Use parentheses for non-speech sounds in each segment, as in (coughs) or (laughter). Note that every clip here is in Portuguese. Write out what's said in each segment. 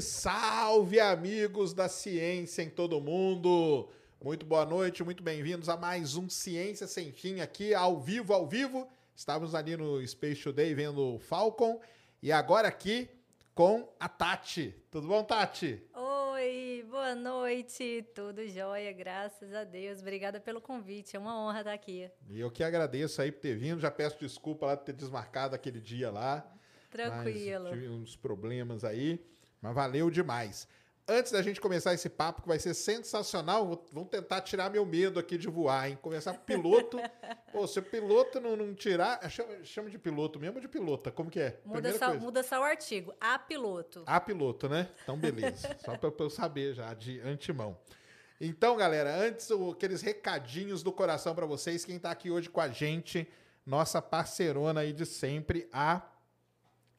Salve, salve, amigos da ciência em todo mundo! Muito boa noite, muito bem-vindos a mais um Ciência Sem Fim aqui, ao vivo, ao vivo. Estávamos ali no Space Today vendo o Falcon e agora aqui com a Tati. Tudo bom, Tati? Oi, boa noite, tudo jóia, graças a Deus. Obrigada pelo convite, é uma honra estar aqui. E eu que agradeço aí por ter vindo, já peço desculpa lá por ter desmarcado aquele dia lá. Tranquilo. Tive uns problemas aí, mas valeu demais. Antes da gente começar esse papo, que vai ser sensacional, vamos tentar tirar meu medo aqui de voar, hein? Começar com piloto. (laughs) Pô, se o piloto não, não tirar. Chama, chama de piloto mesmo ou de pilota? Como que é? Muda só, muda só o artigo. A piloto. A piloto, né? Então, beleza. (laughs) Só para eu saber já de antemão. Então, galera, antes aqueles recadinhos do coração para vocês. Quem tá aqui hoje com a gente, nossa parceirona aí de sempre, a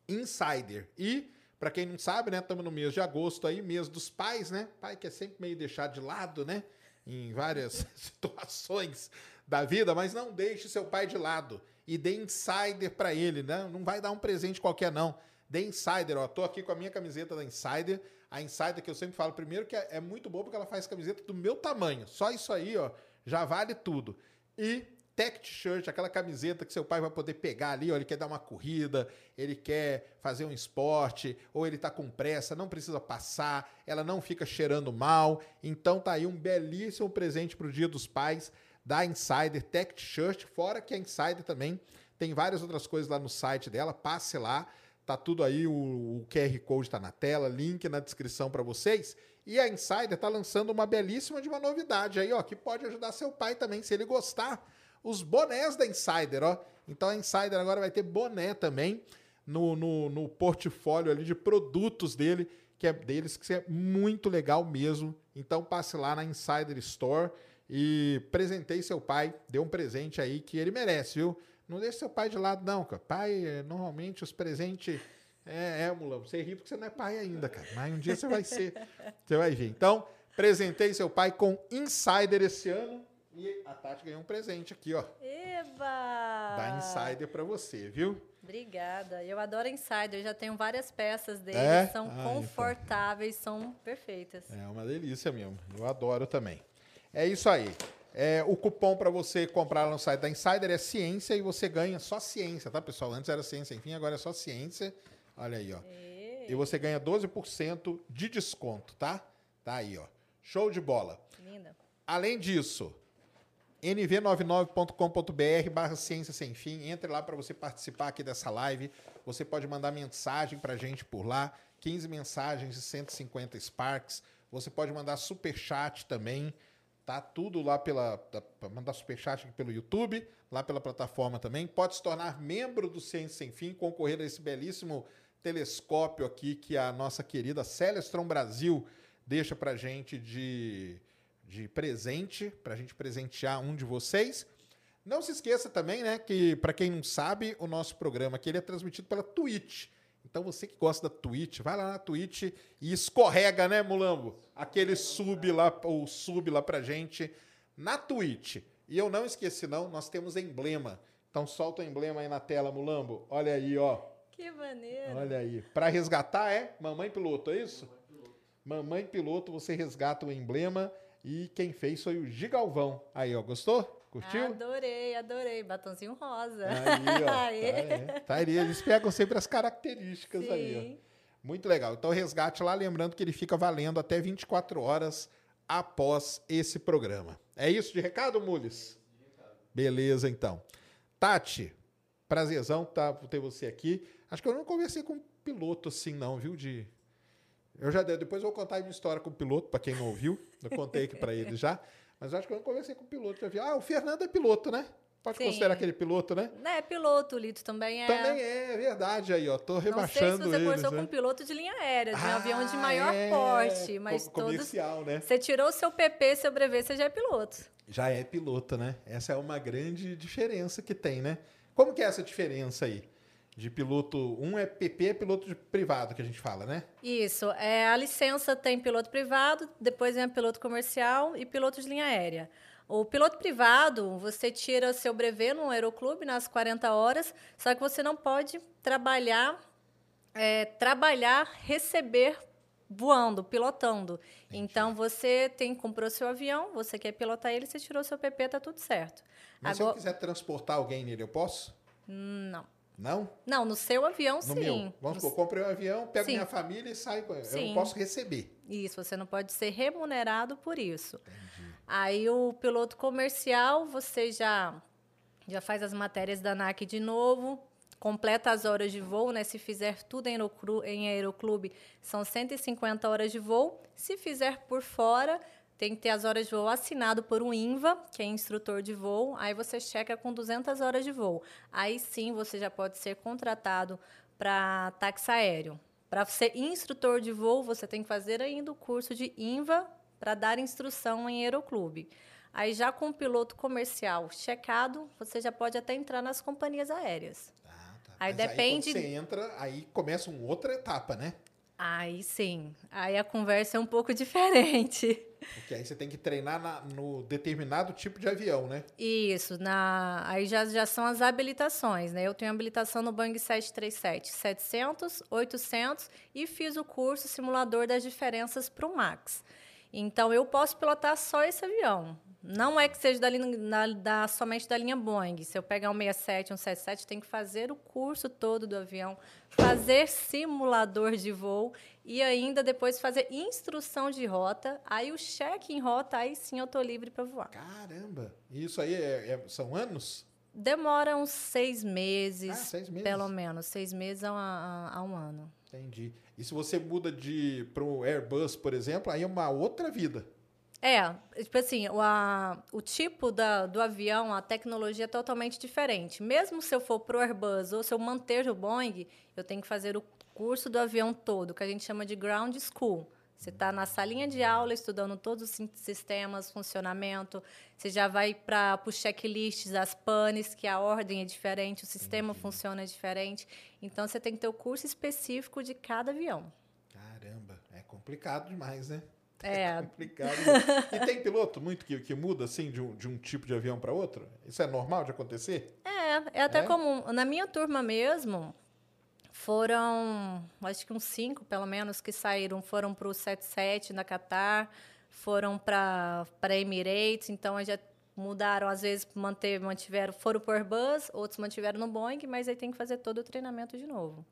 Insider. E, para quem não sabe, né, estamos no mês de agosto aí, mês dos pais, né? Pai que é sempre meio deixado de lado, né? Em várias (laughs) situações da vida, mas não deixe seu pai de lado e dê Insider para ele, né? Não vai dar um presente qualquer não. Dê Insider, ó. Tô aqui com a minha camiseta da Insider. A Insider que eu sempre falo primeiro que é, é muito boa porque ela faz camiseta do meu tamanho. Só isso aí, ó, já vale tudo. E Tech T-shirt, aquela camiseta que seu pai vai poder pegar ali, ó, ele quer dar uma corrida, ele quer fazer um esporte, ou ele tá com pressa, não precisa passar, ela não fica cheirando mal. Então tá aí um belíssimo presente pro Dia dos Pais da Insider Tech T-shirt, fora que a Insider também tem várias outras coisas lá no site dela, passe lá. Tá tudo aí, o, o QR Code tá na tela, link na descrição para vocês. E a Insider tá lançando uma belíssima de uma novidade aí, ó, que pode ajudar seu pai também, se ele gostar. Os bonés da Insider, ó. Então a Insider agora vai ter boné também no, no, no portfólio ali de produtos dele, que é deles, que é muito legal mesmo. Então passe lá na Insider Store e presentei seu pai, dê um presente aí que ele merece, viu? Não deixe seu pai de lado, não, cara. Pai, normalmente os presentes. É, é, mulão. Você ri porque você não é pai ainda, cara. Mas um dia você vai ser. (laughs) Você vai ver. Então, presentei seu pai com Insider esse ano. E a Tati ganhou um presente aqui, ó. Eba! Da Insider pra você, viu? Obrigada. Eu adoro Insider, eu já tenho várias peças deles, É? são Ah, então. confortáveis, são perfeitas. É uma delícia mesmo. Eu adoro também. É isso aí. É, o cupom para você comprar lá no site da Insider é ciência e você ganha só ciência, tá, pessoal? Antes era ciência, enfim, agora é só ciência. Olha aí, ó. E você ganha 12% de desconto, tá? Tá aí, ó. Show de bola. Linda. Além disso, nv99.com.br barra ciência sem fim. Entre lá para você participar aqui dessa live. Você pode mandar mensagem para gente por lá. 15 mensagens e 150 Sparks. Você pode mandar super chat também. Tá tudo lá pela. Mandar super chat aqui pelo YouTube, lá pela plataforma também. Pode se tornar membro do Ciência Sem Fim, concorrer a esse belíssimo telescópio aqui que a nossa querida Celestron Brasil deixa pra gente de, de presente, pra gente presentear um de vocês. Não se esqueça também, né, que para quem não sabe, o nosso programa aqui ele é transmitido pela Twitch. Então você que gosta da Twitch, vai lá na Twitch e escorrega, né, Mulambo? Aquele sub lá, o sub lá pra gente na Twitch. E eu não esqueci não, nós temos emblema. Então solta o emblema aí na tela, Mulambo. Olha aí, ó. Que maneiro. Olha aí. Para resgatar é Mamãe Piloto, é isso? Mamãe Piloto, você resgata o emblema e quem fez foi o Gigalvão. Aí, ó, gostou? Curtiu? Adorei, adorei. Batonzinho rosa. Aí, ó. (laughs) Tá, é. Tá aí, eles pegam sempre as características aí, ó. Sim. Muito legal. Então, resgate lá, lembrando que ele fica valendo até 24 horas após esse programa. É isso de recado, Mules? Beleza, então. Tati, prazerzão tá, ter você aqui. Acho que eu não conversei com um piloto assim, não, viu? De... Eu já depois eu vou contar uma história com o piloto, para quem não ouviu. Eu contei aqui para ele já. Mas acho que eu não conversei com o piloto. Já vi. Ah, o Fernando é piloto, né? Pode Sim. considerar aquele piloto, né? É, piloto, o Lito também é. Também é, é verdade aí, ó. Tô Não sei se rebaixando você eles, conversou né? com piloto de linha aérea, de um Ah, avião de maior é, porte, mas co- todos. comercial, né? Você tirou seu PP, seu brevet, você já é piloto. Já é piloto, né? Essa é uma grande diferença que tem, né? Como que é essa diferença aí? De piloto. Um é PP, é piloto de privado que a gente fala, né? Isso. É, a licença tem piloto privado, depois vem a piloto comercial e piloto de linha aérea. O piloto privado, você tira seu brevet no aeroclube nas 40 horas, só que você não pode trabalhar, é, trabalhar, receber voando, pilotando. Então você tem comprou seu avião, você quer pilotar ele, você tirou seu PP, tá tudo certo. Mas se eu Agora, quiser transportar alguém nele, eu posso? não. Não? Não, no seu avião, No sim. meu. Vamos supor, comprei um avião, pego Sim. minha família e saio com Eu não Sim. posso receber. Isso, você não pode ser remunerado por isso. Aí o piloto comercial, você já já faz as matérias da ANAC de novo, completa as horas de voo, né? Se fizer tudo em aeroclube, são 150 horas de voo. Se fizer por fora, tem que ter as horas de voo assinado por um INVA, que é instrutor de voo. Aí você checa com 200 horas de voo. Aí sim você já pode ser contratado para táxi aéreo. Para ser instrutor de voo, você tem que fazer ainda o curso de INVA para dar instrução em aeroclube. Aí já com o piloto comercial checado, você já pode até entrar nas companhias aéreas. Ah, tá. Aí Mas depende- Aí quando você entra, aí começa uma outra etapa, né? Aí sim, aí a conversa é um pouco (laughs) diferente. Porque aí você tem que treinar na- no determinado tipo de avião, né? Isso, na, aí já, já são as habilitações, né? Eu tenho habilitação no Boeing 737, 700, 800 e fiz o curso simulador das diferenças para o MAX. Então, eu posso pilotar só esse avião. Não é que seja da da- somente da linha Boeing. Se eu pegar um 67, um 77, tem que fazer o curso todo do avião, fazer simulador de voo e ainda depois fazer instrução de rota. Aí o cheque em rota, aí sim eu tô livre para voar. Caramba! E isso aí é- é- são anos? Demora uns seis meses, Ah, seis meses. pelo menos. Seis meses a, a- a um ano. Entendi. E se você muda de para o Airbus, por exemplo, aí é uma outra vida. É, tipo assim, o, a- o tipo da, do avião, a tecnologia é totalmente diferente. Mesmo se eu for pro Airbus ou se eu manter o Boeing, eu tenho que fazer o curso do avião todo, que a gente chama de ground school. Você está na salinha de aula estudando todos os sistemas, funcionamento. Você já vai para os checklists, as panes, que a ordem é diferente, o sistema funciona diferente. Então, você tem que ter o curso específico de cada avião. Caramba, é complicado demais, né? (laughs) É, complicado. e tem piloto muito que, que muda assim de um, de um tipo de avião para outro? Isso é normal de acontecer? É, é até É? comum. Na minha turma mesmo, foram, acho que uns cinco, pelo menos, que saíram. Foram para o 77 na Qatar, foram para Emirates, então já mudaram, às vezes manter, mantiveram, foram por Airbus, outros mantiveram no Boeing, mas aí tem que fazer todo o treinamento de novo.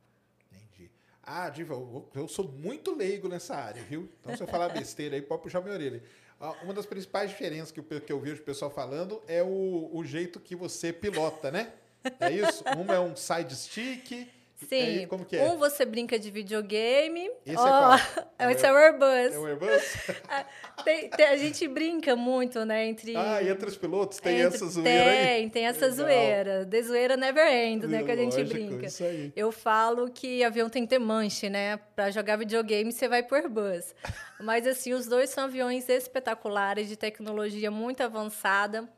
Ah, Diva, eu, sou muito leigo nessa área, viu? Então, se eu falar besteira aí, pode puxar minha orelha. Ah, Uma das principais diferenças que eu, que eu vejo o pessoal falando é o, o jeito que você pilota, né? É isso? Uma é um side stick. Sim, Aí, como que é? um você brinca de videogame. Esse é ó, qual? esse (laughs) é o Airbus. É o Airbus? (laughs) Tem- tem- a gente brinca muito, né, entre... ah, e entre os pilotos tem Entre- essa zoeira aí? Tem, tem essa Legal. zoeira. The zoeira never end, né? Que a gente Lógico, brinca. isso aí. Eu falo que avião tem que ter manche, né? Pra jogar videogame, você vai por Airbus. Mas, assim, os dois são aviões espetaculares, de tecnologia muito avançada.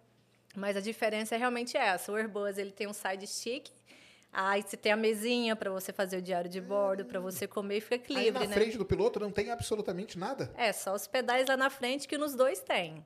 Mas a diferença é realmente essa. O Airbus, ele tem um side stick. Aí você tem a mesinha para você fazer o diário de bordo, para você comer e fica Aí livre, na né? frente do piloto não tem absolutamente nada? É, só os pedais lá na frente que nos dois tem.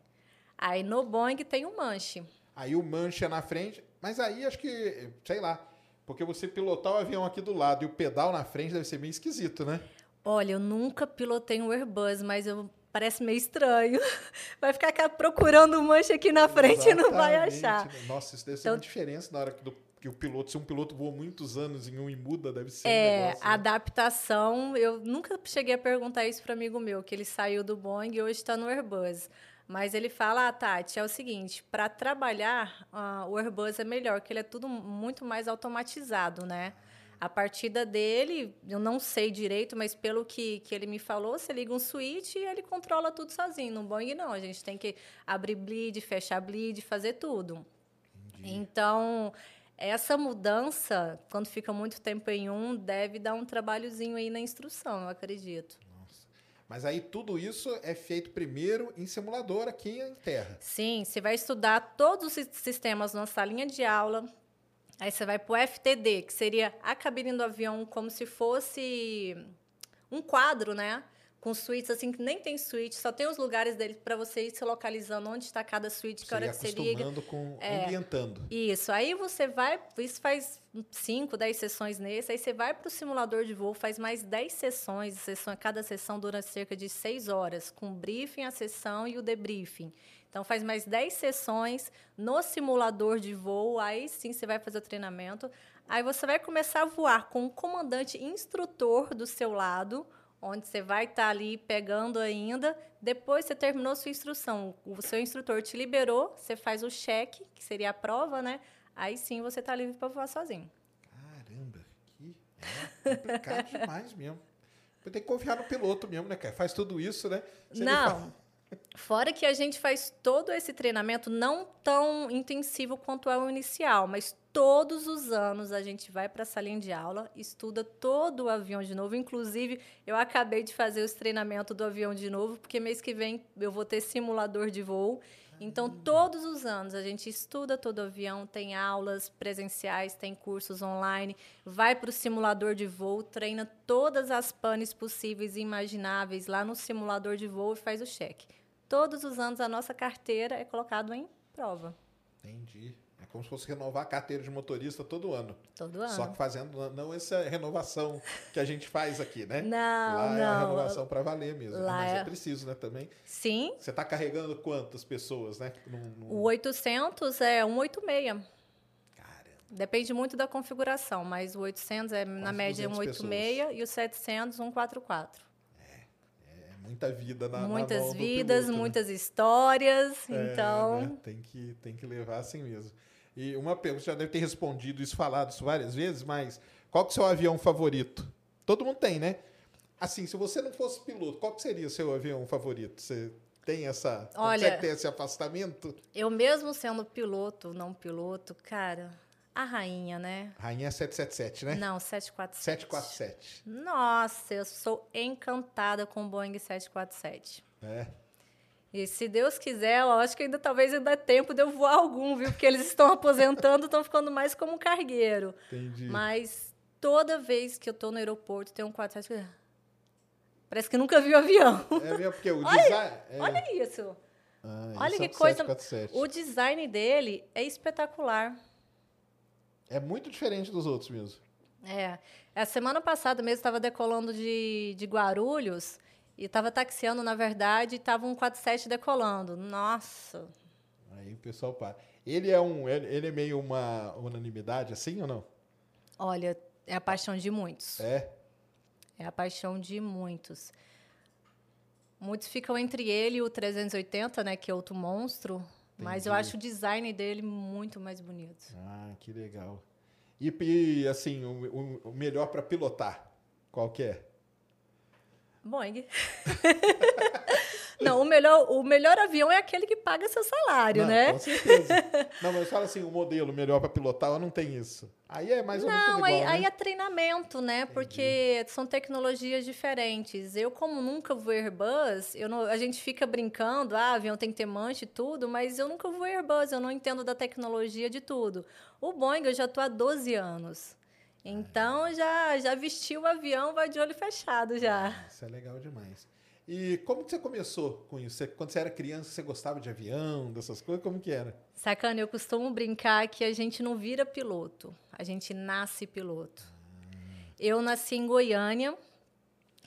Aí no Boeing tem um manche. Aí o mancha na frente, mas aí acho que, sei lá, porque você pilotar o avião aqui do lado e o pedal na frente deve ser meio esquisito, né? Olha, eu nunca pilotei um Airbus, mas eu parece meio estranho. (laughs) Vai ficar procurando um manche aqui na frente e não vai Exatamente, achar. né? Nossa, isso deve ser Então- uma diferença na hora do Porque o piloto, se um piloto voa muitos anos em um e muda, deve ser um É, negócio, né? adaptação. Eu nunca cheguei a perguntar isso para amigo meu, que ele saiu do Boeing e hoje está no Airbus. Mas ele fala, ah, Tati, é o seguinte, para trabalhar, ah, o Airbus é melhor, porque ele é tudo muito mais automatizado, né? A partida dele, eu não sei direito, mas pelo que, que ele me falou, você liga um switch e ele controla tudo sozinho. No Boeing, não. A gente tem que abrir bleed, fechar bleed, fazer tudo. Então, essa mudança, quando fica muito tempo em um, deve dar um trabalhozinho aí na instrução, eu acredito. Mas aí tudo isso é feito primeiro em simulador aqui em terra. Sim, você vai estudar todos os si- sistemas na salinha de aula. Aí você vai para o FTD, que seria a cabine do avião como se fosse um quadro, né? Com suítes, assim, que nem tem suíte, só tem os lugares dele para você ir se localizando onde está cada suíte, que Você hora que você liga. com É. ambientando. Isso, aí você vai, isso faz 5, 10 sessões nesse, aí você vai para o simulador de voo, faz mais 10 sessões, sessão, cada sessão dura cerca de 6 horas, com o briefing, a sessão e o debriefing. Então faz mais 10 sessões no simulador de voo, aí sim você vai fazer o treinamento. Aí você vai começar a voar com um comandante instrutor do seu lado, onde você vai estar ali pegando ainda. Depois você terminou sua instrução, o seu instrutor te liberou, você faz o cheque, que seria a prova, né? Aí sim você está livre para voar sozinho. Caramba, que é complicado (laughs) demais mesmo. Tem que confiar no piloto mesmo, né, cara? Faz tudo isso, né? Ele Não. Fora que a gente faz todo esse treinamento não tão intensivo quanto é o inicial, mas todos os anos a gente vai para a salinha de aula, estuda todo o avião de novo. Inclusive, eu acabei de fazer os treinamentos do avião de novo, porque mês que vem eu vou ter simulador de voo. Então, todos os anos a gente estuda todo o avião, tem aulas presenciais, tem cursos online, vai para o simulador de voo, treina todas as panes possíveis e imagináveis lá no simulador de voo e faz o cheque. Todos os anos a nossa carteira é colocada em prova. Entendi. É como se fosse renovar a carteira de motorista todo ano. Todo ano. Só que fazendo não essa renovação que a gente faz aqui, né? Não, Lá é a não. renovação para valer mesmo. Lá Mas é é- preciso, né, também. Sim, Você está carregando quantas pessoas, né? Num- num- o 800 é 186. Caramba. Depende muito da configuração, mas o 800 é na Quase média 200 186 e o 700 144. Muita vida na na muitas mão do vidas, piloto, né? muitas histórias, É, então né? tem, que, tem que levar assim mesmo. E uma pergunta, você já deve ter respondido isso, falado isso várias vezes, mas qual que é o seu avião favorito? Todo mundo tem, né? Assim, se você não fosse piloto, qual que seria o seu avião favorito? Você tem essa. Olha- consegue ter esse afastamento? eu mesmo sendo piloto, não piloto, cara, a rainha, né? Rainha 777, né? Não, 747. 747. Nossa, eu sou encantada com o Boeing 747. É. E se Deus quiser, eu acho que ainda talvez ainda dê tempo de eu voar algum, viu? Porque eles estão (laughs) aposentando, estão ficando mais como cargueiro. Entendi. Mas toda vez que eu tô no aeroporto, tem um 47. Parece que nunca vi o avião. É mesmo, porque o (laughs) design. é- Olha isso. Ah, Olha é que o coisa. 747. O design dele é espetacular. É muito diferente dos outros mesmo. É. A semana passada mesmo estava decolando de, de Guarulhos e estava taxiando, na verdade, e estava um 47 decolando. Nossa. Aí o pessoal para. Ele é um. Ele é meio uma unanimidade, assim ou não? Olha, é a paixão de muitos. É. É a paixão de muitos. Muitos ficam entre ele e o 380, né, que é outro monstro, mas eu Entendi. acho o design dele muito mais bonito. Ah, que legal. E, e, assim, o, o- o melhor para pilotar, qual que é? Boeing. (laughs) Não, o melhor, o melhor avião é aquele que paga seu salário, Não, né? Com certeza. (laughs) não, mas fala assim, o modelo melhor para pilotar, eu não tem isso. Aí é mais ou menos Não, aí, igual, aí né? é treinamento, né? Porque são tecnologias diferentes. Eu, como nunca voei Airbus, eu não- a gente fica brincando, ah, avião tem que ter manche e tudo, mas eu nunca voei Airbus, eu não entendo da tecnologia de tudo. O Boeing eu já estou há 12 anos. Então, já, já vesti o avião, vai de olho fechado já. Isso é legal demais. E como que você começou com isso? Você- quando você era criança, você gostava de avião, dessas coisas? Como que era? Sacana, eu costumo brincar que a gente não vira piloto, a gente nasce piloto. Eu nasci em Goiânia,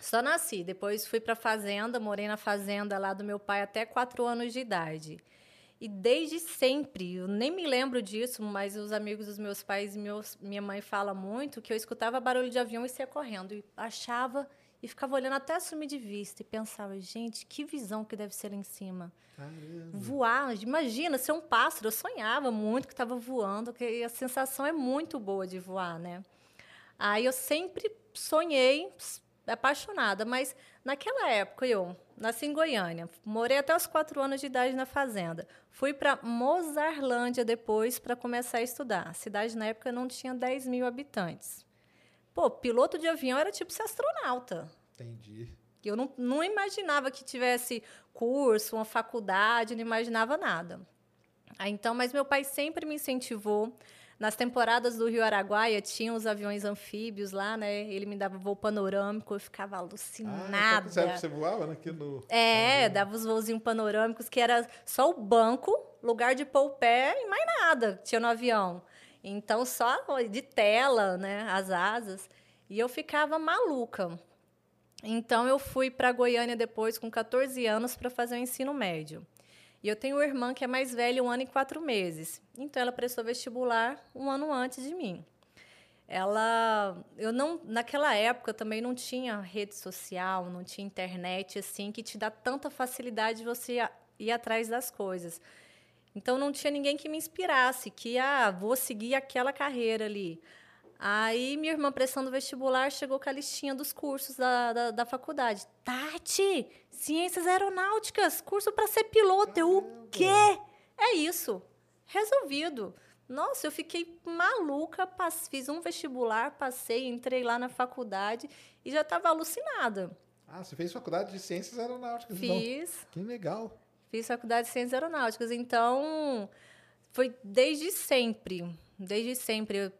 só nasci. Depois fui para fazenda, morei na fazenda lá do meu pai até quatro anos de idade. E desde sempre, eu nem me lembro disso, mas os amigos dos meus pais e meus, minha mãe falam muito que eu escutava barulho de avião e saía correndo. E achava e ficava olhando até sumir de vista e pensava, gente, que visão que deve ser lá em cima. Caramba. Voar, imagina ser um pássaro. Eu sonhava muito que estava voando, que a sensação é muito boa de voar, né? Aí eu sempre sonhei, apaixonada, mas naquela época eu nasci em Goiânia, morei até os quatro anos de idade na fazenda. Fui para Mozarlândia depois para começar a estudar. A cidade na época não tinha 10 mil habitantes. Pô, piloto de avião era tipo ser astronauta. Entendi. Eu não, não imaginava que tivesse curso, uma faculdade, não imaginava nada. Aí, então, mas meu pai sempre me incentivou. Nas temporadas do Rio Araguaia, tinha os aviões anfíbios lá, né? Ele me dava voo panorâmico, eu ficava Ah, alucinada. então, sério, você voava aqui no... É, dava os voozinhos panorâmicos, que era só o banco, lugar de pôr o pé e mais nada tinha no avião. Então, só de tela, né, as asas. E eu ficava maluca. Então, eu fui para Goiânia depois, com 14 anos, para fazer o ensino médio. E eu tenho uma irmã que é mais velha, um ano e quatro meses. Então, ela prestou vestibular um ano antes de mim. Ela, eu não, naquela época também não tinha rede social, não tinha internet assim que te dá tanta facilidade de você ir, atrás das coisas. Então não tinha ninguém que me inspirasse, que ah, vou seguir aquela carreira ali. Aí minha irmã prestando vestibular chegou com a listinha dos cursos da, da, da faculdade. Tati, ciências aeronáuticas, curso para ser piloto. Eu, o quê? É isso. Resolvido. Nossa, eu fiquei maluca, fiz um vestibular, passei, entrei lá na faculdade e já estava alucinada. Ah, você fez faculdade de Ciências Aeronáuticas, então. Fiz, Que legal. Fiz faculdade de ciências aeronáuticas. Então, foi desde sempre, desde sempre. Eu-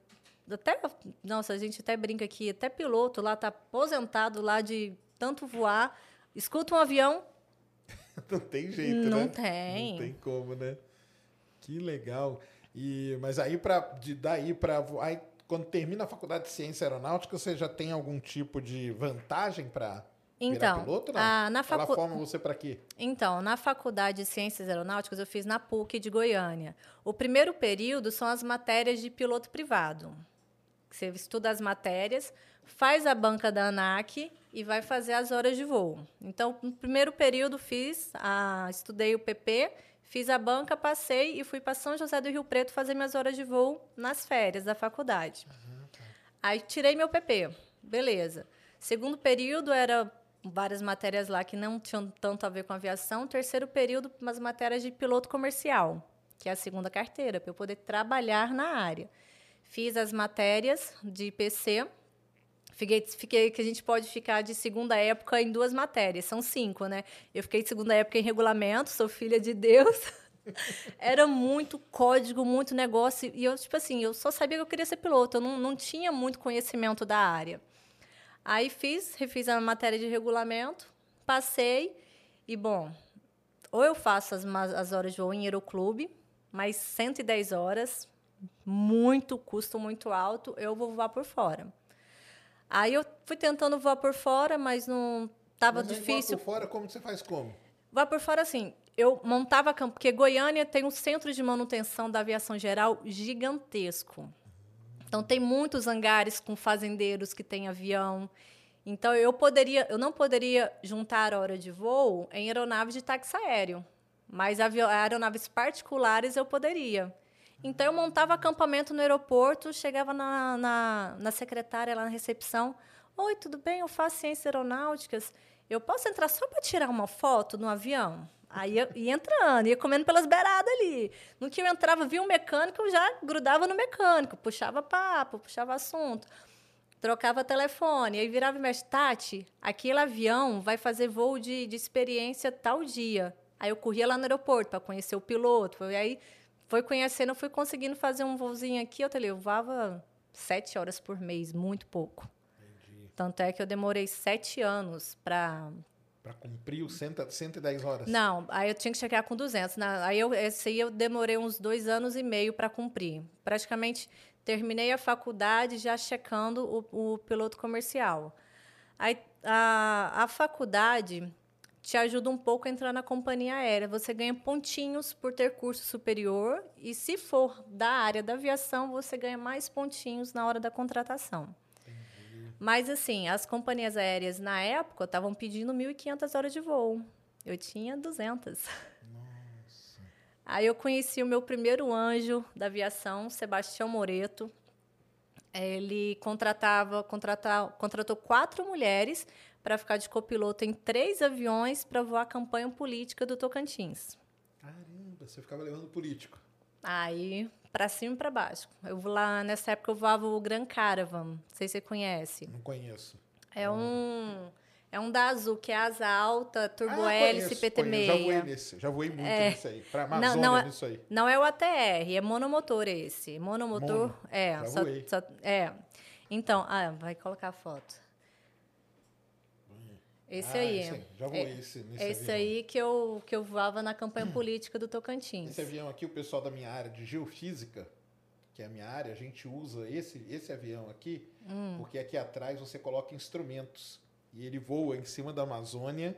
Até, nossa, a gente até brinca aqui, até piloto lá tá aposentado lá de tanto voar, escuta um avião, (laughs) Não tem jeito, Não né? tem. Não tem como, né? Que legal. E, mas aí, pra, de daí para aí, quando termina a faculdade de Ciência Aeronáutica, você já tem algum tipo de vantagem para Então, piloto? A- na Ela facu- forma você para quê? Então, na Faculdade de Ciências Aeronáuticas, eu fiz na PUC de Goiânia. O primeiro período são as matérias de piloto privado. Você estuda as matérias, faz a banca da ANAC e vai fazer as horas de voo. Então, no primeiro período, fiz, a, estudei o PP, fiz a banca, passei e fui para São José do Rio Preto fazer minhas horas de voo nas férias da faculdade. Aí tirei meu PP, beleza. Segundo período era várias matérias lá que não tinham tanto a ver com aviação. Terceiro período, umas matérias de piloto comercial, que é a segunda carteira, para eu poder trabalhar na área. Fiz as matérias de IPC. Fiquei, fiquei que a gente pode ficar de segunda época em duas matérias, são cinco, né? Eu fiquei de segunda época em regulamento, sou filha de Deus. (laughs) Era muito código, muito negócio. E eu, tipo assim, eu só sabia que eu queria ser piloto, eu não, não tinha muito conhecimento da área. Aí fiz, refiz a matéria de regulamento, passei e, bom, ou eu faço as, as horas de voo em aeroclube, mais 110 horas, muito custo muito alto, eu vou voar por fora. Aí eu fui tentando voar por fora, mas não estava Mas difícil. Por fora, como você faz como? Vá por fora assim. Eu montava campo, porque Goiânia tem um centro de manutenção da aviação geral gigantesco. Então tem muitos hangares com fazendeiros que têm avião. Então eu poderia, eu não poderia juntar hora de voo em aeronaves de táxi aéreo, mas aeronaves particulares eu poderia. Então eu montava acampamento no aeroporto, chegava na, na, na secretária lá na recepção, oi, tudo bem? Eu faço ciências aeronáuticas. Eu posso entrar só para tirar uma foto no avião? Aí eu ia entrando, ia comendo pelas beiradas ali. No que eu entrava, via um mecânico, eu já grudava no mecânico, puxava papo, puxava assunto, trocava telefone. Aí virava e mexe, Tati, aquele avião vai fazer voo de, de experiência tal dia. Aí eu corria lá no aeroporto para conhecer o piloto. E aí foi conhecendo, fui conseguindo fazer um voozinho aqui. Eu, eu voava sete horas por mês, muito pouco. Tanto é que eu demorei sete anos para Para cumprir os 100 110 horas? não, aí eu tinha que chegar com 200. Na, aí eu, esse aí eu demorei uns dois anos e meio para cumprir. Praticamente terminei a faculdade já checando o, o piloto comercial. Aí a, a faculdade te ajuda um pouco a entrar na companhia aérea. Você ganha pontinhos por ter curso superior e se for da área da aviação, você ganha mais pontinhos na hora da contratação. Mas assim, as companhias aéreas na época estavam pedindo 1.500 horas de voo. Eu tinha 200. Aí eu conheci o meu primeiro anjo da aviação, Sebastião Moreto. Ele contratava, contratava, contratou quatro mulheres para ficar de copiloto em três aviões para voar a campanha política do Tocantins. Caramba, você ficava levando político. Aí, para cima e para baixo. Eu vou lá, nessa época eu voava o Gran Caravan, não sei se você conhece. Não conheço. É um é um da Azul, que é asa alta, turbo Ah, hélice conheço, PT6. conheço. Já voei nesse, já voei muito É. nisso aí. Pra Não, Amazônia, não é, nisso aí. não é o ATR, é monomotor esse. Monomotor, Mono. é. Já só- voei. só- é. Então, ah, vai colocar a foto. Esse Ah, aí. esse aí, já voei é, esse- nesse é esse avião. aí que eu, que eu voava na campanha (clears throat) política do Tocantins. Esse avião aqui, o pessoal da minha área de geofísica, que é a minha área, a gente usa esse, esse avião aqui, Hum. porque aqui atrás você coloca instrumentos. E ele voa em cima da Amazônia,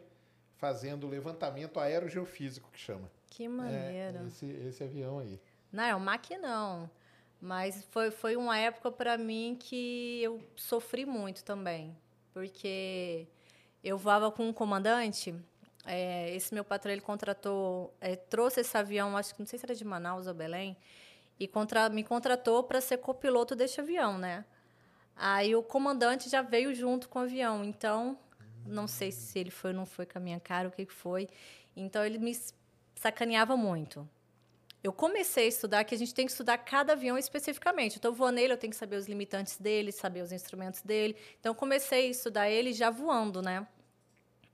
fazendo levantamento aerogeofísico, que chama. Que maneiro. É, esse, esse avião aí. Não, é um maquinão. Mas foi, foi uma época para mim que eu sofri muito também. Porque eu voava com um comandante. é, esse meu patrão ele contratou, é, trouxe esse avião, acho que não sei se era de Manaus ou Belém, e contra, me contratou para ser copiloto deste avião, né? Aí o comandante já veio junto com o avião, então não sei se ele foi ou não foi com a minha cara, o que foi. Então ele me sacaneava muito. Eu comecei a estudar que a gente tem que estudar cada avião especificamente. Eu estou voando ele, eu tenho que saber os limitantes dele, saber os instrumentos dele. Então, eu comecei a estudar ele já voando, né?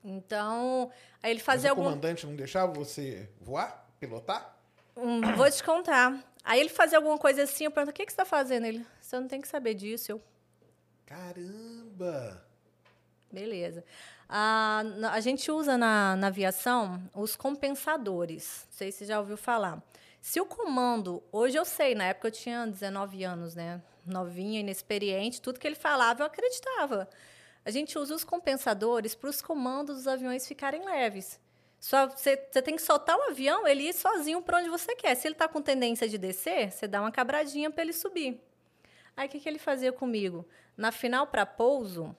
Então, aí ele fazia Mas o algum... comandante não deixava você voar, pilotar? Hum, vou te contar. Aí ele fazia alguma coisa assim, eu pergunto, o que, que você está fazendo? Ele, você não tem que saber disso. Eu, Caramba! Beleza. A, na- a gente usa na, na aviação os compensadores. Não sei se você já ouviu falar. Se o comando, hoje eu sei, na época eu tinha 19 anos, né? Novinha, inexperiente, tudo que ele falava eu acreditava. A gente usa os compensadores para os comandos dos aviões ficarem leves. Só você, você tem que soltar o avião, ele ir sozinho para onde você quer. Se ele está com tendência de descer, você dá uma cabradinha para ele subir. Aí o que, que ele fazia comigo? Na final para pouso,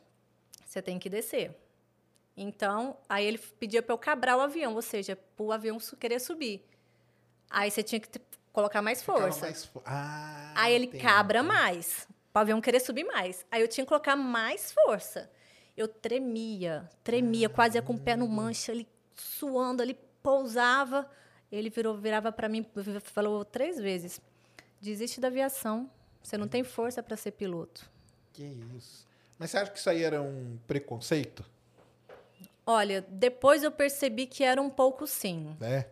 você tem que descer. Então, aí ele pedia para eu cabrar o avião, ou seja, para o avião querer subir. Aí você tinha que colocar mais força. mais fo- Ah, Aí ele entendi. cabra mais, o avião querer subir mais. Aí eu tinha que colocar mais força. Eu tremia, tremia, quase ia com o pé no mancha, ele suando, ele pousava. Ele virou, virava para mim, falou três vezes: desiste da aviação, você não tem força para ser piloto. Que isso. Mas você acha que isso aí era um preconceito? Olha, depois eu percebi que era um pouco sim. Né?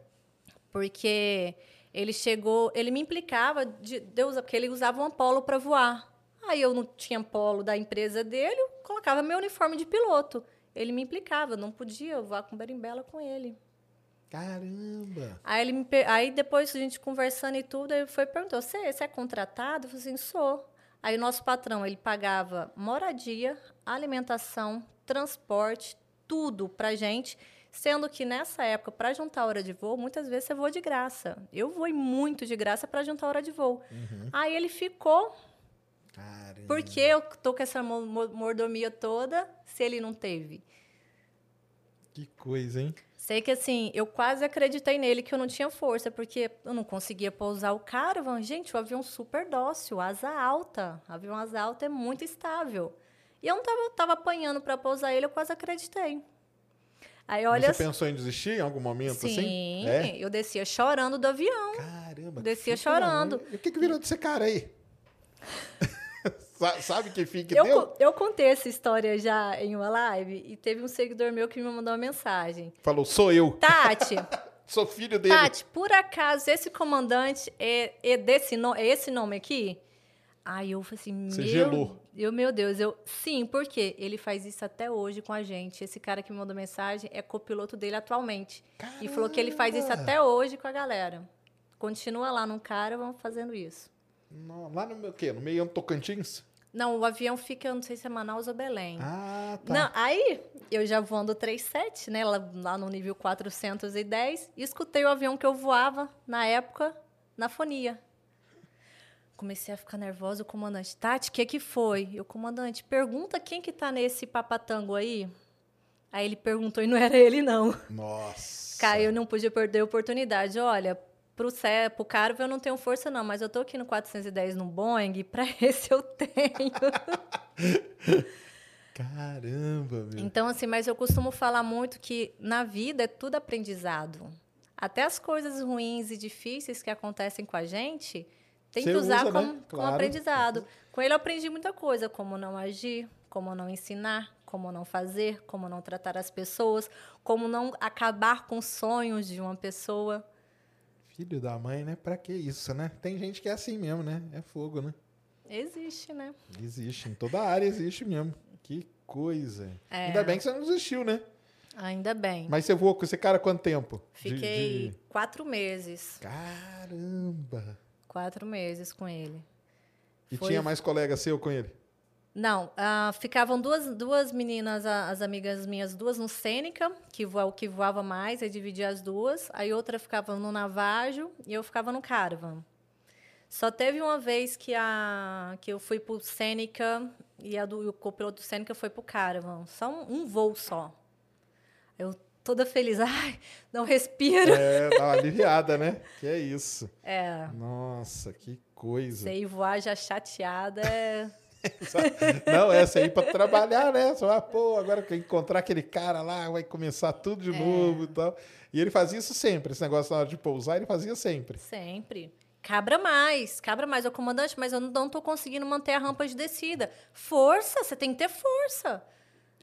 Porque ele chegou, ele me implicava de Deus, porque ele usava um Apollo para voar. Aí eu não tinha Apollo da empresa dele, eu colocava meu uniforme de piloto. Ele me implicava, eu não podia voar com berimbela com ele. Caramba! Aí, ele me aí depois a gente conversando e tudo, ele foi perguntou: você, você é contratado? Eu falei assim: sou. Aí o nosso patrão, ele pagava moradia, alimentação, transporte, tudo pra gente. Sendo que nessa época, para juntar hora de voo, muitas vezes você voa de graça. Eu voei muito de graça para juntar hora de voo. Aí ele ficou, Caramba! porque eu tô com essa mo- mo- mordomia toda, se ele não teve. Que coisa, hein? Sei que assim, eu quase acreditei nele que eu não tinha força, porque eu não conseguia pousar o caravan. Gente, o avião super dócil, asa alta. O avião asa alta é muito estável. E eu não tava, tava apanhando para pousar ele, eu quase acreditei. Aí olha, Você pensou em desistir em algum momento sim, assim? É? eu descia chorando do avião. Caramba! Descia que chorando. E o que, que virou desse cara aí? (laughs) Sa- Sabe que fim que Eu, deu? eu contei essa história já em uma live e teve um seguidor meu que me mandou uma mensagem. Falou, sou eu. Tati, (laughs) Sou filho dele. Tati, por acaso esse comandante é, é desse no, é esse nome aqui? Aí eu falei assim, Você meu, gelou. eu, meu Deus, eu sim, por quê? Ele faz isso até hoje com a gente. Esse cara que me mandou mensagem é copiloto dele atualmente. E falou que ele faz isso Caramba! até hoje com a galera. Continua lá no cara, vamos fazendo isso. No- lá no meu quê? No meio do Tocantins? Não, o avião fica, eu não sei se é Manaus ou Belém. Ah, tá. Não, aí eu já voando 37, né? Lá, lá no nível 410, e escutei o avião que eu voava na época na fonia. Comecei a ficar nervosa, o comandante, Tati, o que que foi? E o comandante, pergunta quem que tá nesse papatango aí. Aí ele perguntou e não era ele, não. Nossa. Cara, eu não podia perder a oportunidade. Olha, pro, Cé, pro Carvo eu não tenho força, não, mas eu tô aqui no 410 no Boeing, pra (laughs) esse eu tenho. (laughs) Caramba, meu. Então, assim, mas eu costumo falar muito que na vida é tudo aprendizado. Até as coisas ruins e difíceis que acontecem com a gente, tem Você que usar usa, né? como, como Claro. aprendizado. Com ele eu aprendi muita coisa, como não agir, como não ensinar, como não fazer, como não tratar as pessoas, como não acabar com os sonhos de uma pessoa. Filho da mãe, né? Pra que isso, né? Tem gente que é assim mesmo, né? É fogo, né? Existe, né? Existe. Em toda área existe mesmo. Que coisa. É. Ainda bem que você não desistiu, né? Ainda bem. Mas você voou com esse cara quanto tempo? De- Fiquei de- quatro meses. Caramba. Quatro meses com ele. E Foi- tinha mais colega seu com ele? Não, ah, ficavam duas, duas meninas, as amigas minhas, duas no Sêneca, que, voa, que voava mais, aí dividia as duas. Aí outra ficava no Navajo e eu ficava no Caravan. Só teve uma vez que, a, que eu fui pro Sêneca e, a do, e o copiloto do Sêneca foi pro Caravan. Só um, um voo só. Eu toda feliz, ai, não respiro. É, dá uma aliviada, né? Que é isso. É, Nossa, que coisa. sei voar já chateada é... (laughs) Não, essa aí pra trabalhar, né? Você vai, pô, agora que eu encontrar aquele cara lá, vai começar tudo É. de novo e tal. E ele fazia isso sempre, esse negócio na hora de pousar, ele fazia sempre. Sempre. Cabra mais, cabra mais. Ô, comandante, mas eu não estou conseguindo manter a rampa de descida. Força, você tem que ter força.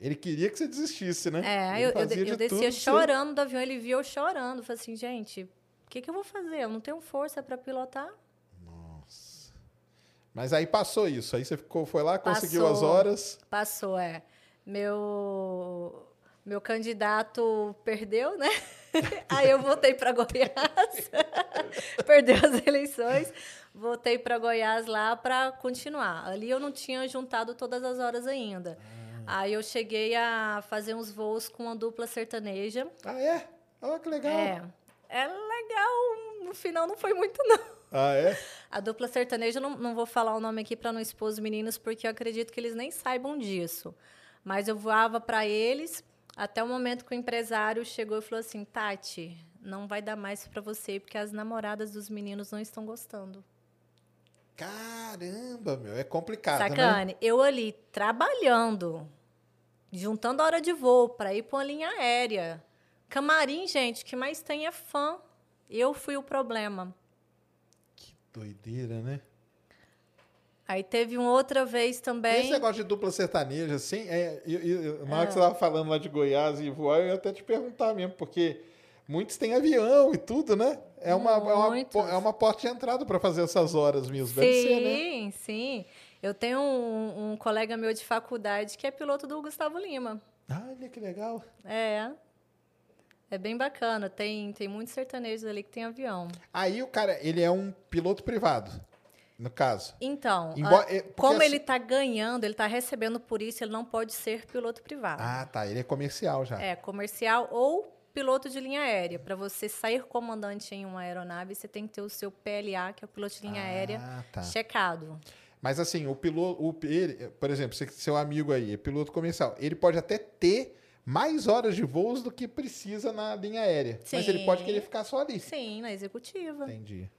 Ele queria que você desistisse, né? É, Ele eu, eu, descia chorando do avião, ele viu eu chorando. Falei assim, gente, o que, que eu vou fazer? Eu não tenho força para pilotar. Mas aí passou isso. Aí você ficou, foi lá, conseguiu Passou. as horas. Passou, é. Meu, meu candidato perdeu, né? (laughs) Aí eu voltei para Goiás. (laughs) Perdeu as eleições. Voltei para Goiás lá para continuar. Ali eu não tinha juntado todas as horas ainda. Aí eu cheguei a fazer uns voos com uma dupla sertaneja. Ah, é? Olha que legal. É. É legal. No final não foi muito, não. Ah, é? A dupla sertaneja, não, não vou falar o nome aqui para não expor os meninos, porque eu acredito que eles nem saibam disso. Mas eu voava para eles até o momento que o empresário chegou e falou assim: Tati, não vai dar mais para você, porque as namoradas dos meninos não estão gostando. Caramba, meu. É complicado, né? Sacane, eu ali trabalhando, juntando a hora de voo para ir para uma linha aérea. Camarim, gente, que mais tem é fã. Eu fui o problema. Doideira, né? Aí teve uma outra vez também. Esse negócio de dupla sertaneja, assim, é, eu- eu- na hora que você estava falando lá de Goiás e voar, eu ia até te perguntar mesmo, porque muitos têm avião e tudo, né? É uma, é uma, é uma porta de entrada para fazer essas horas mesmo. Deve ser, né? Sim, sim. Eu tenho um, um colega meu de faculdade que é piloto do Gustavo Lima. Olha que legal. É. É bem bacana. Tem, tem muitos sertanejos ali que tem avião. Aí o cara, ele é um piloto privado, no caso. Então, Embora- a- é, porque como assim- ele está ganhando, ele está recebendo por isso, ele não pode ser piloto privado. Ah, tá. Ele é comercial já. É, comercial ou piloto de linha aérea. Para você sair comandante em uma aeronave, você tem que ter o seu PLA, que é o piloto de linha Ah, aérea, tá. checado. Mas assim, o piloto, o, ele, por exemplo, seu amigo aí, é piloto comercial, ele pode até ter mais horas de voos do que precisa na linha aérea. Mas ele pode Sim. querer ficar só ali. Sim, na executiva. Entendi.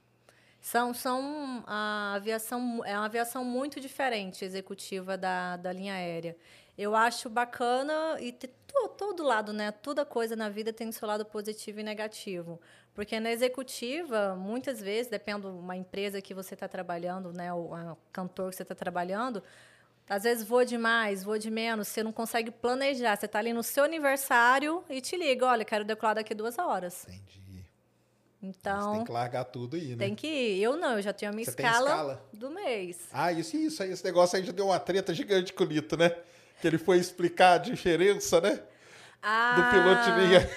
São, são a aviação é uma aviação muito diferente executiva da, da linha aérea. Eu acho bacana e to- todo lado, né? Toda coisa na vida tem o seu lado positivo e negativo. Porque na executiva, muitas vezes, depende de uma empresa que você está trabalhando, né? O cantor que você está trabalhando, às vezes voa demais, voa de menos, você não consegue planejar. Você está ali no seu aniversário e te liga, olha, quero decolar daqui duas horas. Entendi. você Então, tem que largar tudo aí, né? tem que ir. Eu não, eu já tenho a minha Você escala, escala? do mês. Ah, isso, isso esse negócio aí já deu uma treta gigante com o Lito, né? Que ele foi explicar a diferença, né? Ah, Do piloto de linha.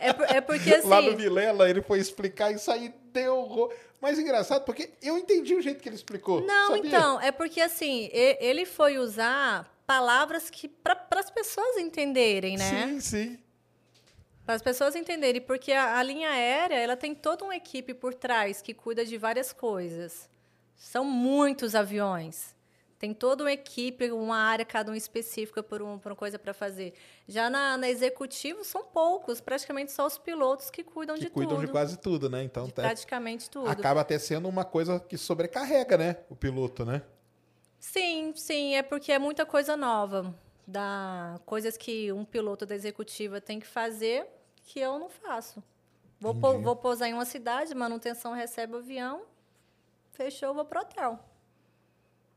É, por- é porque assim. (laughs) Lá no Vilela, ele foi explicar isso aí deu horror. Mas engraçado, porque eu entendi o jeito que ele explicou. Não, sabia? então, é porque assim, ele foi usar palavras que para as pessoas entenderem, né? Sim, sim. Para as pessoas entenderem, porque a, a linha aérea, ela tem toda uma equipe por trás que cuida de várias coisas. São muitos aviões. Tem toda uma equipe, uma área, cada um específica por, um, por uma coisa para fazer. Já na, na executivo, são poucos, praticamente só os pilotos que cuidam Que de cuidam tudo. de quase tudo, né? Então de tá- praticamente tudo. acaba até sendo uma coisa que sobrecarrega, né? O piloto, né? Sim, sim, é porque é muita coisa nova. Da, coisas que um piloto da executiva tem que fazer que eu não faço. Vou, vou pousar em uma cidade, manutenção recebe o avião, fechou, vou pro hotel.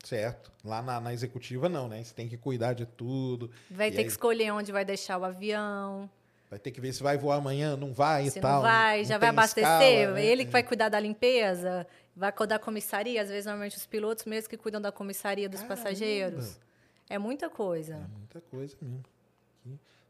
Certo. Lá na, na executiva, não, né? Você tem que cuidar de tudo. Vai E ter aí que escolher onde vai deixar o avião, Vai ter que ver se vai voar amanhã, não vai e se tal. não vai, já vai abastecer, escala, né? ele que vai cuidar da limpeza, vai cuidar da comissaria, às vezes normalmente os pilotos mesmo que cuidam da comissaria dos Caramba. passageiros. É muita coisa. É muita coisa mesmo.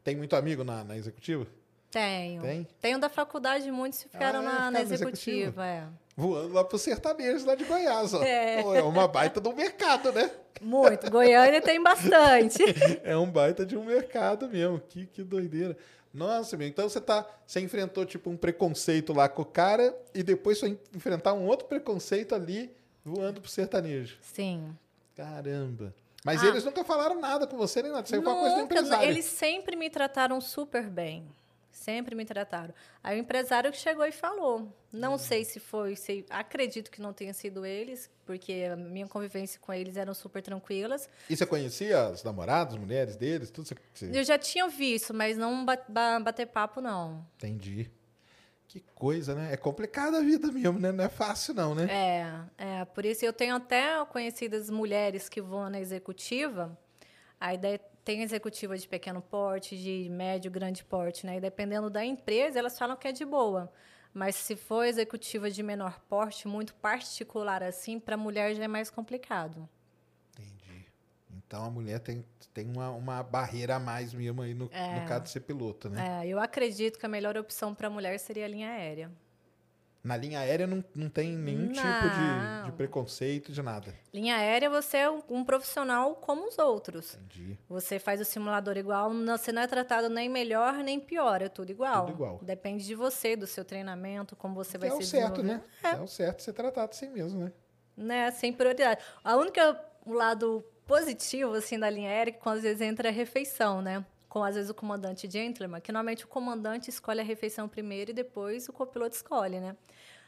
Tem muito amigo na, na executiva? Tenho. Tem? Tenho da faculdade, muitos ficaram Ah, na, na na executiva? executiva, é. Voando lá pro sertanejo lá de Goiás, ó. É. Pô, é uma baita de um mercado, né? Muito. Goiânia tem bastante. (laughs) É um baita de um mercado mesmo. Que, que doideira. Nossa, meu. Então você tá. Você enfrentou, tipo, um preconceito lá com o cara e depois foi enfrentar um outro preconceito ali voando pro sertanejo. Sim. Caramba. Mas Ah. eles nunca falaram nada com você, nem nada. Isso aí foi uma coisa do Nunca, empresário. eles sempre me trataram super bem. Sempre me trataram. Aí o empresário que chegou e falou. Não Hum. sei se foi, acredito que não tenha sido eles, porque a minha convivência com eles eram super tranquilas. E você conhecia as namoradas, as mulheres deles, tudo? Você. Eu já tinha visto, mas não ba- ba- bater papo, não. Entendi. Que coisa, né? É complicada a vida mesmo, né? Não é fácil, não, né? É, é, por isso eu tenho até conhecidas mulheres que voam na executiva. Aí daí tem executiva de pequeno porte, de médio, grande porte, né? E dependendo da empresa, elas falam que é de boa. Mas se for executiva de menor porte, muito particular assim, para mulher já é mais complicado. Entendi. Então a mulher tem, tem uma, uma barreira a mais mesmo aí no, no caso de ser piloto, né? É, eu acredito que a melhor opção para mulher seria a linha aérea. Na linha aérea não, não tem nenhum tipo de, Não. de preconceito, de nada. Linha aérea, você é um, um profissional como os outros. Entendi. Você faz o simulador igual, não- você não é tratado nem melhor nem pior, é tudo igual. Tudo igual. Depende de você, do seu treinamento, como você vai é se o certo, né? desenvolver. É. o certo ser tratado assim mesmo, né? Né, sem prioridade. A única o lado positivo assim da linha aérea é que quando às vezes entra a refeição, né? Com às vezes o comandante gentleman, que normalmente o comandante escolhe a refeição primeiro e depois o copiloto escolhe, né?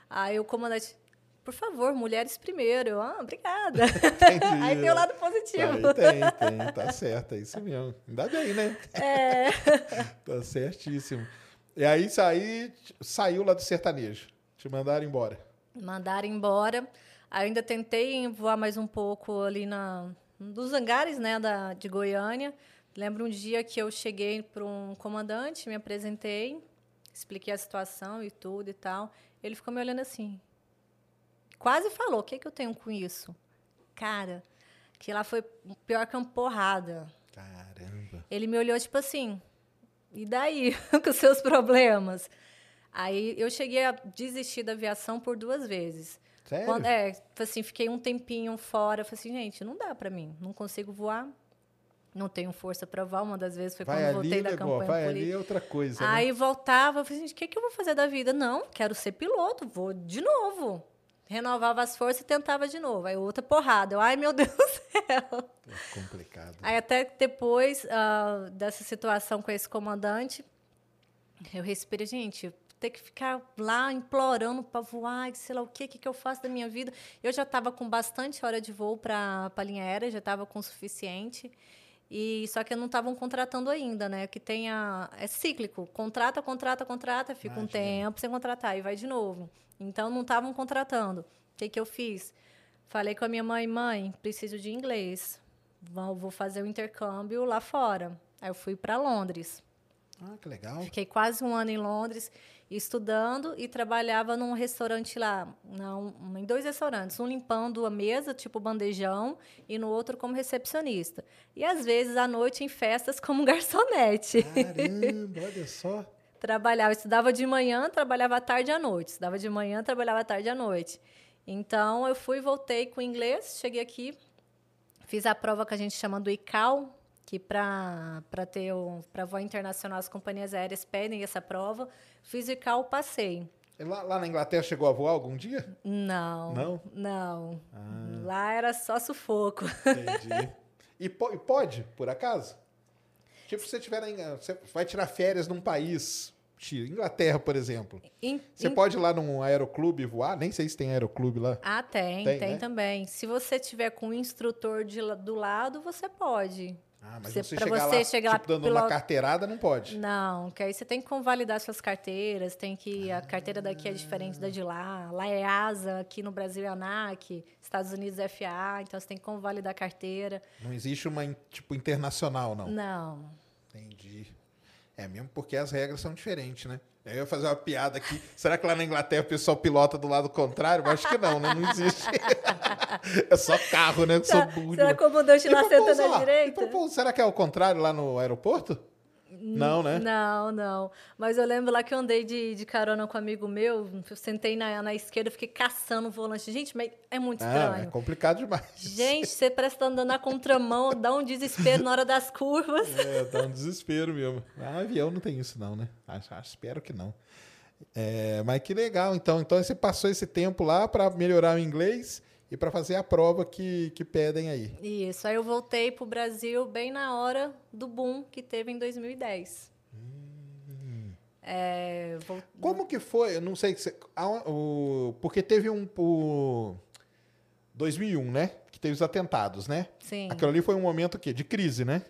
Aí o comandante, por favor, mulheres primeiro. Eu, ah, obrigada. (laughs) Aí tem o lado positivo. Aí tem, tem, tá certo, é isso mesmo. Ainda bem, né? É. (laughs) Tá certíssimo. E aí, saí, saiu lá do sertanejo. Te mandaram embora. Mandaram embora. Aí ainda tentei voar mais um pouco ali na dos hangares, né, da, de Goiânia. Lembro um dia que eu cheguei para um comandante, me apresentei, expliquei a situação e tudo e tal. Ele ficou me olhando assim. Quase falou: "O que que eu tenho com isso?" Cara, que lá foi pior que uma porrada. Caramba. Ele me olhou tipo assim, e daí (laughs) com os seus problemas? Aí eu cheguei a desistir da aviação por duas vezes. Sério? Quando- é, assim, fiquei um tempinho fora. Falei assim, gente, não dá para mim. Não consigo voar. Não tenho força para voar. Uma das vezes foi vai quando ali, voltei da campanha vai política. ali é outra coisa, Aí né? voltava, eu falei, gente, o que, que eu vou fazer da vida? Não, quero ser piloto, vou de novo. Renovava as forças e tentava de novo. Aí outra porrada. Eu, ai, meu (laughs) Deus do céu. É complicado. Aí até depois ah, dessa situação com esse comandante, eu respirei, gente, ter que ficar lá implorando para voar, sei lá o que, que, que eu faço da minha vida. Eu já estava com bastante hora de voo para a linha aérea, já estava com o suficiente. E só que não estavam contratando ainda, né? Que tenha é cíclico, contrata, contrata, contrata, fica um Imagina. tempo sem contratar e vai de novo. Então não estavam contratando. O que que eu fiz? Falei com a minha mãe, mãe, preciso de inglês. Vou vou fazer o intercâmbio lá fora. Aí eu fui para Londres. Ah, que legal. Fiquei quase um ano em Londres estudando e trabalhava num restaurante lá, não, em dois restaurantes, um limpando a mesa, tipo bandejão, e no outro como recepcionista. E às vezes à noite em festas (laughs) como garçonete. Caramba, olha só. Trabalhava, estudava de manhã, trabalhava à tarde e à noite. Estudava de manhã, trabalhava à tarde e à noite. Então, eu fui, voltei com inglês, cheguei aqui, fiz a prova que a gente chama do ICAO, que para ter o para voar internacional as companhias aéreas pedem essa prova. ICAO, passei. Lá, lá na Inglaterra chegou a voar algum dia? Não. Não? Não. Lá era só sufoco. Entendi. e, po- e pode, por acaso? Tipo, se você tiver na você vai tirar férias num país, Inglaterra, por exemplo. Em- Você em- pode ir lá num aeroclube voar? Nem sei se tem aeroclube lá. Ah, tem, Tem, tem, né? também. Se você tiver com um instrutor de do lado, você pode. Ah, mas Você- você, chegar você lá, chegar tipo, dando pelo- uma carteirada, não pode. Não, que aí você tem que convalidar suas carteiras, tem que a carteira daqui é diferente da de lá. Lá é ASA, aqui no Brasil é ANAC, Estados Unidos é FAA, então você tem que convalidar a carteira. Não existe uma, tipo, internacional, não. Não. Entendi. É mesmo porque as regras são diferentes, né? Eu ia fazer uma piada aqui. Será que lá na Inglaterra o pessoal pilota do lado contrário? Mas acho que não, né? Não existe. (laughs) é só carro, né? Eu sou burro Será que o comandante lá senta na direita? Será que é o contrário lá no aeroporto? Não, né? Não, não. Mas eu lembro lá que eu andei de, de carona com um amigo meu, eu sentei na, na esquerda, fiquei caçando o volante. Gente, mas é muito Ah, estranho. é complicado demais. Gente, você parece estar andando na contramão, dá um desespero na hora das curvas. (laughs) É, dá um desespero mesmo. Ah, avião não tem isso, não, né? Acho, acho- espero que não. É, mas que legal, então. Então você passou esse tempo lá para melhorar o inglês e para fazer a prova que, que pedem aí. Isso, aí eu voltei pro Brasil bem na hora do boom que teve em 2010. É, vol- Como que foi? Eu não sei. se- a- o, porque teve um. O 2001, né? Que teve os atentados, né? Sim, Aquilo ali foi um momento o quê? de crise, né?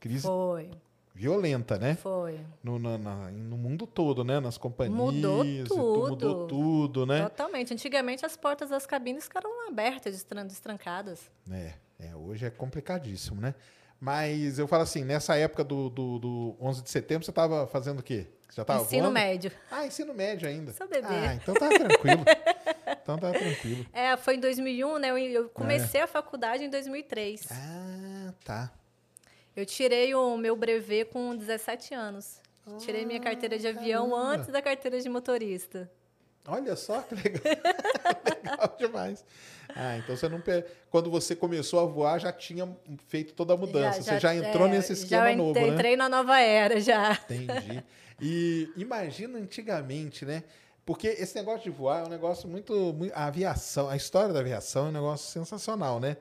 Crise foi, violenta, né? foi. No, na- na- no mundo todo, né? Nas companhias. Mudou e tu- Mudou tudo. tudo, né? Totalmente. Antigamente as portas das cabines ficaram abertas, destran- destrancadas. É, é, hoje é complicadíssimo, né? Mas eu falo assim, nessa época do, do, do 11 de setembro, você estava fazendo o quê? Você já tava Ensino voando? médio. Ah, ensino médio ainda. Sou bebê. Ah, então tá tranquilo. (laughs) então tá tranquilo. É, foi em 2001, né? Eu, comecei a faculdade em 2003. Ah, tá. Eu tirei o meu brevet com 17 anos. Tirei minha carteira de avião caramba. antes da carteira de motorista. Olha só que legal. (laughs) legal demais. Ah, então você não. pe- Quando você começou a voar, já tinha feito toda a mudança. você já entrou é, nesse esquema já novo, né? entrei na nova era já. Entendi. E imagina antigamente, né? Porque esse negócio de voar é um negócio muito, mui- A aviação, a história da aviação é um negócio sensacional, né?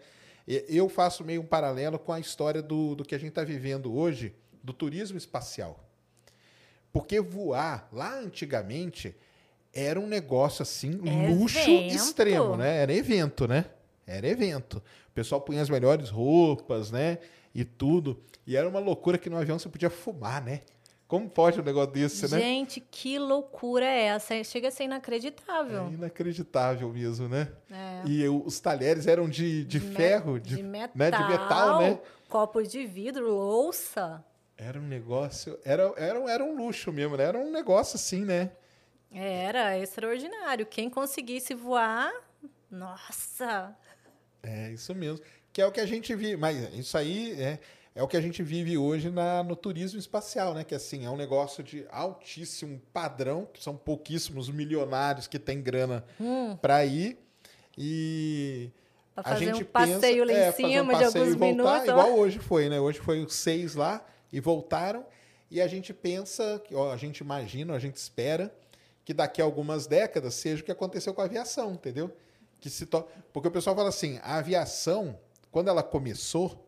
Eu faço meio um paralelo com a história do, do que a gente está vivendo hoje, do turismo espacial. Porque voar, lá antigamente, era um negócio assim, luxo Evento. extremo, né? Era evento, né? Era evento. O pessoal punha as melhores roupas, né? E tudo. E era uma loucura que no avião você podia fumar, né? Como pode um negócio desse, né? Gente, que loucura é essa? Chega a ser É inacreditável. inacreditável mesmo, né? É. E eu- os talheres eram de, de, me- ferro, de, de metal, né? de metal, né? Copos de vidro, louça. Era um negócio, era, era, era um luxo mesmo, né? Era um negócio assim, né? Era extraordinário. Quem conseguisse voar, nossa. É isso mesmo. Que é o que a gente vive, mas isso aí é, é o que a gente vive hoje na, no turismo espacial, né? Que assim, é um negócio de altíssimo padrão, que são pouquíssimos milionários que têm grana para ir. E Pra a fazer gente um passeio lá pensa, em é, fazer um cima de alguns e voltar, minutos. Igual hoje foi, né? Hoje foi os seis lá e voltaram. E a gente pensa, ó, a gente imagina, a gente espera que daqui a algumas décadas seja o que aconteceu com a aviação, entendeu? Que se to... Porque o pessoal fala assim, a aviação, quando ela começou,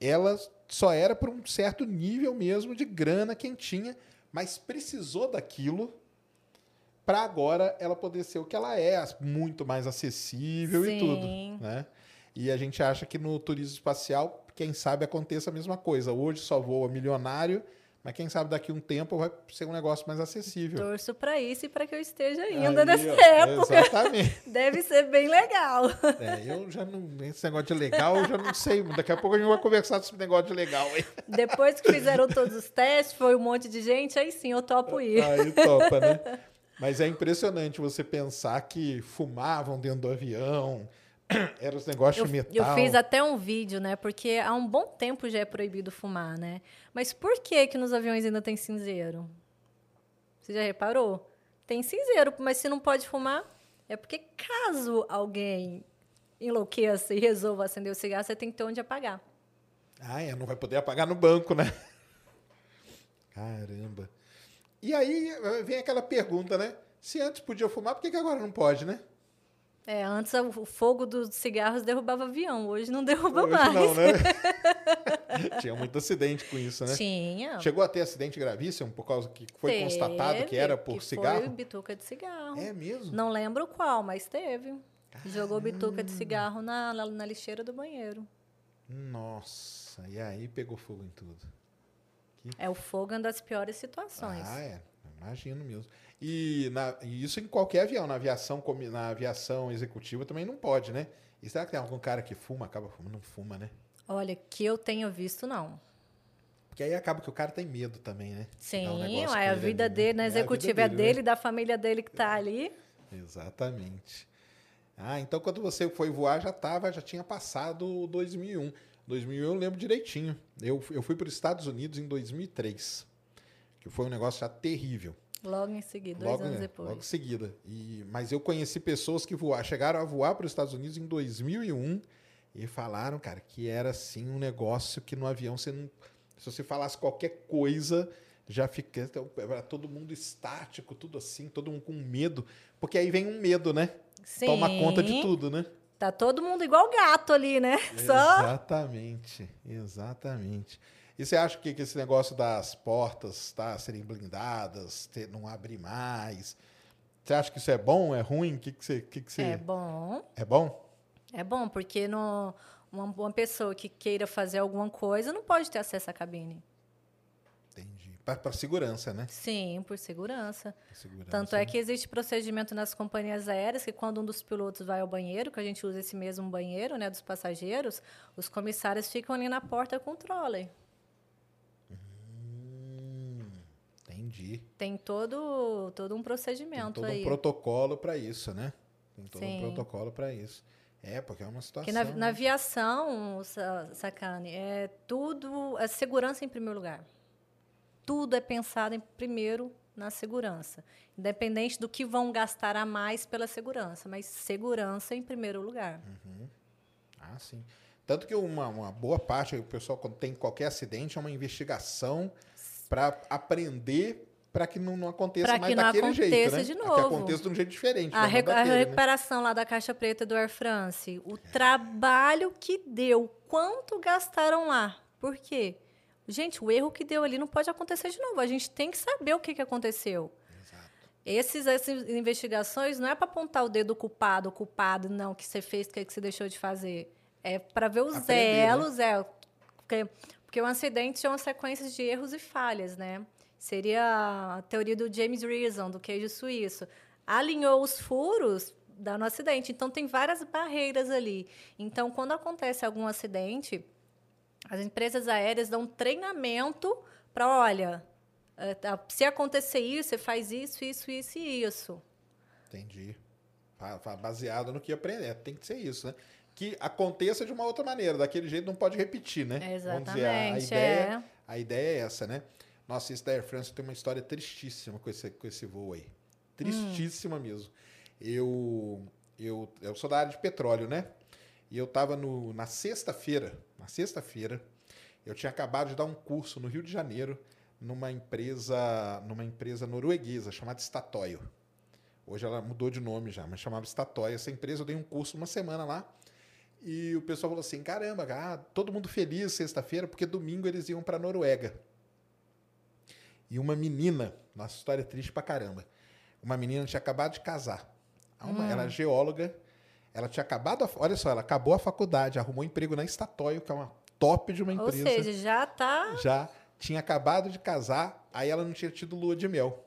ela só era para um certo nível mesmo de grana quem tinha, mas precisou daquilo para agora ela poder ser o que ela é, muito mais acessível e tudo, Sim. né? E a gente acha que no turismo espacial, quem sabe aconteça a mesma coisa. Hoje só voa milionário, mas quem sabe daqui a um tempo vai ser um negócio mais acessível. Torço pra isso e pra que eu esteja ainda Aí, nessa época. Exatamente. (laughs) Deve ser bem legal. É, eu já não. Esse negócio de legal, eu já não sei. Daqui a pouco a gente vai conversar sobre negócio de legal. Aí, Depois que fizeram todos os testes, foi um monte de gente, aí sim eu topo ir. aí topa, né? Mas é impressionante você pensar que fumavam dentro do avião, (coughs) era os negócios Eu, de metal. eu fiz até um vídeo, né? Porque há um bom tempo já é proibido fumar, né? Mas por que que nos aviões ainda tem cinzeiro? Você já reparou? Tem cinzeiro, mas se não pode fumar, é porque caso alguém enlouqueça e resolva acender o cigarro, você tem que ter onde apagar. Ah, é, não vai poder apagar no banco, né? (laughs) Caramba. E aí eh, vem aquela pergunta, né? Se antes podia fumar, por que, que agora não pode, né? É, antes o fogo dos cigarros derrubava avião, hoje não derruba Hoje mais. não, né? (laughs) Tinha muito acidente com isso, né? Tinha. Chegou a ter acidente gravíssimo por causa que foi Teve, constatado que era por que cigarro? Foi bituca de cigarro. É mesmo? Não lembro qual, mas teve. Jogou bituca de cigarro na, na, na lixeira do banheiro. Nossa, e aí pegou fogo em tudo. É o fogo é uma das piores situações. Ah, é. Imagino mesmo. E, na- e isso em qualquer avião. Na aviação, na aviação executiva também não pode, né? E será que tem algum cara que fuma, acaba fumando? Não fuma, né? Olha, que eu tenho visto, não. Porque aí acaba que o cara tem medo também, né? Sim, um ué, com a vida ali, né? dele na É executiva é né? dele, da família dele que tá ali. Exatamente. Ah, então quando você foi voar já tava, já tinha passado o 2001. 2001 eu lembro direitinho. Eu, eu fui para os Estados Unidos em 2003, que foi um negócio já terrível. Logo em seguida, dois logo, anos né, depois. Logo em seguida. E, mas eu conheci pessoas que voar, chegaram a voar para os Estados Unidos em 2001 e falaram, cara, que era assim um negócio que no avião você não. Se você falasse qualquer coisa, já fica. então, Era todo mundo estático, tudo assim, todo mundo com medo. Porque aí vem um medo, né? Toma conta de Sim. tudo, né? Tá todo mundo igual gato ali, né? Exatamente, exatamente. E você acha que, que esse negócio das portas tá, serem blindadas, ter- não abrir mais, você acha que isso é bom, é ruim? O que, que você. Que que você... é bom. É bom? É bom, porque no, uma, uma pessoa que queira fazer alguma coisa não pode ter acesso à cabine. Entendi. Para segurança, né? Sim, por segurança. Segurança, Tanto é né? que existe procedimento nas companhias aéreas que quando um dos pilotos vai ao banheiro, que a gente usa esse mesmo banheiro, né, dos passageiros, os comissários ficam ali na porta com o trolley. Hum, entendi. Tem todo, todo um procedimento todo aí. um protocolo para isso, né? Tem todo Sim. um protocolo para isso. É, porque é uma situação. Porque na, na né? aviação, Sa- Sacane, é tudo, é segurança em primeiro lugar. Tudo é pensado em primeiro na segurança, independente do que vão gastar a mais pela segurança, mas segurança em primeiro lugar. Ah, sim. Tanto que uma, uma boa parte, o pessoal, quando tem qualquer acidente, é uma investigação para aprender para que não, não aconteça Pra mais que não daquele jeito, aconteça né? de Que novo. aconteça de um jeito diferente. A, não re- a daquele, né? recuperação lá da caixa preta do Air France, o trabalho que deu, quanto gastaram lá. Por quê? Gente, o erro que deu ali não pode acontecer de novo. A gente tem que saber o que, que aconteceu. Esses, essas investigações não é para apontar o dedo culpado, o culpado, não, que você fez, que, que você deixou de fazer. É para ver os Aprender, né? elos, é. Porque, o acidente é uma sequência de erros e falhas, né? Seria a teoria do James Reason, do queijo suíço. Alinhou os furos, dá no acidente. Então, tem várias barreiras ali. Então, quando acontece algum acidente, as empresas aéreas dão treinamento para, olha, eh, tá, se acontecer isso, você faz isso, isso, isso e isso. Entendi. Baseado no que aprender. Tem que ser isso, né? Que aconteça de uma outra maneira. Daquele jeito não pode repetir, né? Vamos dizer, a, a Exatamente, ideia, é. a ideia é essa, né? Nossa, esse da Air France tem uma história tristíssima com esse, com esse voo aí. Tristíssima mesmo. Eu, eu, eu sou da área de petróleo, né? E eu tava no, na sexta-feira, na sexta-feira, eu tinha acabado de dar um curso no Rio de Janeiro numa empresa, numa empresa norueguesa chamada Statoil. Hoje ela mudou de nome já, mas chamava Statoil. Essa empresa eu dei um curso uma semana lá. E o pessoal falou assim: caramba, ah, todo mundo feliz sexta-feira, porque domingo eles iam para Noruega. E uma menina, nossa história é triste pra caramba. Uma menina tinha acabado de casar. Uma, Ela é geóloga. Ela tinha acabado, a, olha só, ela acabou a faculdade, arrumou emprego na Statoil, que é uma top de uma Ou empresa seja, já tá. já tinha acabado de casar, aí ela não tinha tido lua de mel.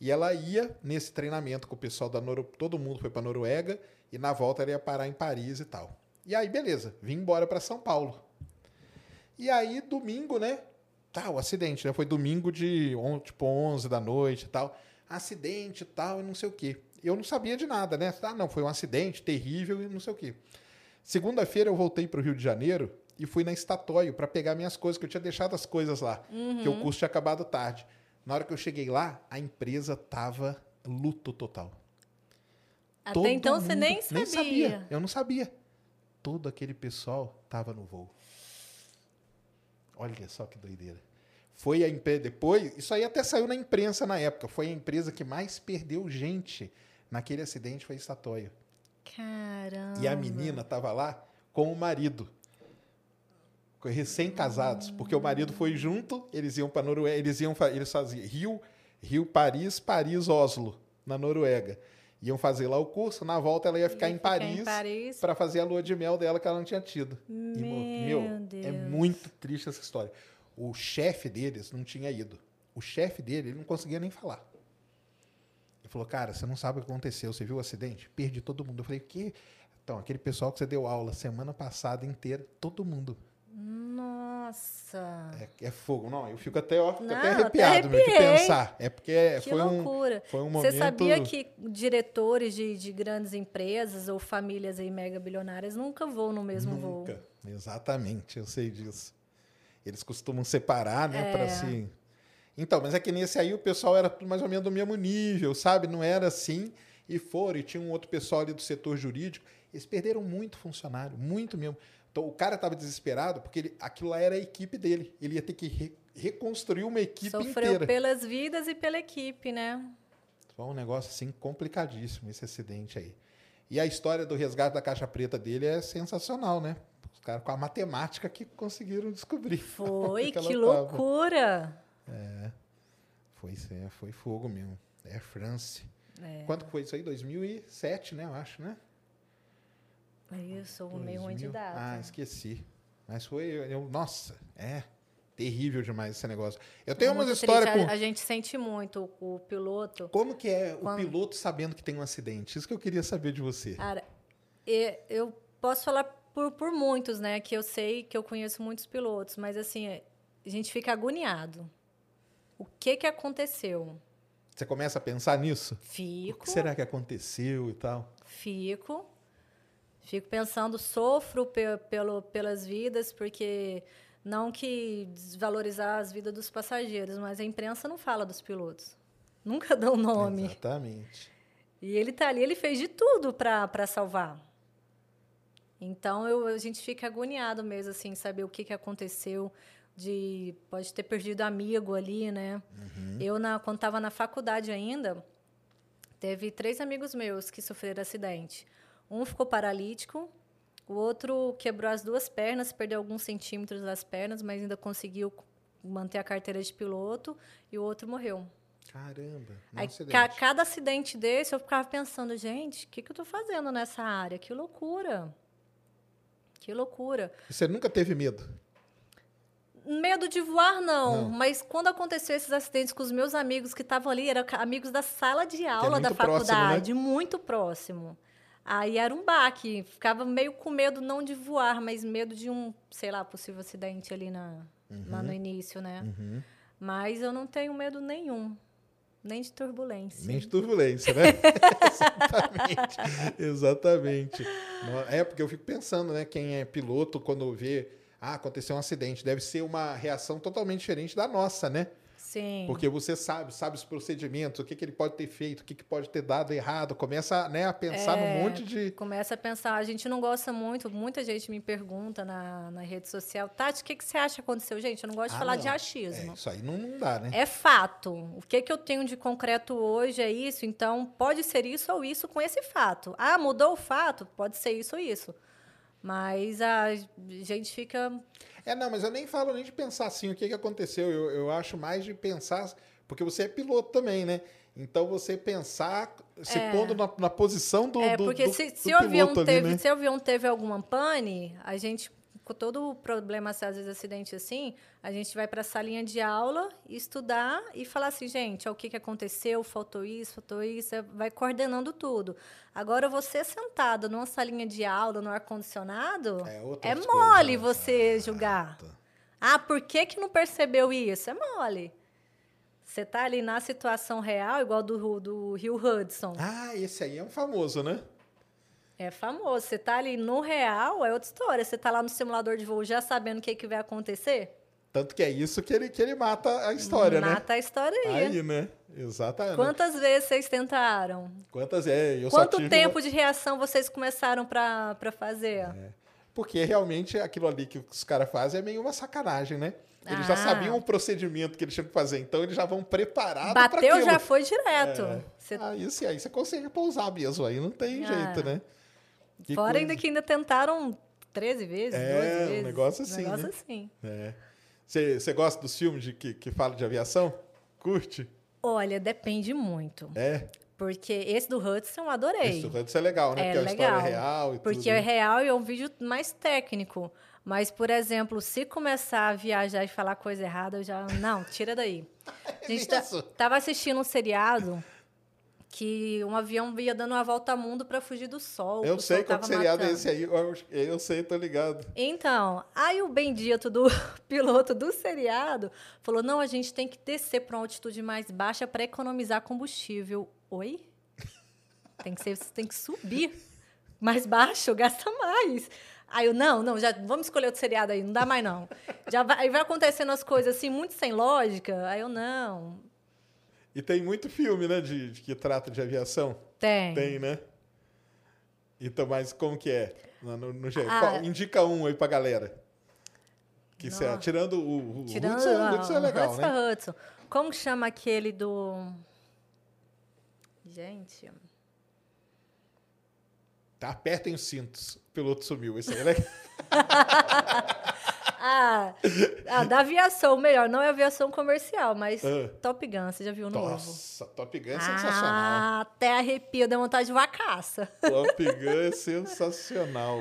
E ela ia nesse treinamento com o pessoal da Noruega, todo mundo foi para Noruega e na volta ela ia parar em Paris e tal. E aí, beleza, vim embora para São Paulo. E aí, domingo, né? Tá, o acidente, né? Foi domingo de on- tipo 11 da noite e tal. Acidente e tal, e não sei o quê. Eu não sabia de nada, né? Ah, não, foi um acidente terrível e não sei o quê. Segunda-feira eu voltei para o Rio de Janeiro e fui na Statoil para pegar minhas coisas, que eu tinha deixado as coisas lá, que o curso tinha acabado tarde. Na hora que eu cheguei lá, a empresa tava luto total. Até Todo então você mundo- nem sabia. Eu não sabia. Todo aquele pessoal tava no voo. Olha só que doideira. Foi a empresa depois, isso aí até saiu na imprensa na época. Foi a empresa que mais perdeu gente naquele acidente foi a Statoil. Caramba. E a menina tava lá com o marido. Recém-casados, porque o marido foi junto, eles iam para Noruega, eles iam eles faziam Rio, Rio, Paris, Paris, Oslo, na Noruega. Iam fazer lá o curso, na volta ela ia ficar, Ia em, ficar Paris em Paris. para fazer a lua de mel dela que ela não tinha tido. E, mo- Meu é Deus. muito triste essa história. O chefe deles não tinha ido. O chefe dele, ele não conseguia nem falar. Ele falou, cara, você não sabe o que aconteceu. Você viu o acidente? Perdi todo mundo. Eu falei, que? Então, aquele pessoal que você deu aula semana passada inteira, todo mundo. Nossa. É, é fogo. Não, eu fico até, ó, fico Não, até até arrepiado meu, de pensar. É porque Que foi, um, loucura. foi um Você momento... sabia que diretores de, de grandes empresas ou famílias aí mega bilionárias nunca voam no mesmo voo? Nunca. Exatamente, eu sei disso. Eles costumam separar, né, É. para se... Então, mas é que nesse aí o pessoal era tudo mais ou menos do mesmo nível, sabe? Não era assim. E foram, e tinha um outro pessoal ali do setor jurídico. Eles perderam muito funcionário, muito mesmo. Então, o cara estava desesperado porque ele, aquilo lá era a equipe dele. Ele ia ter que re- reconstruir uma equipe Sofreu inteira. pelas vidas e pela equipe, né? Foi um negócio assim complicadíssimo esse acidente aí. E a história do resgate da caixa preta dele é sensacional, né? Os caras com a matemática que conseguiram descobrir. (laughs) Foi, que tava. loucura. Foi, é, foi fogo mesmo. É France. É. Quanto que foi isso aí? 2007, né? Eu acho, né? Eu sou meio ruim de 2000. data. Ah, esqueci. Mas foi. Eu, nossa, é terrível demais esse negócio. Eu tenho É umas histórias com. A, gente sente muito o, o piloto. Como que é o Quando- piloto sabendo que tem um acidente? Isso que eu queria saber de você. Cara, eu posso falar por, por muitos, né? Que eu sei que eu conheço muitos pilotos, mas assim, a gente fica agoniado. O que que aconteceu? Você começa a pensar nisso? O Fico, que será que aconteceu e tal? fico, fico pensando, sofro pe- pelo, pelas vidas, porque não que desvalorizar as vidas dos passageiros, mas a imprensa não fala dos pilotos. (laughs) Nunca dão nome. Exatamente. E ele tá ali, ele fez de tudo para salvar. Então eu, a gente fica agoniado mesmo, assim, saber o que, que aconteceu. De pode ter perdido amigo ali, né? Eu, na, quando estava na faculdade ainda, teve três amigos meus que sofreram acidente. Um ficou paralítico, o outro quebrou as duas pernas, perdeu alguns centímetros das pernas, mas ainda conseguiu manter a carteira de piloto, e o outro morreu. Caramba. Um Aí, acidente. ca- cada acidente desse, eu ficava pensando, gente, o que, que eu estou fazendo nessa área? Que loucura. Que loucura. Você nunca teve medo? Medo de voar, não. Não. Mas quando aconteceu esses acidentes com os meus amigos que estavam ali, eram amigos da sala de aula da muito próximo, né? faculdade, muito próximo. Aí era um baque. Ficava meio com medo, não de voar, mas medo de um, sei lá, possível acidente ali na, lá Uhum. no início, né? Mas eu não tenho medo nenhum. Nem de turbulência. Nem de turbulência, né? (laughs) Exatamente. Exatamente. É porque eu fico pensando, né? Quem é piloto, quando vê, ah, aconteceu um acidente, deve ser uma reação totalmente diferente da nossa, né? Sim. Porque você sabe, sabe os procedimentos, o que, que ele pode ter feito, o que, que pode ter dado errado, começa né, a pensar num É, monte de. Começa a pensar, a gente não gosta muito, muita gente me pergunta na, na rede social, Tati, o que, que você acha que aconteceu? Gente, eu não gosto de Ah, falar não. de achismo. É, isso aí não, não dá, né? É fato. O que, que eu tenho de concreto hoje é isso, então pode ser isso ou isso com esse fato. Ah, mudou o fato? Pode ser isso ou isso. Mas a gente fica. É, não, mas eu nem falo nem de pensar assim, o que, que aconteceu. Eu, eu acho mais de pensar, porque você é piloto também, né? Então você pensar, se pondo na, na posição do. É, do- porque do- se, do se, o avião piloto ali, teve, né? se o avião teve alguma pane, a gente, com todo o problema, às vezes acidente assim, a gente vai para a salinha de aula, estudar e falar assim, gente, ó, o que, que aconteceu, faltou isso, faltou isso, é, vai coordenando tudo. Agora, você sentada numa salinha de aula, no ar-condicionado, É é, mole coisas, você julgar. Ah, por que, que não percebeu isso? É mole. Você tá ali na situação real, igual do, do Rio Hudson. Ah, esse aí é um famoso, né? É famoso. Você tá ali no real, é outra história. Você tá lá no simulador de voo já sabendo o que, que vai acontecer? Tanto que é isso que ele, que ele mata a história, né? Mata a história aí. Aí, né? Exatamente. Quantas vezes vocês tentaram? Quantas é? Eu Quanto tive tempo de reação vocês começaram pra pra fazer? Porque realmente aquilo ali que os caras fazem é meio uma sacanagem, né? Eles já Ah. sabiam o procedimento que eles tinham que fazer, então eles já vão preparados pra Bateu, já foi direto. É. Você- Aí, sim, aí você consegue pousar mesmo, aí não tem Ah. jeito, né? Que Fora coisa. ainda que ainda tentaram 13 vezes, É, 12 um vezes. negócio assim, negócio né? assim. É. Você você gosta dos filmes de, que, que falam de aviação? Curte? Olha, depende muito. É. Porque esse do Hudson eu adorei. Isso, isso é legal, né? É Porque a história legal. é real e Porque tudo. é né? real e é um vídeo mais técnico. Mas, por exemplo, se começar a viajar e falar coisa errada, eu já. Não, tira daí. (laughs) A gente tá, tava assistindo um seriado que um avião ia dando uma volta ao mundo para fugir do sol. Eu sei sol qual seriado é esse aí. Eu, eu sei, tô ligado. Então, aí o bendito do (laughs) piloto do seriado falou: não, a gente tem que descer para uma altitude mais baixa para economizar combustível. Oi? (laughs) Tem que, ser, tem que subir mais baixo, (laughs) gasta mais. Aí eu, não, não, já vamos escolher outro seriado aí, não dá mais não. Já vai, aí vai acontecendo as coisas assim, muito sem lógica. Aí eu, não, E tem muito filme, né, de, de que trata de aviação. tem. Tem, né? Então, mas como que é? No, no, no. Ah. Qual- indica um aí pra galera. Que Nossa. tirando o, o Tirando Hudson, o Hudson é legal, Hudson, né? Hudson. Como que chama aquele do. Gente. Tá, apertem os cintos. O piloto sumiu. Esse aí é legal. (laughs) Ah, ah, da aviação, melhor. Não é aviação comercial, mas Ah. Top Gun, você já viu o novo? Nossa, Top Gun é sensacional. Ah, até arrepio, deu vontade de vacaça. (laughs) Top Gun é sensacional.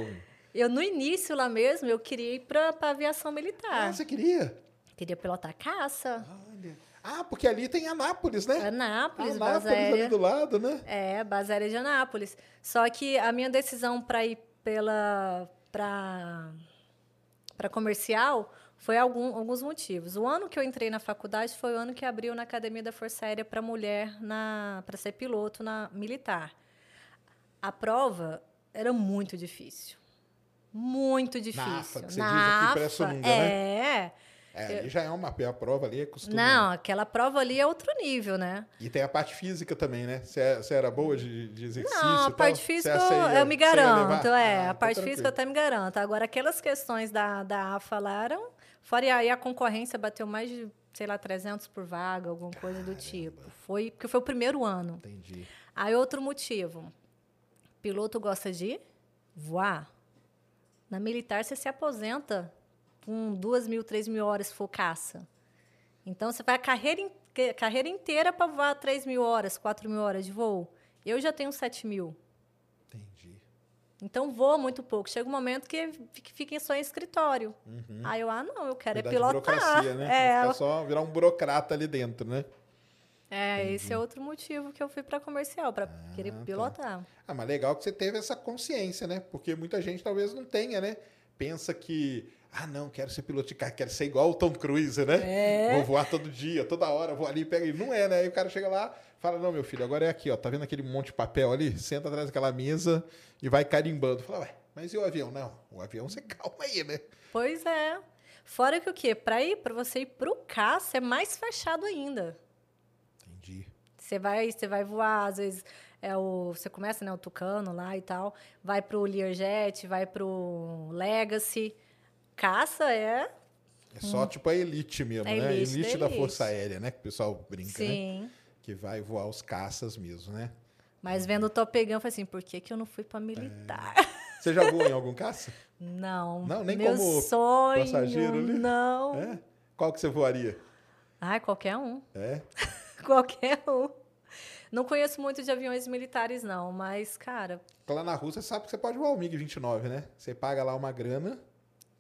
Eu, no início lá mesmo, eu queria ir pra, pra aviação militar. Ah, você queria? Queria pilotar caça. Olha. Ah, porque ali tem Anápolis, né? Anápolis, Anápolis base ali do lado, né? É, base aérea de Anápolis. Só que a minha decisão para ir pela para para comercial foi algum, alguns motivos. O ano que eu entrei na faculdade foi o ano que abriu na Academia da Força Aérea para mulher na para ser piloto na militar. A prova era muito difícil. Muito difícil. NAFA, que você diz aqui, pré-sunga, né? é. É, ali já é uma a prova ali, é costume. Não, aquela prova ali é outro nível, né? E tem a parte física também, né? Você é- era boa de, de exercício? Não, a tal? parte Você- física você ia- eu me garanto, é. Ah, a então parte física eu até me garanto. Agora, aquelas questões da, da AFA lá eram... Fora e aí a concorrência bateu mais de, sei lá, 300 por vaga, alguma coisa do tipo. Foi, porque foi o primeiro ano. Entendi. Aí, outro motivo. Piloto gosta de voar. Na militar, você se aposenta com duas mil, três mil horas se for caça. Então, você vai a carreira, in- carreira inteira para voar 3 mil horas, 4 mil horas de voo. Eu já tenho 7 mil. Entendi. Então, voa muito pouco. Chega um momento que fica só em escritório. Aí eu, ah, não, eu quero é Cuidar pilotar. né? (laughs) É, só virar um burocrata ali dentro, né? é, esse é outro motivo que eu fui para comercial, para querer tá. pilotar. Ah, mas legal que você teve essa consciência, né? Porque muita gente talvez não tenha, né? Pensa que, ah, não, quero ser piloto de carro, quero ser igual o Tom Cruise, né? É. Vou voar todo dia, toda hora, vou ali, pega. E não é, né? Aí o cara chega lá, fala, não, meu filho, agora é aqui, ó. Tá vendo aquele monte de papel ali? Senta atrás daquela mesa e vai carimbando. Fala, ué, mas e o avião? Não, o avião você (laughs) calma aí, né? Pois é. Fora que o quê? Para ir, para você ir para o caça é mais fechado ainda. Entendi. Você vai, você vai voar, às vezes é o, você começa, né, o Tucano lá e tal, vai pro Learjet, vai pro Legacy. Caça é, É só tipo a elite mesmo, A né? elite Elite da da Força. Aérea, né? Que o pessoal brinca, né? sim. Que vai voar os caças mesmo, né? Mas vendo o Top Gun, eu falei assim, por que, que eu não fui para militar? Você já voou em algum caça? (laughs) Não. Não, nem Meu como sonho, passageiro ali? não. É? Qual que você voaria? Ai, qualquer um. É? (laughs) Qualquer um. Não conheço muito de aviões militares, não, mas, cara, Lá na Rússia, você sabe que você pode voar o MiG-29, né? Você paga lá uma grana.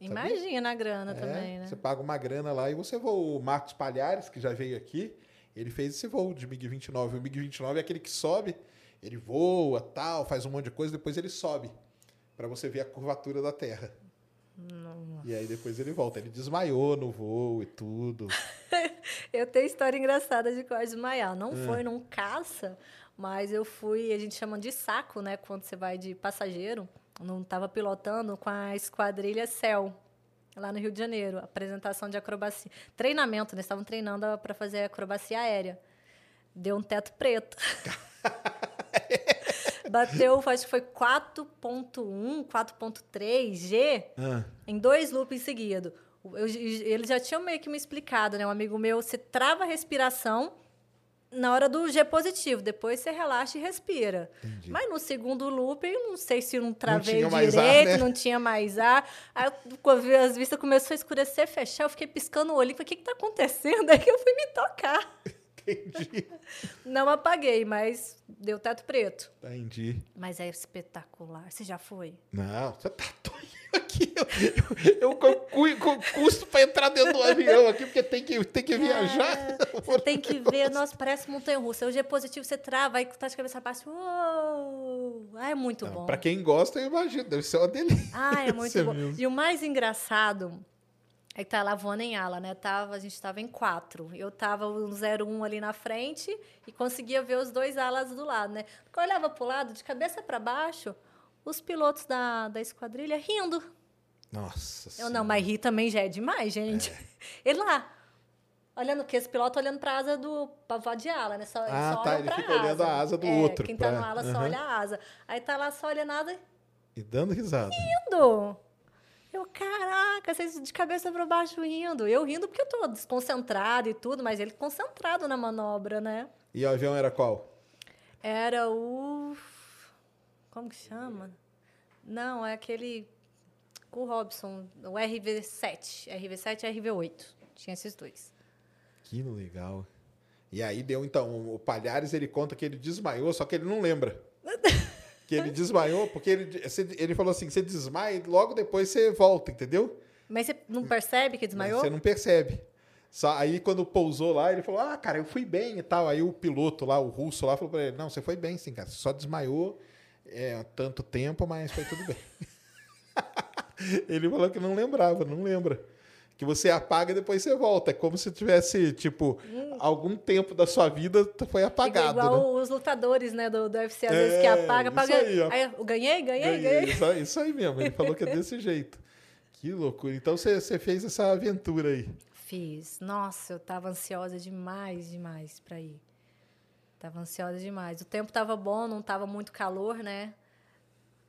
Imagina a grana é, também, né? Você paga uma grana lá e você voa. O Marcos Palhares, que já veio aqui, ele fez esse voo de MiG-29. O MiG-29 é aquele que sobe, ele voa, tal, faz um monte de coisa, depois ele sobe. Pra você ver a curvatura da Terra. E aí depois ele volta. Ele desmaiou no voo e tudo. (laughs) Eu tenho história engraçada de quase desmaiar. Não É. foi num caça, mas eu fui, a gente chama de saco, né? Quando você vai de passageiro. Não estava pilotando com a esquadrilha Céu. lá no Rio de Janeiro, apresentação de acrobacia. Treinamento, né? Estavam treinando para fazer acrobacia aérea. Deu um teto preto. (laughs) Bateu, acho que foi 4.1, 4.3 G Ah. em dois loops seguidos. Eu, eles já tinham meio que me explicado, né? Um amigo meu, você trava a respiração na hora do G positivo, depois você relaxa e respira. Mas no segundo loop, eu não sei se não travei tinha mais ar, direito, né? não tinha mais ar. Aí eu- as vistas começou a escurecer, fechar, eu fiquei piscando o olho, falei, o que que tá acontecendo? (laughs) Aí que eu fui me tocar. Entendi. (laughs) Não apaguei, mas deu teto preto. Entendi. Mas é espetacular. Você já foi? Não, você tá doido aqui. Eu, eu, eu cu- cu- custo pra entrar dentro do avião aqui, porque tem que, tem que viajar. É, Você tem que ver, nossa, parece montanha russa. O G positivo você trava, aí tá de cabeça para baixo. Uou! Ah, é muito bom. Pra quem gosta, eu imagino, deve ser uma delícia. Ah, é muito (laughs) bom. mesmo. E o mais engraçado é que tá lá voando em ala, né? Tava, a gente tava em quatro. Eu tava um 01 ali na frente e conseguia ver os dois alas do lado, né? Quando eu olhava pro lado, de cabeça para baixo, os pilotos da, da esquadrilha rindo. Nossa Eu não, mas rir também já é demais, gente. É. Ele (laughs) lá, olhando que? Esse piloto olhando pra asa do. pra voar de ala, né? Só, Ah, só tá, ele fica olhando a asa do outro, Quem tá pra- no ala só Aham. olha a asa. Aí tá lá só olhando nada E dando risada. rindo. Eu, caraca, vocês de cabeça pra baixo rindo. Eu rindo porque eu tô desconcentrada e tudo, mas ele concentrado na manobra, né? E o avião era qual? Era o. Como que chama? Não, é aquele. Com o Robson, o RV7. RV7 e RV8. Tinha esses dois. Que legal. E aí deu, então, o Palhares, ele conta que ele desmaiou, só que ele não lembra. (laughs) que ele desmaiou, porque ele, ele falou assim, você desmaia e logo depois você volta, entendeu? Mas você não percebe que desmaiou? Você não percebe. Só, aí quando pousou lá, ele falou, ah, cara, eu fui bem e tal. Aí o piloto lá, o russo lá, falou pra ele, não, você foi bem sim, cara. Você só desmaiou é, tanto tempo, mas foi tudo bem. (laughs) (laughs) ele falou que não lembrava, não lembra. Que você apaga e depois você volta. É como se tivesse, tipo, algum tempo da sua vida foi apagado, Igual né? os lutadores, né, do, do UFC, às É, vezes que apaga, apaga. aí. Aí, eu ganhei, ganhei, Ganhei, ganhei. Isso, isso aí mesmo, ele falou que é (laughs) desse jeito. Que loucura. Então você você fez essa aventura aí. Fiz. Nossa, eu tava ansiosa demais, demais pra ir. Tava ansiosa demais. O tempo tava bom, não tava muito calor, né?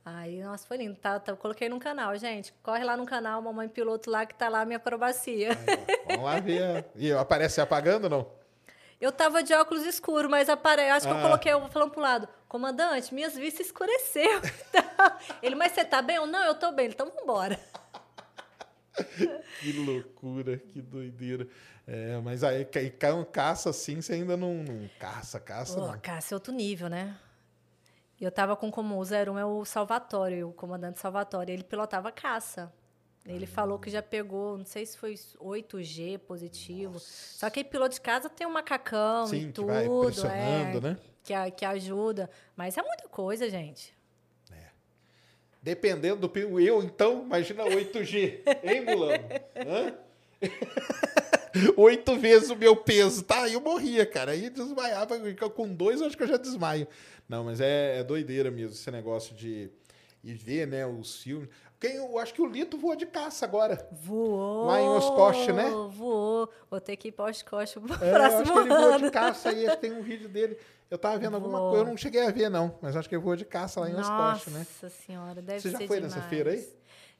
Aí, nossa, foi lindo. Tá, tá- coloquei no canal, gente. Corre lá no canal, Mamãe Piloto lá, que tá lá a minha acrobacia. Aí, vamos lá ver. E aparece apagando ou não? Eu tava de óculos escuros, mas apare... acho que Ah. eu coloquei, eu falando pro lado, comandante, minhas vistas escureceu. (laughs) Então, Ele, mas você tá bem? Eu, não, eu tô bem. Então vambora. Que loucura, que doideira. É, mas aí caça assim, você ainda não, não caça, caça Pô, não. esse é outro nível, né? E eu tava com como o 01 é o Salvatore, o comandante Salvatore. Ele pilotava caça. Ele falou que já pegou, não sei se foi 8G positivo. Só que piloto de casa tem um macacão Sim, e que tudo. vai pressionando, é, né? Que, que ajuda. Mas é muita coisa, gente. Dependendo do eu então, imagina 8G, hein, Mulano? (laughs) Hã? (laughs) Oito vezes o meu peso, tá? Aí eu morria, cara. Aí desmaiava. Com dois, eu acho que eu já desmaio. Não, mas é, é doideira mesmo esse negócio de ir ver, né, os filmes. Quem, eu acho que o Lito voa de caça agora. Voou. Lá em Oshkosh, né? Voou. Vou ter que ir para Oshkosh no É, eu acho próximo que ele voa ano. de caça aí, tem um vídeo dele. Eu tava vendo alguma Voa. coisa, eu não cheguei a ver, não. Mas acho que ele voa de caça lá em Oshkosh, né? Nossa senhora, deve Você já ser foi nessa demais. feira aí?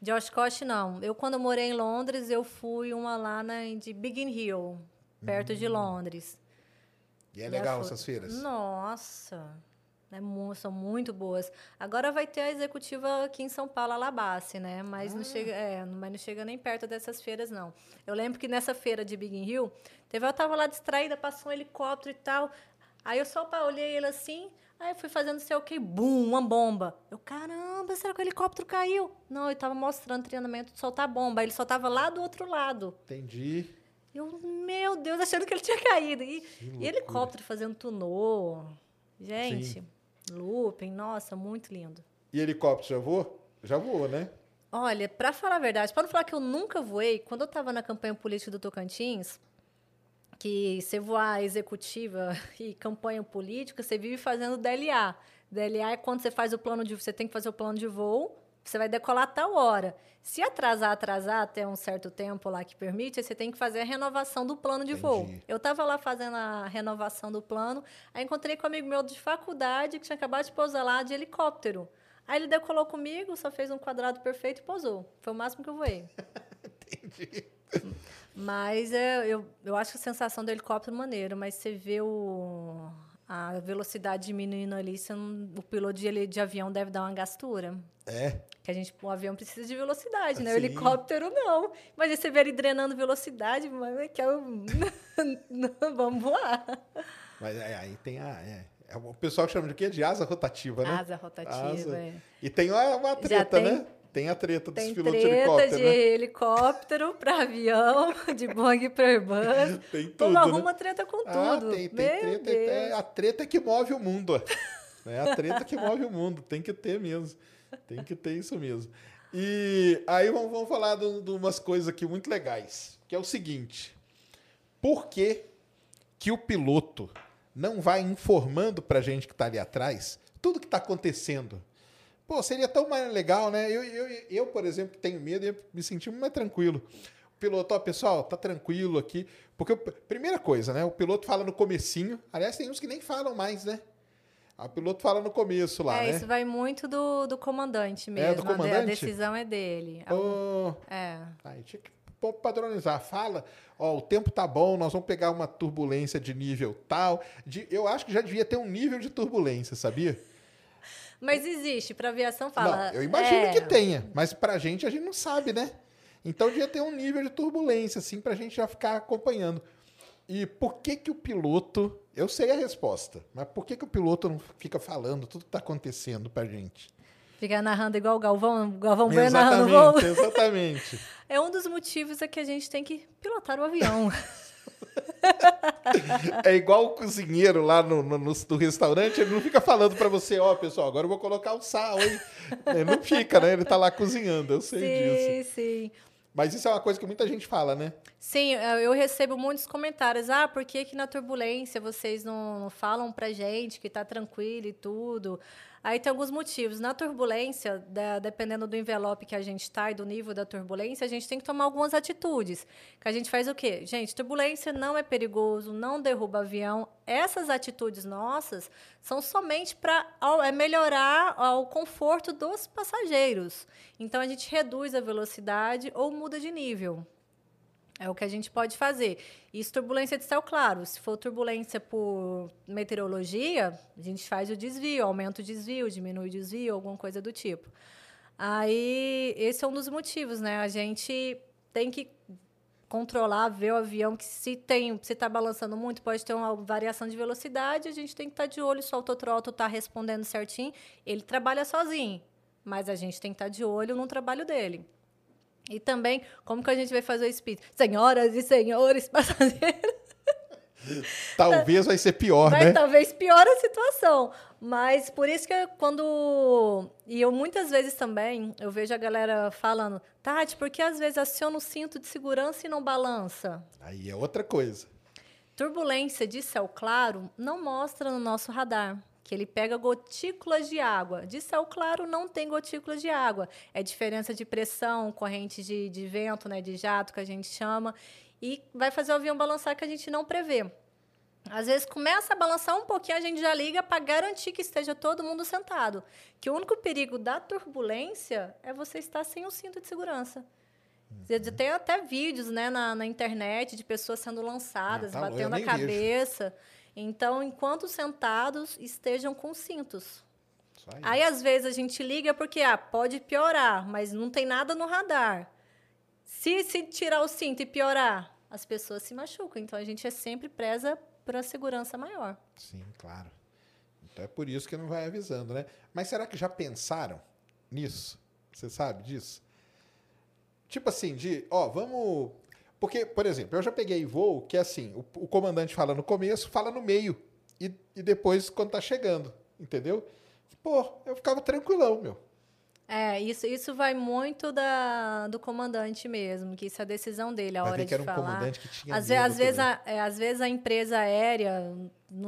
De Oshkosh, não. Eu, quando morei em Londres, eu fui uma lá na, de Biggin Hill, perto Hum. de Londres. E é legal essas feiras. Nossa, é são muito boas. Agora vai ter a executiva aqui em São Paulo, a Labasse, né? Mas, Ah. não chega, é, mas não chega nem perto dessas feiras, não. Eu lembro que nessa feira de Biggin Hill, teve, eu tava lá distraída, passou um helicóptero e tal. Aí eu só olhei ele assim, aí eu fui fazendo sei o quê, bum, uma bomba. Eu, caramba, será que o helicóptero caiu? Não, ele tava mostrando treinamento de soltar bomba. Ele só tava lá do outro lado. Entendi. Eu, meu Deus, achando que ele tinha caído. E, e helicóptero fazendo tunô. Gente, looping, nossa, muito lindo. E helicóptero já voou? Já voou, né? Olha, pra falar a verdade, para não falar que eu nunca voei, quando eu estava na campanha política do Tocantins, que você voar executiva (laughs) e campanha política, você vive fazendo DLA. DLA é quando você faz o plano de. Você tem que fazer o plano de voo você vai decolar a tal hora. Se atrasar, atrasar até um certo tempo lá que permite, você tem que fazer a renovação do plano de voo. Entendi. Eu estava lá fazendo a renovação do plano, aí encontrei com um amigo meu de faculdade que tinha acabado de pousar lá de helicóptero. Aí ele decolou comigo, só fez um quadrado perfeito e pousou. Foi o máximo que eu voei. (laughs) Entendi. Mas é, eu, eu acho que a sensação do helicóptero maneiro, mas você vê o, a velocidade diminuindo ali, não- o piloto de, de avião deve dar uma gastura. É. Que a gente, o avião precisa de velocidade, né? O Sim. helicóptero não. Imagina você ver ele drenando velocidade, mas é que é o... (laughs) Vamos voar. Mas aí tem a. é, é o pessoal chama de quê? De asa rotativa, né? Asa rotativa, Asa. é. E tem uma, uma treta, tem- né? Tem a treta dos Tem pilotos de treta helicóptero, de né? helicóptero para avião, (laughs) de Boeing para Airbus. (laughs) Tem tudo, Todo né? arruma treta com Ah, tudo. tem, treta. É a treta que move o mundo. (laughs) É a treta que move o mundo. Tem que ter mesmo. Tem que ter isso mesmo. E aí vamos, vamos falar de, de umas coisas aqui muito legais. Que é o seguinte. Por que, que o piloto não vai informando pra gente que tá ali atrás tudo que tá acontecendo? Pô, seria tão mais legal, né? Eu, eu, eu, por exemplo, tenho medo, ia me muito mais tranquilo. O piloto, ó, pessoal, tá tranquilo aqui. Porque, primeira coisa, né? O piloto fala no comecinho. Aliás, tem uns que nem falam mais, né? O piloto fala no começo lá, é, né? isso vai muito do, do comandante mesmo. É, do a de- A comandante? decisão é dele. É o- Ô, É. Aí tinha que padronizar. Fala, ó, o tempo tá bom, nós vamos pegar uma turbulência de nível tal. De, eu acho que já devia ter um nível de turbulência, sabia? Mas existe, para aviação fala. não, eu imagino é, que tenha, mas pra gente a gente não sabe, né? Então devia ter um nível de turbulência, assim, pra gente já ficar acompanhando. E por que que o piloto... Eu sei a resposta, mas por que que o piloto não fica falando tudo que tá acontecendo pra gente? Fica narrando igual o Galvão, Galvão Bueno narrando voo. Exatamente, exatamente. (laughs) É um dos motivos é que a gente tem que pilotar o avião. (laughs) (laughs) É igual o cozinheiro lá no, no, no- no restaurante, ele não fica falando pra você, ó, pessoal, agora eu vou colocar o sal, hein? Ele não fica, né? Ele tá lá cozinhando, eu sei disso. sim, sim. Mas isso é uma coisa que muita gente fala, né? Sim, eu recebo muitos comentários. Ah, por que, que na turbulência vocês não, não falam pra gente que tá tranquilo e tudo? Aí tem alguns motivos. Na turbulência, da- dependendo do envelope que a gente está e do nível da turbulência, a gente tem que tomar algumas atitudes. Que a gente faz o quê? Gente, turbulência não é perigoso, não derruba avião. Essas atitudes nossas são somente para é melhorar o conforto dos passageiros. Então a gente reduz a velocidade ou muda de nível. É o que a gente pode fazer. Isso, turbulência de céu claro. Se for turbulência por meteorologia, a gente faz o desvio, aumenta o desvio, diminui o desvio, alguma coisa do tipo. Aí, esse é um dos motivos, né? A gente tem que controlar, ver o avião, que se tem, se está balançando muito, pode ter uma variação de velocidade, a gente tem que estar de olho se o autotrotto está respondendo certinho. Ele trabalha sozinho, mas a gente tem que estar de olho no trabalho dele. E também, como que a gente vai fazer o speed? Senhoras e senhores (laughs) passageiros, Talvez vai ser pior, vai né? talvez pior a situação. Mas por isso que quando. E eu muitas vezes também, eu vejo a galera falando, Tati, por que às vezes aciona o cinto de segurança e não balança? Aí é outra coisa. Turbulência de céu claro não mostra no nosso radar que ele pega gotículas de água. De céu claro não tem gotículas de água. É diferença de pressão, corrente de, de vento, né, de jato que a gente chama, e vai fazer o avião balançar que a gente não prevê. Às vezes começa a balançar um pouquinho, a gente já liga para garantir que esteja todo mundo sentado. Que o único perigo da turbulência é você estar sem o cinto de segurança. Você Tem até vídeos né, na, na internet de pessoas sendo lançadas, Ah, tá, batendo a vejo. Então, enquanto sentados, estejam com cintos. Aí. Aí, às vezes, a gente liga porque ah, pode piorar, mas não tem nada no radar. Se, se tirar o cinto e piorar, as pessoas se machucam. Então, a gente é sempre preza por a segurança maior. Sim, claro. Então é por isso que não vai avisando, né? Mas será que já pensaram nisso? Você sabe disso? Tipo assim, de, ó, vamos. Porque, por exemplo, eu já peguei voo que é assim: o, o comandante fala no começo, fala no meio. E, e depois quando tá chegando, entendeu? Pô, eu ficava tranquilão, meu. É, isso, isso vai muito da, do comandante mesmo, que isso é a decisão dele, a hora de era um falar. comandante que tinha às, às vezes a, é, às vezes a empresa aérea,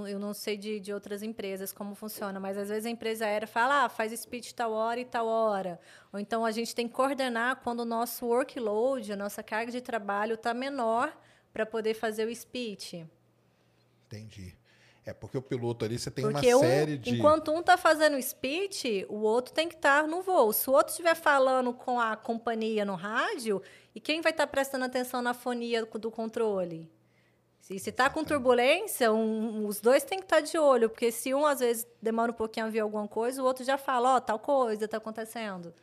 eu não sei de, de outras empresas como funciona, mas às vezes a empresa aérea fala, ah, faz speech tal hora e tal hora. Ou então a gente tem que coordenar quando o nosso workload, a nossa carga de trabalho está menor para poder fazer o speech. Entendi. É porque o piloto ali, você tem Porque uma um, série de. enquanto um tá fazendo speech, o outro tem que estar no voo. Se o outro estiver falando com a companhia no rádio, e quem vai estar prestando atenção na fonia do controle? Se está com turbulência, um- os dois têm que estar de olho, porque se um às vezes demora um pouquinho a ver alguma coisa, o outro já fala, ó, tal coisa está acontecendo.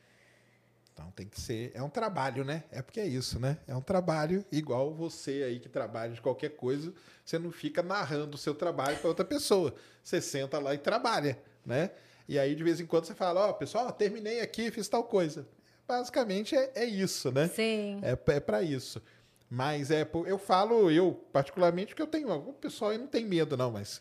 Então tem que ser. É um trabalho, né? É porque é isso, né? É um trabalho igual você aí que trabalha de qualquer coisa. Você não fica narrando o seu trabalho para outra pessoa. Você senta lá e trabalha, né? E aí de vez em quando você fala: Ó, pessoal, terminei aqui, fiz tal coisa. Basicamente é, é isso, né? Sim. É, é para isso. Mas é, eu falo, eu particularmente, que eu tenho. O pessoal aí não tem medo, não, mas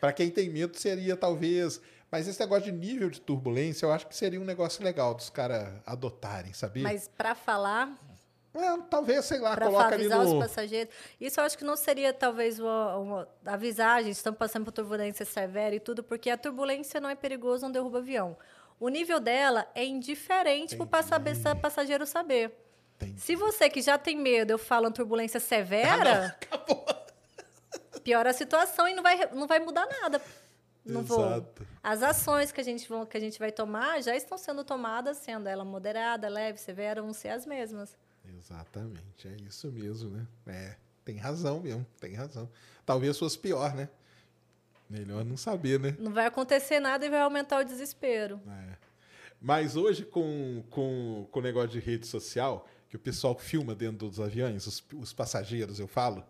para quem tem medo seria talvez. Mas esse negócio de nível de turbulência, eu acho que seria um negócio legal dos caras adotarem, sabia? Mas para falar, É, talvez, sei lá, para coloca ali avisar os no. passageiros. Isso eu acho que não seria talvez uma, uma avisar, gente, estamos passando por turbulência severa e tudo, porque a turbulência não é perigosa, não derruba avião. O nível dela é indiferente para o passageiro saber. Entendi. Se você que já tem medo, eu falo em turbulência severa, (laughs) piora a situação e não vai, não vai mudar nada no voo. Exato. As ações que a, gente vão, que a gente vai tomar já estão sendo tomadas, sendo ela moderada, leve, severa, vão ser as mesmas. Exatamente, é isso mesmo, né? É, tem razão mesmo, tem razão. Talvez fosse pior, né? Melhor não saber, né? Não vai acontecer nada e vai aumentar o desespero. É. Mas hoje, com, com, com o negócio de rede social, que o pessoal filma dentro dos aviões, os, os passageiros, eu falo,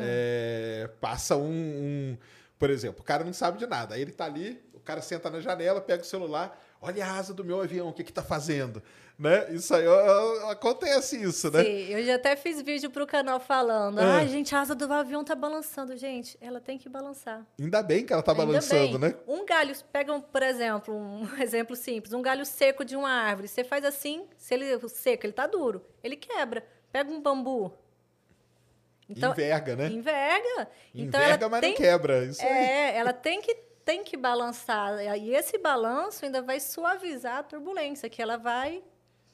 é, passa um, um- Por exemplo, o cara não sabe de nada. Aí ele tá ali, o cara senta na janela, pega o celular, olha a asa do meu avião, o que que tá fazendo? Né? Isso aí, acontece isso, né? Sim, eu já até fiz vídeo pro canal falando. Ah. Ai, gente, a asa do avião tá balançando. Gente, ela tem que balançar. Ainda bem que ela tá Ainda balançando, bem. né? Um galho, pega, por exemplo, um (laughs) exemplo simples, um galho seco de uma árvore. Você faz assim, se ele seco, ele tá duro, ele quebra. Pega um bambu. Enverga, né? Enverga. Então Enverga, mas tem, não quebra. Isso aí. É, ela tem que, tem que balançar. E esse balanço ainda vai suavizar a turbulência, que ela vai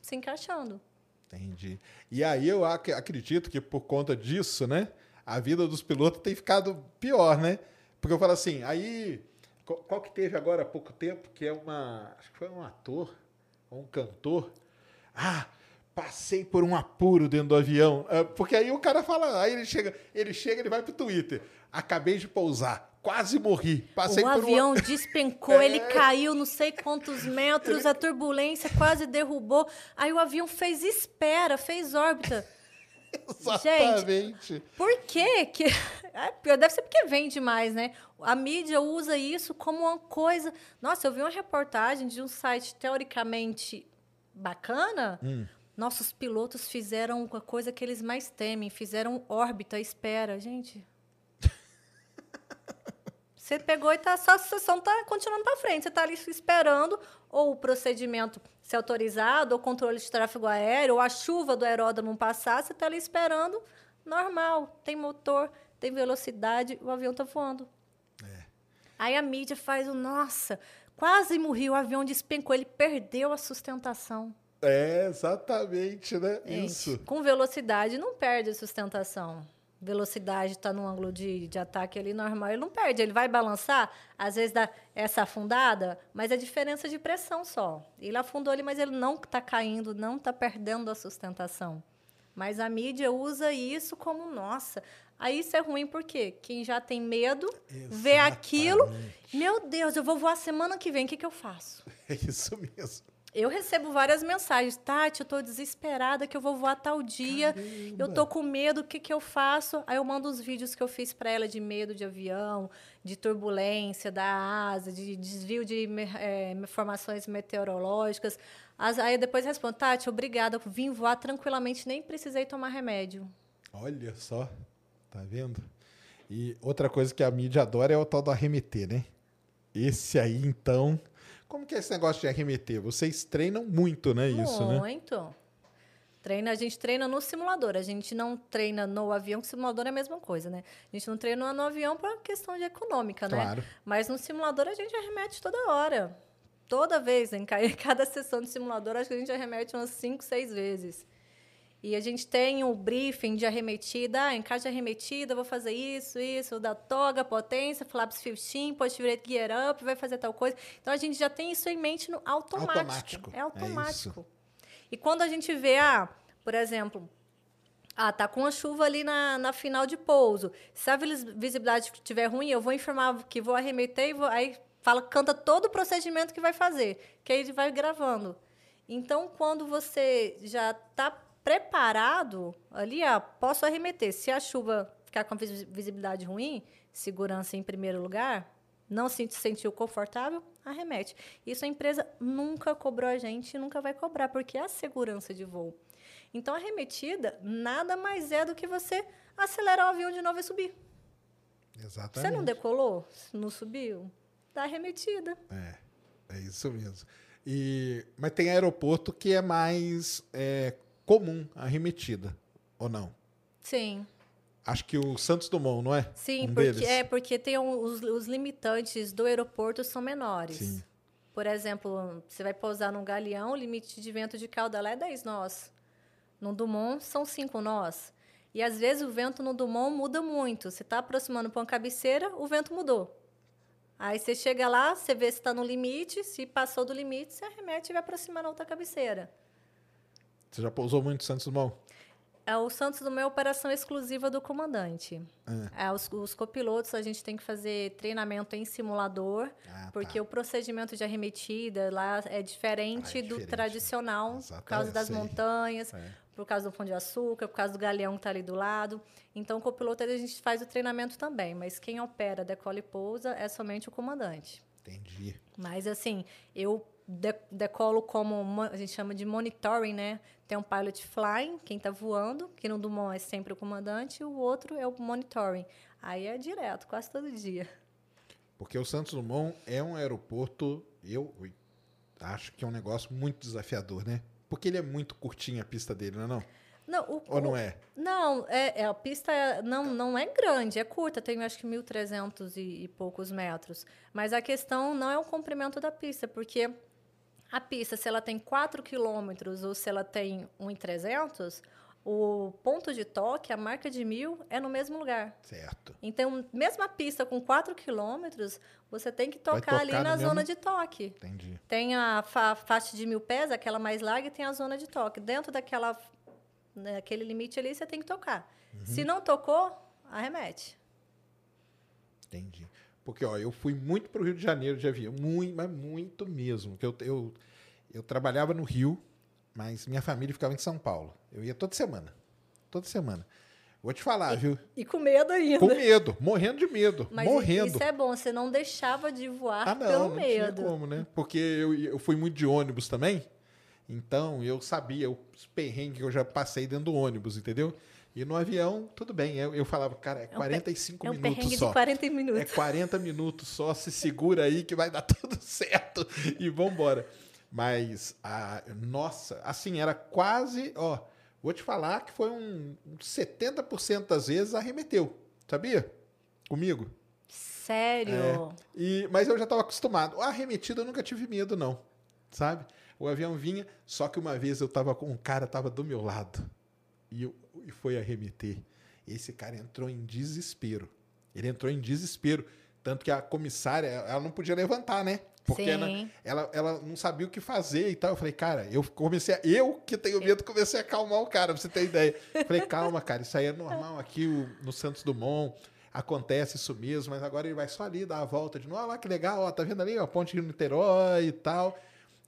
se encaixando. Entendi. E aí eu ac- acredito que por conta disso, né, a vida dos pilotos tem ficado pior, né? Porque eu falo assim, aí qual, qual que teve agora há pouco tempo que é uma, acho que foi um ator ou um cantor. Ah, passei por um apuro dentro do avião, Ah, porque aí o cara fala, aí ele chega, ele chega, ele vai pro Twitter. Acabei de pousar, quase morri, passei o por avião despencou, (laughs) ele É. caiu não sei quantos metros, a turbulência quase derrubou. Aí o avião fez espera, fez órbita. (laughs) Exatamente. Por quê? que (laughs) é, Deve ser porque vende mais, né? A mídia usa isso como uma coisa. Nossa, eu vi uma reportagem de um site teoricamente bacana. Hum. Nossos pilotos fizeram a coisa que eles mais temem, fizeram órbita, espera. Gente. (laughs) Você pegou e tá só a sessão tá continuando para frente. Você tá ali esperando ou o procedimento ser autorizado, ou controle de tráfego aéreo, ou a chuva do aeródromo passar, você tá ali esperando, normal. Tem motor, tem velocidade, o avião tá voando. Aí a mídia faz o, nossa, quase morreu, o avião despencou, ele perdeu a sustentação. É, exatamente, né? Gente, Isso. Com velocidade não perde a sustentação. Velocidade está no ângulo de, de ataque ali normal, ele não perde. Ele vai balançar, às vezes dá essa afundada, mas é diferença de pressão só. Ele afundou ali, mas ele não está caindo, não está perdendo a sustentação. Mas a mídia usa isso como, nossa. Aí isso é ruim porque quem já tem medo, vê aquilo, meu Deus, eu vou voar semana que vem, o que, que eu faço? (laughs) É isso mesmo. Eu recebo várias mensagens. Tati, eu tô desesperada que eu vou voar tal dia. Eu tô com medo, o que, que eu faço? Aí eu mando os vídeos que eu fiz para ela de medo de avião, de turbulência da asa, de desvio de eh, formações meteorológicas. As- aí eu depois respondo, Tati, obrigada, eu vim voar tranquilamente, nem precisei tomar remédio. Olha só, tá vendo? E outra coisa que a mídia adora é o tal do arremeter, né? Esse aí, então, Como que é esse negócio de arremeter? Vocês treinam muito, né? Isso, né? Muito. Treina, a gente treina no simulador. A gente não treina no avião, que simulador é a mesma coisa, né? A gente não treina no avião por questão de econômica, Claro. né? Mas no simulador a gente arremete toda hora. Toda vez, em (laughs) cada sessão de simulador, acho que a gente arremete umas 5, 6 vezes. E a gente tem o briefing de arremetida. Ah, em caso de arremetida, vou fazer isso, isso, da toga, potência, flaps 15, posterior gear up, vai fazer tal coisa. Então, a gente já tem isso em mente no automático. Automático, É é automático. e quando a gente vê, ah, por exemplo, ah, tá com a chuva ali na, na final de pouso. Se a vis- visibilidade estiver ruim, eu vou informar que vou arremeter e vou, aí fala, canta todo o procedimento que vai fazer, que aí ele vai gravando. Então, quando você já está preparado, ali, ah, posso arremeter. Se a chuva ficar com visibilidade ruim, segurança em primeiro lugar, não se sentiu confortável, arremete. Isso a empresa nunca cobrou a gente e nunca vai cobrar, porque é a segurança de voo. Então, a arremetida nada mais é do que você acelerar o avião de novo e subir. Exatamente. Você não decolou? Não subiu? Dá arremetida. É, é isso mesmo. E, mas tem aeroporto que é mais é, comum a arremetida, ou não? Sim. Acho que o Santos Dumont, não é? Sim, um porque, deles. é porque tem um- os, os limitantes do aeroporto são menores. Sim. Por exemplo, você vai pousar num galeão, o limite de vento de cauda lá é 10 nós. No Dumont são 5 nós. E às vezes o vento no Dumont muda muito. Você está aproximando para uma cabeceira, o vento mudou. Aí você chega lá, você vê se está no limite, se passou do limite, você arremete e vai aproximar na outra cabeceira. Você já pousou muito em Santos Dumont? É, o Santos Dumont é operação exclusiva do comandante. É, os, os copilotos, a gente tem que fazer treinamento em simulador, Ah, porque tá. o procedimento de arremetida lá é diferente Ah, é do diferente. tradicional, por Exatamente, causa das montanhas, É. por causa do pão de açúcar, por causa do galeão que está ali do lado. Então, o copiloto, a gente faz o treinamento também, mas quem opera, decola e pousa é somente o comandante. Entendi. Mas, assim, eu decolo como mo- a gente chama de monitoring, né? Tem um pilot flying, quem está voando, que no Dumont é sempre o comandante, e o outro é o monitoring. Aí é direto, quase todo dia. Porque o Santos Dumont é um aeroporto, eu acho que é um negócio muito desafiador, né? Porque ele é muito curtinho a pista dele, não é não? Não, o- Ou não é? Não, é, é, a pista é- não, não é grande, é curta, tem acho que 1.300 e, e poucos metros. Mas a questão não é o comprimento da pista, porque a pista, se ela tem 4 quilômetros ou se ela tem 1.300, o ponto de toque, a marca de mil, é no mesmo lugar. Certo. Então, mesmo a pista com 4 quilômetros, você tem que tocar ali tocar no na mesmo- zona de toque. Entendi. Tem a fa faixa de mil pés, aquela mais larga, e tem a zona de toque. Dentro daquela, né, aquele limite ali, você tem que tocar. Uhum. Se não tocou, arremete. Entendi. Porque, ó, eu fui muito pro Rio de Janeiro de avião. Muito, mas muito mesmo. Que eu, eu, eu trabalhava no Rio, mas minha família ficava em São Paulo. Eu ia toda semana. Toda semana. Vou te falar, viu? E com medo ainda. Com medo, morrendo de medo. Mas morrendo. isso é bom, você não deixava de voar Ah, não, pelo não medo. tinha como, né? Porque eu, eu fui muito de ônibus também, então eu sabia os perrengues que eu já passei dentro do ônibus, entendeu? E no avião, tudo bem. Eu, eu falava, cara, é É um pe- 45 É um minutos perrengue só. de 40 É minutos. 40 minutos só, se segura aí que vai dar (laughs) tudo certo e vambora. Mas, a, nossa, assim, era quase, ó, vou te falar que foi um, um 70% das vezes arremeteu, sabia? Comigo. Sério? E, mas eu já estava acostumado. A arremetida eu nunca tive medo, não. Sabe? O avião vinha, só que uma vez eu tava com um cara tava do meu lado e, eu, e foi arremeter. Esse cara entrou em desespero. Ele entrou em desespero. Tanto que a comissária, ela não podia levantar, né? Porque ela, ela, ela não sabia o que fazer e tal. Eu falei, cara, eu comecei a, Eu que tenho medo, comecei a acalmar o cara, pra você ter ideia. Falei, calma, cara, isso aí é normal aqui o- no Santos Dumont. Acontece isso mesmo, mas agora ele vai só ali dar a volta de novo. Olha lá que legal, ó, tá vendo ali, ó, a ponte de Niterói e tal.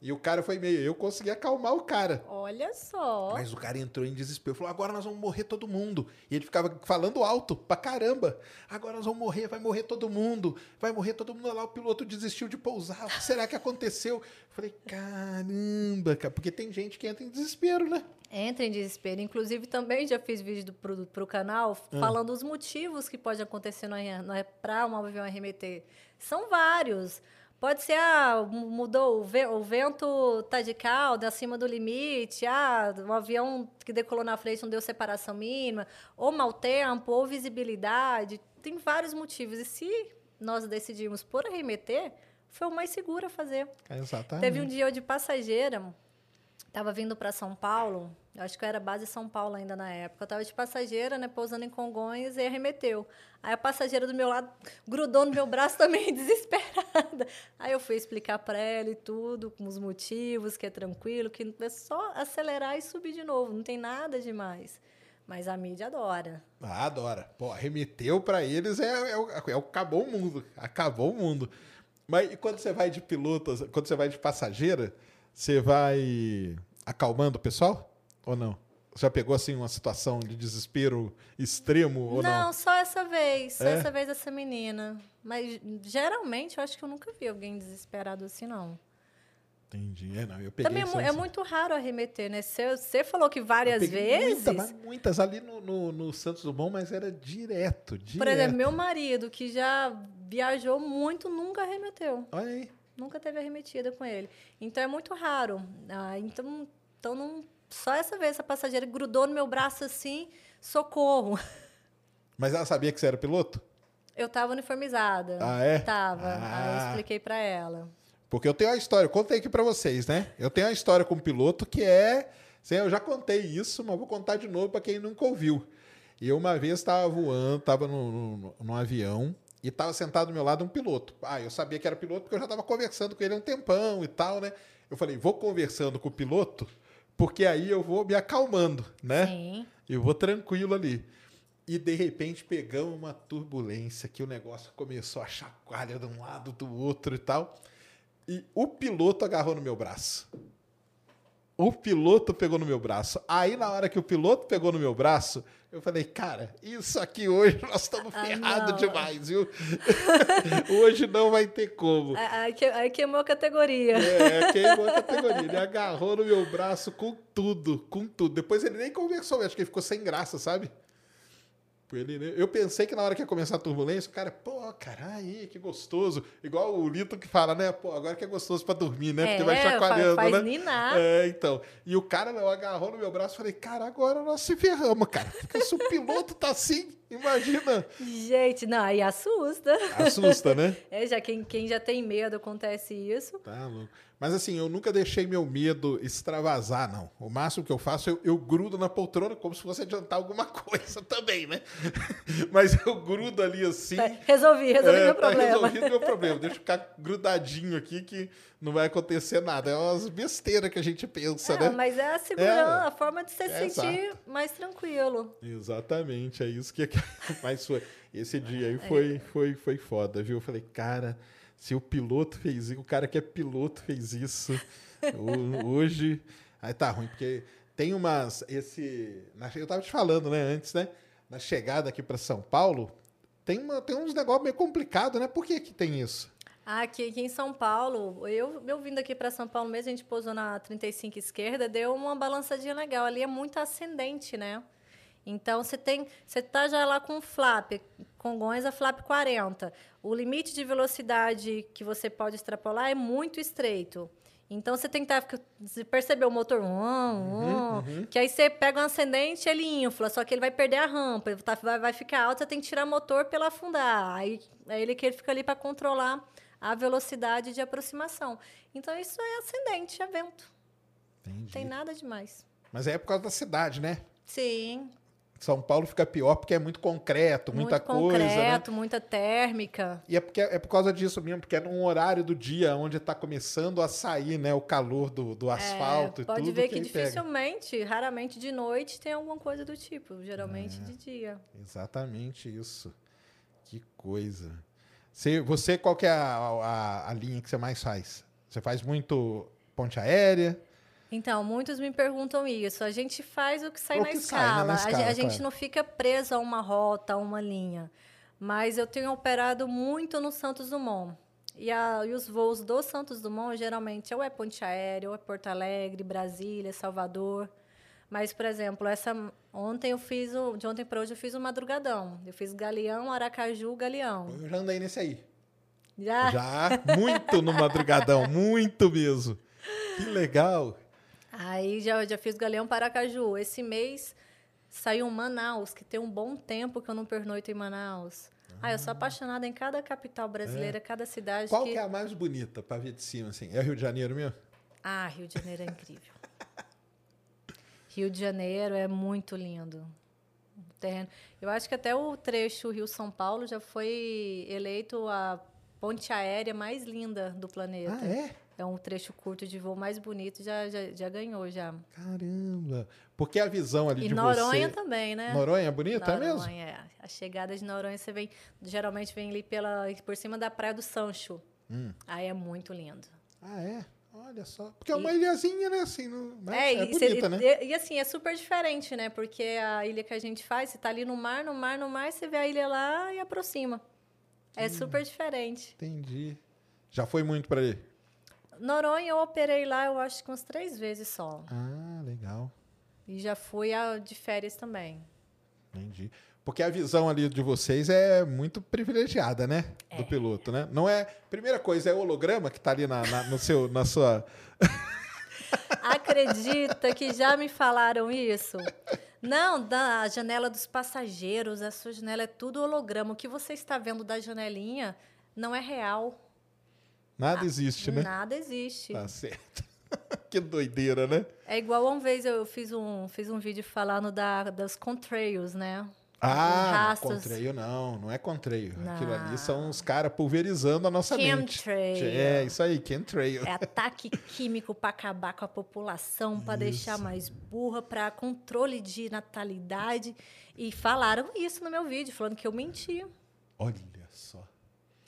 E o cara foi meio. Eu consegui acalmar o cara. Olha só. Mas o cara entrou em desespero. Falou, agora nós vamos morrer todo mundo. E ele ficava falando alto pra caramba. Agora nós vamos morrer, vai morrer todo mundo. Vai morrer todo mundo. Olha lá o piloto desistiu de pousar. O que será que aconteceu? Eu Falei, caramba, cara. Porque tem gente que entra em desespero, né? Entra em desespero. Inclusive, também já fiz vídeo do, pro, pro canal Ah. falando os motivos que pode acontecer para um avião arremeter. São vários. Pode ser, ah, mu- mudou, o, ve- o vento tá de cauda, acima do limite, ah, o avião que decolou na frente não deu separação mínima, ou mau tempo, ou visibilidade. Tem vários motivos. E se nós decidimos por arremeter, foi o mais seguro a fazer. Exatamente. Teve um dia eu de passageira, tava vindo para São Paulo, acho que eu era base São Paulo ainda na época. Eu tava de passageira, né, pousando em Congonhas e arremeteu. Aí a passageira do meu lado grudou no meu braço (laughs) também, desesperada. Aí eu fui explicar para ela e tudo, com os motivos, que é tranquilo, que é só acelerar e subir de novo, não tem nada demais. Mas a mídia adora. Ah, adora. Pô, remeteu pra eles é, é, é acabou o mundo. Acabou o mundo. Mas e quando você vai de piloto, quando você vai de passageira, você vai acalmando o pessoal? Ou não? Já pegou assim uma situação de desespero extremo ou não? não, só essa vez, só É? essa vez essa menina. Mas geralmente eu acho que eu nunca vi alguém desesperado assim, não. Entendi. É, não, eu peguei Também é, é muito raro arremeter, né? Você, você falou que várias vezes. Muita, mas muitas ali no, no, no Santos Dumont, mas era direto, direto. Por exemplo, meu marido, que já viajou muito, nunca arremeteu. Olha aí. Nunca teve arremetida com ele. Então é muito raro. Ah, então, então não, só essa vez essa passageira grudou no meu braço assim, socorro. (laughs) Mas ela sabia que você era piloto? Eu tava uniformizada. Ah, é? Tava. Aí eu Ah. expliquei pra ela. Porque eu tenho uma história, eu contei aqui pra vocês, né? Eu tenho uma história com um piloto que é. Eu já contei isso, mas vou contar de novo pra quem nunca ouviu. E eu uma vez estava voando, estava num avião e estava sentado do meu lado um piloto. Ah, eu sabia que era piloto porque eu já estava conversando com ele há um tempão e tal, né? Eu falei, vou conversando com o piloto, porque aí eu vou me acalmando, né? Sim. Eu vou tranquilo ali. E de repente pegamos uma turbulência que o negócio começou a chacoalhar de um lado do outro e tal. E o piloto agarrou no meu braço. O piloto pegou no meu braço. Aí, na hora que o piloto pegou no meu braço, eu falei, cara, isso aqui hoje (laughs) nós estamos Ah, ferrados não. demais, viu? (laughs) hoje não vai ter como. Aí, que- aí queimou a categoria. É, queimou a categoria. Ele agarrou no meu braço com tudo, com tudo. Depois ele nem conversou, acho que ele ficou sem graça, sabe? Ele, eu pensei que na hora que ia começar a turbulência, o cara, pô, cara, aí, que gostoso. Igual o Lito que fala, né? Pô, agora que é gostoso pra dormir, né? Porque vai É, chacoalhando, faz né? ninar. É, então. E o cara não, agarrou no meu braço e falei, cara, agora nós se ferramos, cara. Porque se o piloto tá assim, imagina. Gente, não, aí assusta. Assusta, né? (laughs) É, já quem, quem já tem medo acontece isso. Tá louco. Mas assim, eu nunca deixei meu medo extravasar, não. O máximo que eu faço, eu, eu grudo na poltrona como se fosse adiantar alguma (laughs) coisa também, né? (laughs) Mas eu grudo ali assim. Tá, Resolvi, resolvi é, meu tá problema. resolvido meu problema. Deixa eu ficar grudadinho aqui que não vai acontecer nada. É umas besteiras que a gente pensa, É, né? mas é a segurança, É. a forma de se É, sentir exato. mais tranquilo. Exatamente, é isso que (laughs) mas foi esse dia É. aí foi foi foi foda, viu? Eu falei, cara, se o piloto fez isso, o cara que é piloto fez isso, ho- hoje aí tá ruim porque tem umas esse, eu tava te falando, né, antes, né, na chegada aqui para São Paulo, tem uma tem uns negócios meio complicado, né? Por que que tem isso? Ah, Aqui, aqui em São Paulo, eu, eu vindo aqui para São Paulo mesmo, a gente pousou na 35 esquerda, deu uma balançadinha legal. Ali é muito ascendente, né? Então, você tem, você tá já lá com flap, Congonhas a flap 40. O limite de velocidade que você pode extrapolar é muito estreito. Então, você tem que estar, você percebeu o motor, um, um, que aí você pega um ascendente, ele infla, só que ele vai perder a rampa, tá- vai, vai ficar alto, você tem que tirar o motor pela afundar. Aí é ele que ele fica ali para controlar a velocidade de aproximação. Então, isso é ascendente, é vento. Entendi. Não tem nada demais. Mas é por causa da cidade, né? Sim, São Paulo fica pior porque é muito concreto, muita muito coisa, né? concreto, muita térmica. E é, porque, é por causa disso mesmo, porque é num horário do dia onde está começando a sair né, o calor do, do asfalto É, e pode tudo. ver que, pega. dificilmente, raramente de noite tem alguma coisa do tipo, geralmente É. de dia. Exatamente isso. Que coisa. Você, você qual que é a, a, a linha que você mais faz? Você faz muito ponte aérea? Então, muitos me perguntam isso. A gente faz o que sai, O na, que sai, né, escala. na A escala, A, gente não fica preso a uma rota, a uma linha. Mas eu tenho operado muito no Santos Dumont. E, a- e os voos do Santos Dumont, geralmente, ou é Ponte Aérea, ou é Porto Alegre, Brasília, Salvador. Mas, por exemplo, essa ontem eu fiz o, de ontem para hoje eu fiz o madrugadão. Eu fiz Galeão, Aracaju, Galeão. Eu já andei nesse aí. Já? Já, muito no madrugadão, (laughs) muito mesmo. Que legal. Aí já, já fiz Galeão Paracaju. Esse mês saiu Manaus, que tem um bom tempo que eu não pernoito em Manaus. Ah, eu sou apaixonada em cada capital brasileira, cada cidade. Qual que é a mais bonita pra ver de cima, assim? É Rio de Janeiro mesmo? Ah, Rio de Janeiro é incrível. (laughs) Rio de Janeiro é muito lindo. O terreno. Eu acho que até o trecho Rio-São Paulo já foi eleito a ponte aérea mais linda do planeta. Ah, é? É um trecho curto de voo mais bonito, já, já, já ganhou já. Caramba. Porque a visão ali E de Noronha você... também, né? Noronha é bonita, é Noronha, mesmo? é. A chegada de Noronha, você vem, geralmente vem ali pela, por cima da Praia do Sancho. Hum. Aí é muito lindo. Ah, é? Olha só. Porque é uma ilhazinha, né? Assim, no... Mas é, e, bonita, né? e- e assim, é super diferente, né? Porque a ilha que a gente faz, você tá ali no mar, no mar, no mar, você vê a ilha lá e aproxima. É super diferente. Entendi. Já foi muito pra ali? Noronha eu operei lá, eu acho que umas três vezes só. Ah, legal. E já fui a, de férias também. Entendi. Porque a visão ali de vocês é muito privilegiada, né? Do piloto, né? Não é. Primeira coisa, é o holograma que tá ali na, na- no seu, na sua. (laughs) Acredita que já me falaram isso? Não, da janela dos passageiros, a sua janela é tudo holograma. O que você está vendo da janelinha não é real. Nada existe, né? Nada existe. Tá certo. (laughs) que doideira, né? É igual uma vez eu fiz um, fiz um vídeo falando da, das contrails, né? Ah, contreio não, não é contreio. Aquilo ali Não. são os caras pulverizando a nossa mente. Chemtrail. É, isso aí, chemtrail. É ataque (laughs) químico para acabar com a população, para deixar mais burra, para controle de natalidade. E falaram isso no meu vídeo, falando que eu menti. Olha só.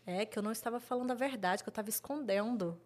É, que eu não estava falando a verdade, que eu estava escondendo.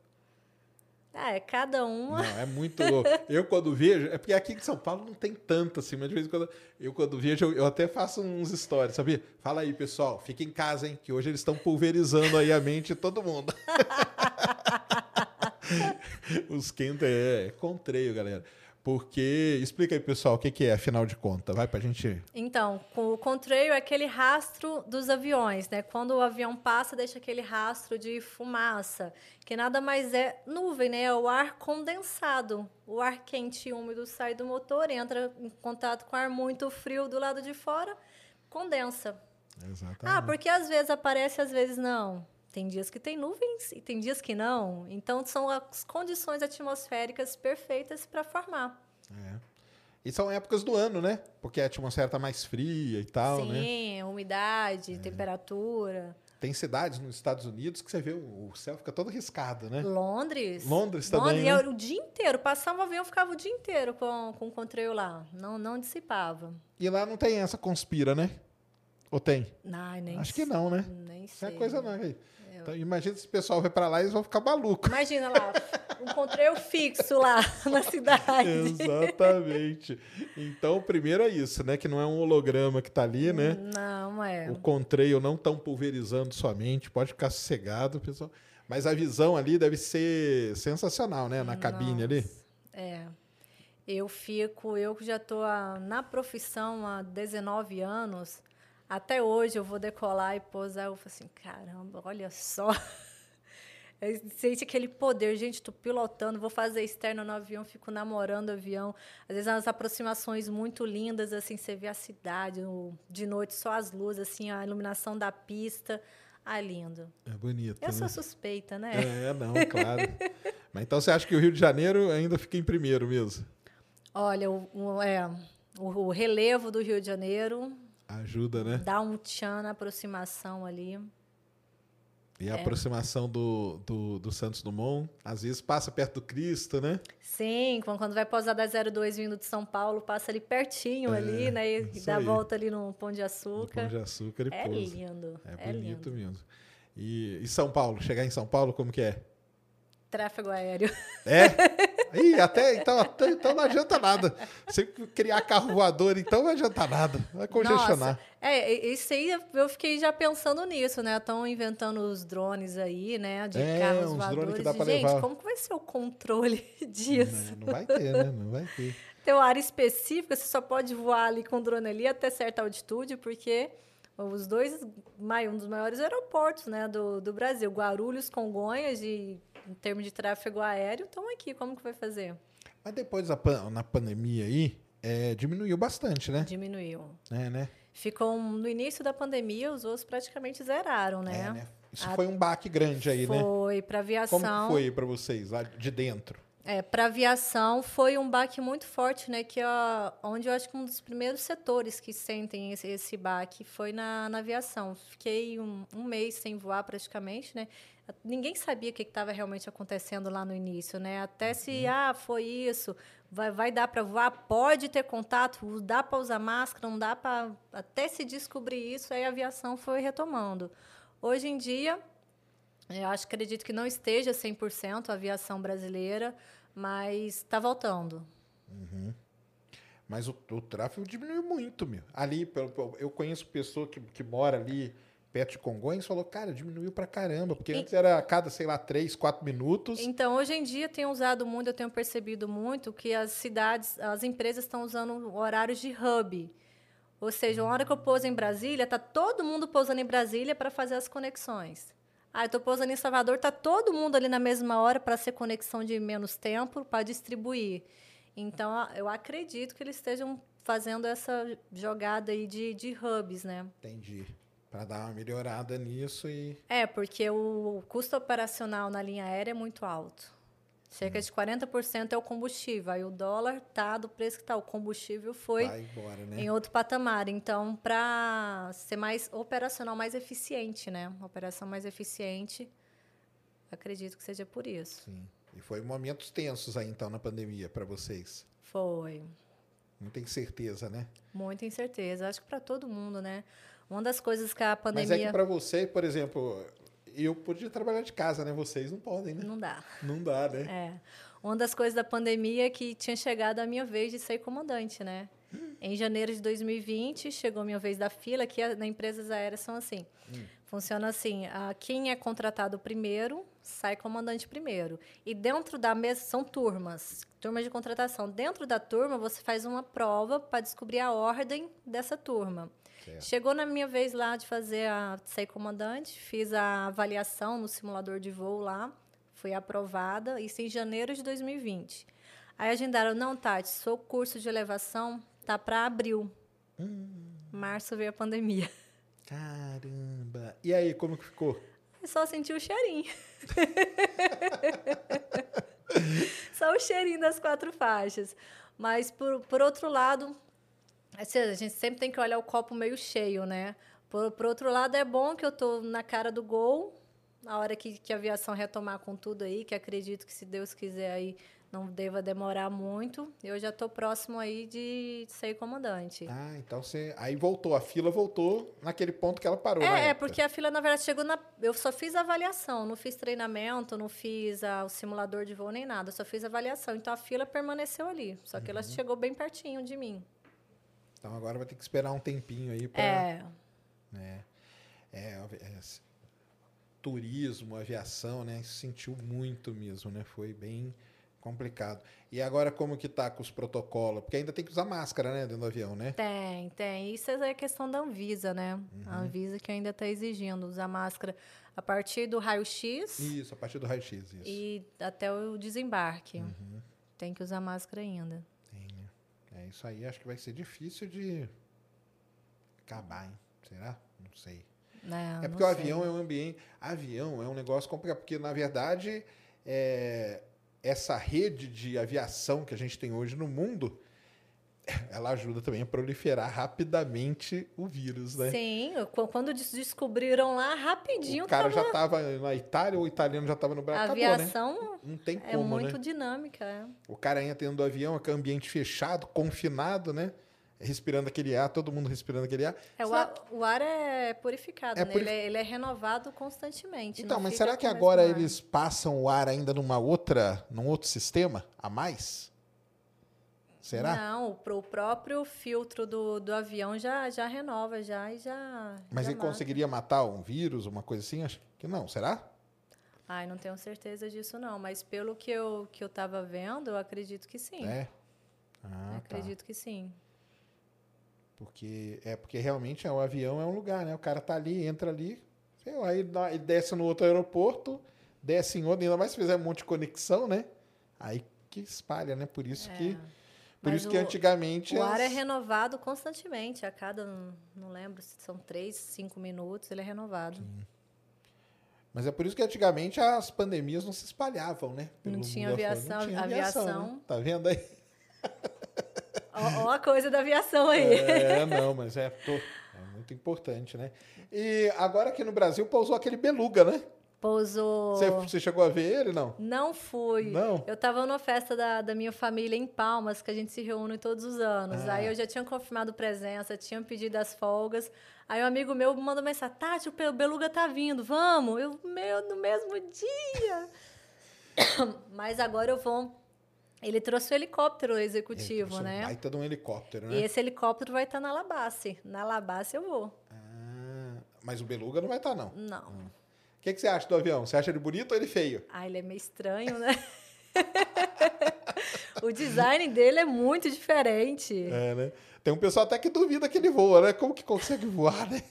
É, cada uma. Não, é muito louco. (laughs) Eu, quando vejo, é porque aqui em São Paulo não tem tanto assim, mas de vez em quando eu, quando vejo, eu, eu até faço uns stories, sabia? Fala aí, pessoal, fica em casa, hein? Que hoje eles estão pulverizando aí a mente de todo mundo. (laughs) Os quentes é, é contreio, galera. Porque, explica aí, pessoal, o que, que é, afinal de contas. Vai pra gente. Então, o contrail é aquele rastro dos aviões, né? Quando o avião passa, deixa aquele rastro de fumaça, que nada mais é nuvem, né? É o ar condensado. O ar quente e úmido sai do motor, entra em contato com ar muito frio do lado de fora, condensa. Exatamente. Ah, porque às vezes aparece, às vezes não. Tem dias que tem nuvens e tem dias que não. Então, são as condições atmosféricas perfeitas para formar. É. E são épocas do ano, né? Porque a atmosfera tá mais fria e tal, né? Sim, umidade, temperatura. Tem cidades nos Estados Unidos que você vê o céu fica todo riscado, né? Londres. Londres também, e né? eu- o dia inteiro. Passava o avião, ficava o dia inteiro com, com o contrail lá. Não, não dissipava. E lá não tem essa conspira, né? Ou tem? Ai, nem Acho que não, né? Nem Não sei. é coisa não. aí. Então, imagina se o pessoal vai pra lá e eles vão ficar malucos. Imagina lá, um contrail fixo lá (laughs) na cidade. Exatamente. Então, primeiro é isso, né? Que não é um holograma que tá ali, né? Não, é. O contrail não tão pulverizando sua mente. Pode ficar sossegado, pessoal. Mas a visão ali deve ser sensacional, né? Na cabine ali. É. Eu fico, eu que já estou na profissão há 19 anos, até hoje eu vou decolar e pousar, eu falo assim, caramba, olha só. (laughs) Sente aquele poder, gente, tô pilotando, vou fazer externa no avião, fico namorando o avião. Às vezes as aproximações muito lindas, assim, você vê a cidade, de noite só as luzes, assim, a iluminação da pista. Ah, lindo. É bonito, Eu né? sou suspeita, né? É, não, claro. (laughs) Mas então você acha que o Rio de Janeiro ainda fica em primeiro mesmo? Olha, o, o- é, o, o relevo do Rio de Janeiro Ajuda, né? dá um tchan na aproximação ali. E a É. aproximação do, do, do Santos Dumont, às vezes passa perto do Cristo, né? Sim, quando, vai pousar da 02 vindo de São Paulo, passa ali pertinho ali, né? E É, dá a aí. volta ali no Pão de No Açúcar. Pão de Açúcar e é pousa. lindo. É É, bonito lindo. mesmo. E, e São Paulo? Chegar em São Paulo, como que é? Tráfego aéreo. É? (laughs) Ih, até então, até, então não adianta nada. Se criar carro voador, então não adianta nada. Vai congestionar. Nossa, é, e- isso aí eu fiquei já pensando nisso, né? Estão inventando os drones aí, né? De É, carros uns voadores. que dá E, pra gente, levar. como que vai ser o controle (laughs) disso? Né? Não vai ter, né? Não vai ter. Tem uma área específica, você só pode voar ali com o drone ali até certa altitude, porque Os dois, um dos maiores aeroportos né, do, do Brasil. Guarulhos, Congonhas, de, em termos de tráfego aéreo, estão aqui. Como que vai fazer? Mas depois pan- na pandemia aí, é, diminuiu bastante, né? Diminuiu. É, né? Ficou um- no início da pandemia, os voos praticamente zeraram, né? É, né? Isso A- foi um baque grande aí, né? Foi para aviação. Como foi para vocês lá de dentro? É, para aviação foi um baque muito forte, né? Que ó, onde eu acho que um dos primeiros setores que sentem esse, esse baque foi na, na aviação. Fiquei um, um mês sem voar praticamente, né? Ninguém sabia o que estava realmente acontecendo lá no início, né? Até se ah foi isso, vai, vai dar para voar, pode ter contato, dá para usar máscara, não dá para até se descobrir isso, aí a aviação foi retomando. Hoje em dia eu acho, acredito que não esteja 100% a aviação brasileira, mas está voltando. Mas o, o tráfego diminuiu muito, meu. Ali, eu conheço pessoa que, que mora ali perto de Congonhas falou, cara, diminuiu pra caramba, porque E- antes era a cada, sei lá, três, quatro minutos. Então, hoje em dia, tenho usado muito, eu tenho percebido muito que as cidades, as empresas estão usando horários de hub. Ou seja, uma hora que eu pouso em Brasília, está todo mundo pousando em Brasília para fazer as conexões. Ah, eu estou pousando em Salvador, está todo mundo ali na mesma hora para ser conexão de menos tempo, para distribuir. Então, eu acredito que eles estejam fazendo essa jogada aí de, de hubs, né? Entendi. Pra dar uma melhorada nisso e. É, porque o custo operacional na linha aérea é muito alto. Cerca de 40% é o combustível. Aí o dólar tá do preço que tá. O combustível foi Vai embora, né? em outro patamar. Então, para ser mais operacional, mais eficiente, né? Uma operação mais eficiente, acredito que seja por isso. Sim. E foi momentos tensos aí, então, na pandemia para vocês. Foi. Não tem certeza, né? Muita incerteza. Acho que para todo mundo, né? Uma das coisas que a Mas pandemia é que para você, por exemplo, eu podia trabalhar de casa, né? Vocês não podem, né? não dá. Não dá, né? É. Uma das coisas da pandemia é que tinha chegado a minha vez de ser comandante, né? Em janeiro de 2020, chegou a minha vez da fila, que na empresas aéreas são assim. Funciona assim, a, quem é contratado primeiro, sai comandante primeiro. E dentro da mesa, são turmas, turmas de contratação. Dentro da turma, você faz uma prova para descobrir a ordem dessa turma. Chegou na minha vez lá de fazer a de ser comandante, fiz a avaliação no simulador de voo lá, fui aprovada, isso em janeiro de 2020. Aí agendaram, não, Tati, seu curso de elevação tá para abril. Março veio a pandemia. Caramba. E aí, como que ficou? Eu só senti o cheirinho. (laughs) só o cheirinho das quatro faixas. Mas, por, por outro lado, a gente sempre tem que olhar o copo meio cheio, né? Por, por outro lado, é bom que eu tô na cara do gol, na hora que, que a aviação retomar com tudo aí, que acredito que, se Deus quiser, aí não deva demorar muito. Eu já tô próximo aí de ser comandante. Ah, então você. Aí voltou, a fila voltou naquele ponto que ela parou. É, é, porque a fila, na verdade, chegou na. Eu só fiz a avaliação, não fiz treinamento, não fiz ah, o simulador de voo nem nada, só fiz a avaliação. Então a fila permaneceu ali. Só que ela Uhum. chegou bem pertinho de mim. Então agora vai ter que esperar um tempinho aí para. É. É, é, é, turismo, aviação, né? Sentiu muito mesmo, né? Foi bem complicado. E agora como que tá com os protocolos? Porque ainda tem que usar máscara, né, dentro do avião, né? Tem, tem. Isso é questão da Anvisa, né? Uhum. A Anvisa que ainda está exigindo usar máscara a partir do raio-x Isso, a partir do raio-x, isso. e até o desembarque. Uhum. Tem que usar máscara ainda. É isso aí, acho que vai ser difícil de acabar, hein? Será? Não sei. Né? É porque o avião é um ambiente. Avião é um negócio complicado, porque, na verdade, é, essa rede de aviação que a gente tem hoje no mundo, ela ajuda também a proliferar rapidamente o vírus, né? Sim, qu- quando des- descobriram lá, rapidinho o cara tava... já estava na Itália, o italiano já estava no A Brasil, acabou, né? aviação Não tem é como, muito né? dinâmica. é. O cara entra dentro do avião, aquele ambiente fechado, confinado, né? Respirando aquele ar, todo mundo respirando aquele ar. É, o, ar, o ar é purificado, É né? purif- Ele, é, ele é renovado constantemente. Então, mas será que agora ar. eles passam o ar ainda numa outra, num outro sistema a mais? Será? Não, o, próprio filtro do, do avião já, já renova, já e já. Mas já ele mata. conseguiria matar um vírus, uma coisa assim? Acho que não. Será? Ai, não tenho certeza disso, não. Mas pelo que eu, que eu tava vendo, eu acredito que sim. É. Ah, tá. acredito que sim. Porque é porque realmente é, o avião é um lugar, né? O cara tá ali, entra ali, sei lá, ele desce no outro aeroporto, desce em outro, ainda mais se fizer um monte de conexão, né? Aí que espalha, né? Por isso que por. Mas isso que o- antigamente O ar é as- renovado constantemente. A cada, não- não lembro se são três, cinco minutos, ele é renovado. Mas é por isso que antigamente as pandemias não se espalhavam, né? Não Pelo tinha mundo afora. aviação- Não tinha aviação. né? Tá vendo aí? Ó, ó a coisa da aviação aí. É, não, mas é, tô- é muito importante, né? E agora aqui no Brasil pousou aquele beluga, né? Pousou. Você, você chegou a ver ele, não? Não fui. Não? Eu tava numa festa da, da minha família em Palmas, que a gente se reúne todos os anos. Ah. Aí eu já tinha confirmado presença, tinha pedido as folgas. Aí um amigo meu mandou mensagem: Tati, o Beluga tá vindo, vamos? Eu, meu, no mesmo dia. (coughs) Mas agora eu vou. Ele trouxe o helicóptero executivo, um né? Baita de um helicóptero, E né? esse helicóptero vai estar na Labace. Na Labace eu vou. Ah, mas o beluga não vai estar, não. O Não. Que, que você acha do avião? Você acha ele bonito ou ele feio? Ah, ele é meio estranho, né? (laughs) o design dele é muito diferente. É, né? Tem um pessoal até que duvida que ele voa, né? Como que consegue voar, né?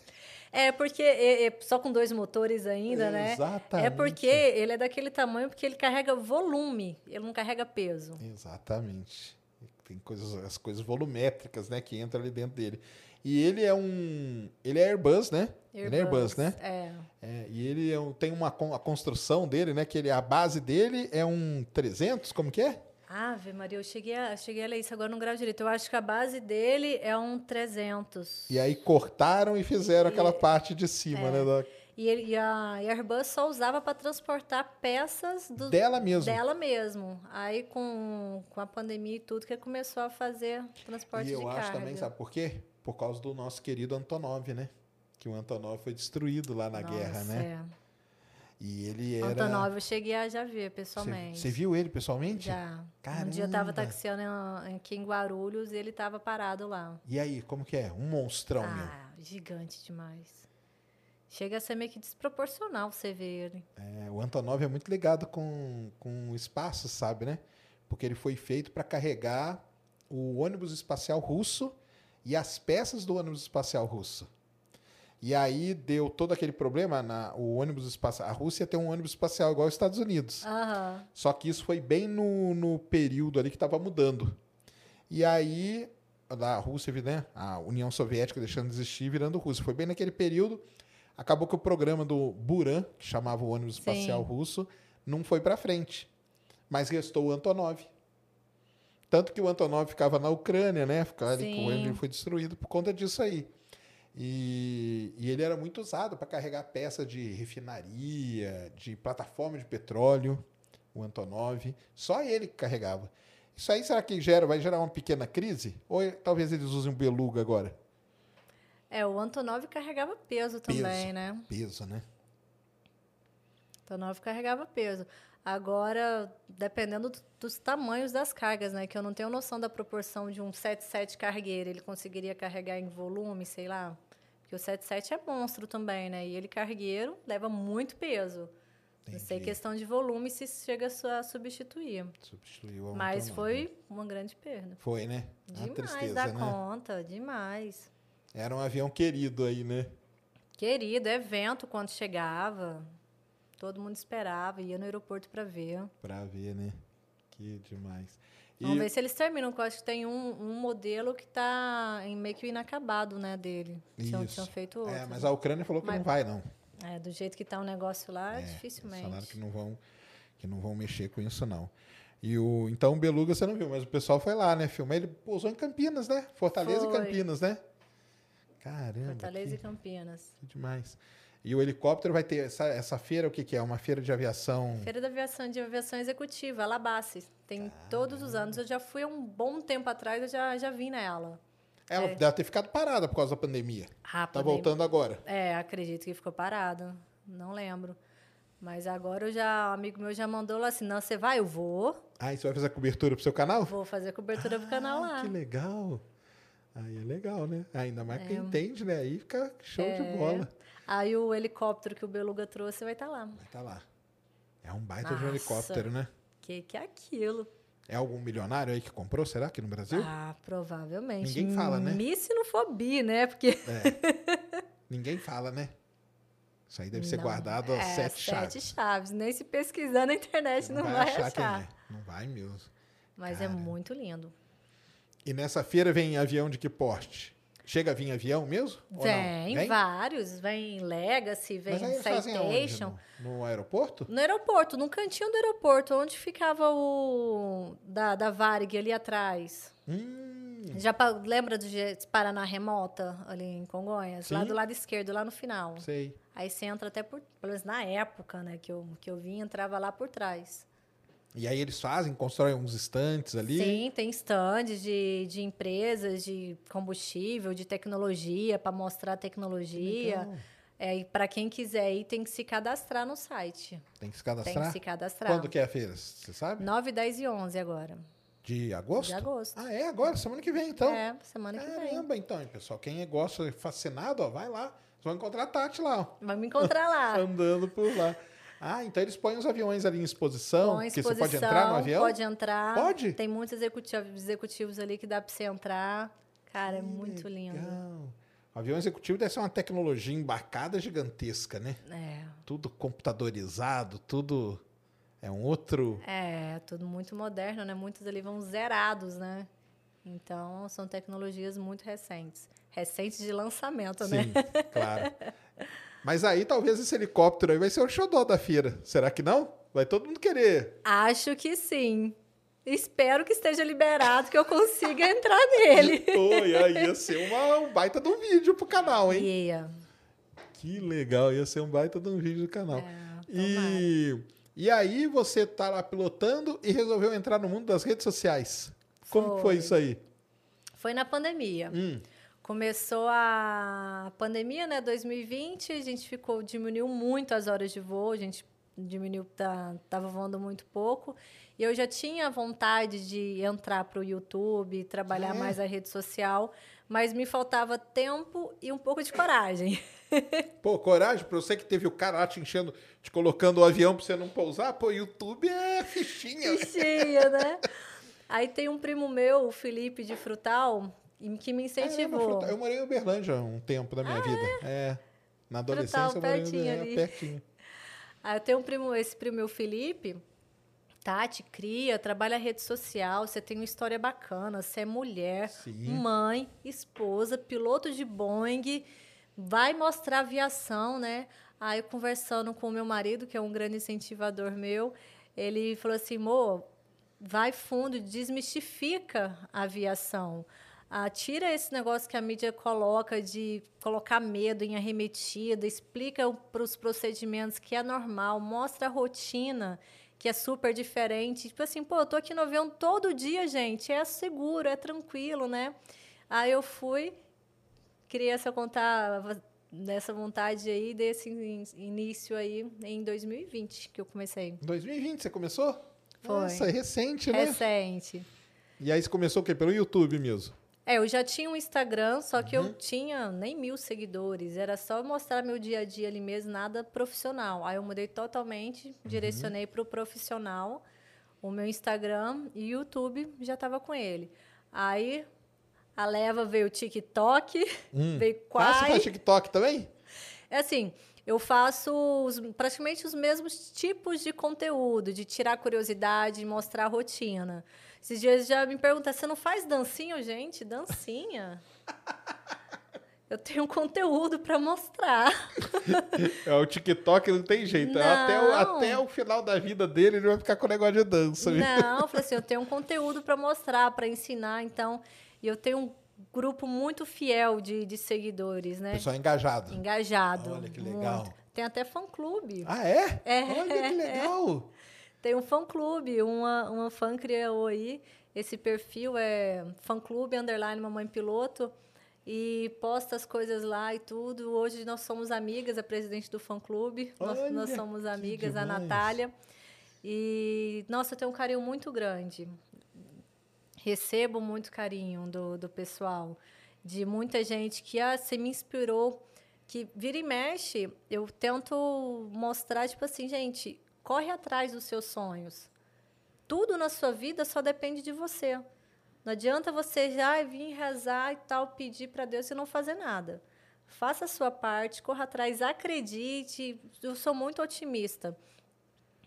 É, porque é, é só com dois motores ainda, né? Exatamente. É porque ele é daquele tamanho porque ele carrega volume, ele não carrega peso. Exatamente. Tem coisas, as coisas volumétricas, né, que entram ali dentro dele. E ele é um, ele é Airbus, né? Ele é Airbus, né? É. É, e ele é um- tem uma a construção dele, né, que ele a base dele é um 300, como que é? Ave Maria, eu cheguei a, cheguei a ler isso agora no grau direito. Eu acho que a base dele é um 300. E aí cortaram e fizeram aquela parte de cima, né, da- E, ele- e a e Airbus só usava para transportar peças do, dela mesmo. dela mesmo. Aí com, com a pandemia e tudo que começou a fazer transporte E eu de acho carga. também, sabe por quê? Por causa do nosso querido Antonov, né? Que o Antonov foi destruído lá na guerra, Nossa, né? É. E ele era Antonov eu cheguei a já ver pessoalmente. Você viu ele pessoalmente? Já. Um dia eu tava Caramba. taxiando aqui em Guarulhos e ele tava parado lá. E aí, como que é? Um monstrão, meu. Ah, gigante demais. Chega a ser meio que desproporcional você ver ele. É, o Antonov é muito ligado com, com o espaço, sabe, né? Porque ele foi feito para carregar o ônibus espacial russo e as peças do ônibus espacial russo. E aí deu todo aquele problema na o ônibus espacial. A Rússia tem um ônibus espacial igual aos Estados Unidos. Aham. Só que isso foi bem no, no período ali que estava mudando. E aí, a Rússia, né? A União Soviética deixando de existir, virando Rússia. Foi bem naquele período. Acabou que o programa do Buran, que chamava o ônibus espacial Sim. russo, não foi para frente. Mas restou o Antonov. Tanto que o Antonov ficava na Ucrânia, né? Ficava ali, com ele foi destruído por conta disso aí. E, e ele era muito usado para carregar peça de refinaria, de plataforma de petróleo, o Antonov. Só ele que carregava. Isso aí será que gera, vai gerar uma pequena crise? Ou é- talvez eles usem o Beluga agora? É, o Antonov carregava peso Peso. também, né? Peso, né? Antonov carregava peso. Agora, dependendo do- dos tamanhos das cargas, né? Que eu não tenho noção da proporção de um 77 cargueiro. Ele conseguiria carregar em volume, sei lá. Porque o 77 é monstro também, né? E ele cargueiro leva muito peso. Não sei Entendi. questão de volume se chega a su- a substituir. Substituiu Mas foi uma grande perda. Foi, né? Uma Demais tristeza, da né? conta, demais. Era um avião querido aí, né? Querido, evento quando chegava. Todo mundo esperava, ia no aeroporto para ver. Pra ver, né? Que demais. E Vamos ver se eles terminam, porque eu acho que tem um, um modelo que está meio que inacabado, né, dele. Tinham, tinham feito outro. É, mas a Ucrânia falou que Mas- não vai, não. É, do jeito que está o negócio lá, É, dificilmente. falaram que não vão que não vão mexer com isso não. E o então o Beluga você não viu, mas o pessoal foi lá, né, filmar. Ele pousou em Campinas, né? Fortaleza Foi. e Campinas, né? Caramba. Fortaleza que, e Campinas. que demais. E o helicóptero vai ter essa, essa feira, o que, que é? Uma feira de aviação. Feira da Aviação de Aviação Executiva, Alabace. Tem todos os anos. Eu já fui há um bom tempo atrás, eu já, já vim nela. Ela É. deve ter ficado parada por causa da pandemia. Ah, Tá pandemia- voltando agora. É, acredito que ficou parado. Não lembro. Mas agora eu já, um amigo meu já mandou lá assim: não, você vai? Eu vou. Ah, e você vai fazer a cobertura pro seu canal? Vou fazer a cobertura pro canal Ah, lá. Que legal. Aí é legal, né? Ainda mais É. quem entende, né? Aí fica show de bola. Aí o helicóptero que o Beluga trouxe vai estar lá. Vai tá lá. É um baita de um Nossa. helicóptero, né? Que que é aquilo? É algum milionário aí que comprou, será, aqui no Brasil? Ah, provavelmente. Ninguém fala, né? Me se não for bi, né? Porque (laughs) Ninguém fala, né? Isso aí deve ser Não, guardado a é, sete chaves. Sete chaves. Nem se pesquisar na internet não, vai, achar. quem é. Não vai mesmo. Mas é muito lindo. E nessa feira vem avião de que porte? Chega a vir avião mesmo? Não? Vem, vários. Vem Legacy, vem? Citation. No, no aeroporto? No aeroporto, no cantinho do aeroporto, onde ficava o da, da Varig ali atrás. Hum, Já lembra do Paraná Remota, ali em Congonhas? Lá Sim. do lado esquerdo, lá no final. sei. Aí você entra até por. Pelo menos na época, né, que eu, que eu vim, entrava lá por trás. E aí eles fazem, constroem uns estantes ali. Sim, tem stands de, de empresas de combustível, de tecnologia, para mostrar a tecnologia. Legal. É, e para quem quiser ir, tem que se cadastrar no site. Tem que se Tem cadastrar? que se cadastrar. Quando que é a feira? Você sabe? 9, 10 e 11 agora. De agosto? De agosto. Ah, é agora, semana que vem, então. É, semana que vem. Caramba, então, hein, pessoal. Quem é gosta, fascinado, ó, vai lá. Vocês vão encontrar a Tati lá, ó, Vai me encontrar lá. (laughs) andando por lá. Ah, então eles põem os aviões ali em exposição, Com que você pode entrar no exposição, avião? Pode entrar. Pode? Tem muitos executivos, executivos ali que dá para você entrar. Cara, é muito lindo. Legal. O avião executivo deve ser uma tecnologia embarcada gigantesca, né? É, Tudo computadorizado, tudo é um outro. é, tudo muito moderno, né? Muitos ali vão zerados, né? Então, são tecnologias muito recentes. Recentes de lançamento, né? Sim, claro. (laughs) Mas aí talvez esse helicóptero aí vai ser o xodó da feira. Será que não? Vai todo mundo querer. Acho que sim. Espero que esteja liberado, que eu consiga (laughs) entrar nele. (laughs) Oi, aí ia ser uma, um baita de um vídeo pro canal, hein? Que legal, ia ser um baita de um vídeo do canal. É, e, e aí você tá lá pilotando e resolveu entrar no mundo das redes sociais. Como foi Foi. isso aí? Foi na pandemia. Hum. Começou a pandemia, né, 2020, a gente ficou diminuiu muito as horas de voo, a gente diminuiu, tá, tava voando muito pouco. E eu já tinha vontade de entrar para o YouTube, trabalhar é? mais a rede social, mas me faltava tempo e um pouco de coragem. (laughs) Pô, coragem pra você que teve o cara lá te enchendo, te colocando o avião pra você não pousar. Pô, YouTube é fichinha. Bichinha, né? Aí tem um primo meu, o Felipe de Frutal, que me É, incentivou. eu morei em Uberlândia um tempo da minha vida. É. Na adolescência eu morei em pertinho Uberlândia, ali. pertinho. Aí eu tenho um primo, esse primo meu, Felipe. Tati, cria, trabalha rede social, você tem uma história bacana, você é mulher, Sim. mãe, esposa, piloto de Boeing, vai mostrar aviação, né? Aí conversando com o meu marido, que é um grande incentivador meu, ele falou assim, Mo, vai fundo, desmistifica a aviação. Ah, tira esse negócio que a mídia coloca de colocar medo em arremetida, explica para os procedimentos que é normal, mostra a rotina que é super diferente. Tipo assim, pô, eu tô aqui no avião todo dia, gente, é seguro, é tranquilo, né? Aí eu fui, criei essa conta, dessa vontade aí, desse in- início aí em 2020 que eu comecei. Em 2020 você começou? Foi. Nossa, é recente, né? Recente. E aí você começou o quê? Pelo YouTube mesmo? É, eu já tinha um Instagram, só que Uhum. eu tinha nem mil seguidores. Era só mostrar meu dia a dia ali mesmo, nada profissional. Aí eu mudei totalmente, Uhum. direcionei para o profissional. O meu Instagram e YouTube já estava com ele. Aí a leva veio o TikTok, (laughs) veio Ah, você faz TikTok também? É assim, eu faço os- praticamente os mesmos tipos de conteúdo, de tirar curiosidade, de mostrar a rotina. Esses dias já me perguntam, você não faz dancinha, gente? Dancinha? (laughs) Eu tenho um conteúdo para mostrar. É, o TikTok não tem jeito. Até o, Não. até o final da vida dele, ele vai ficar com o negócio de dança. Não, eu falei assim, (laughs) eu tenho um conteúdo para mostrar, para ensinar, então, e eu tenho um grupo muito fiel de, de seguidores, né? Pessoal engajado. Engajado. Olha que legal. muito. Tem até fã-clube. Ah, é? É. Olha que legal. Tem um fã-clube, uma, uma fã criou aí. Esse perfil é fã-clube, underline mamãe piloto. E posta as coisas lá e tudo. Hoje nós somos amigas, a presidente do fã-clube. Nós, nós somos amigas, a. Natália. E, nossa, eu tenho um carinho muito grande. Recebo muito carinho do, do pessoal. De muita gente que ah, você me inspirou. Que vira e mexe, eu tento mostrar, tipo assim, gente, corre atrás dos seus sonhos. tudo na sua vida só depende de você. Não adianta você já vir rezar e tal, pedir para Deus e não fazer nada. Faça a sua parte, corra atrás, acredite. Eu sou muito otimista.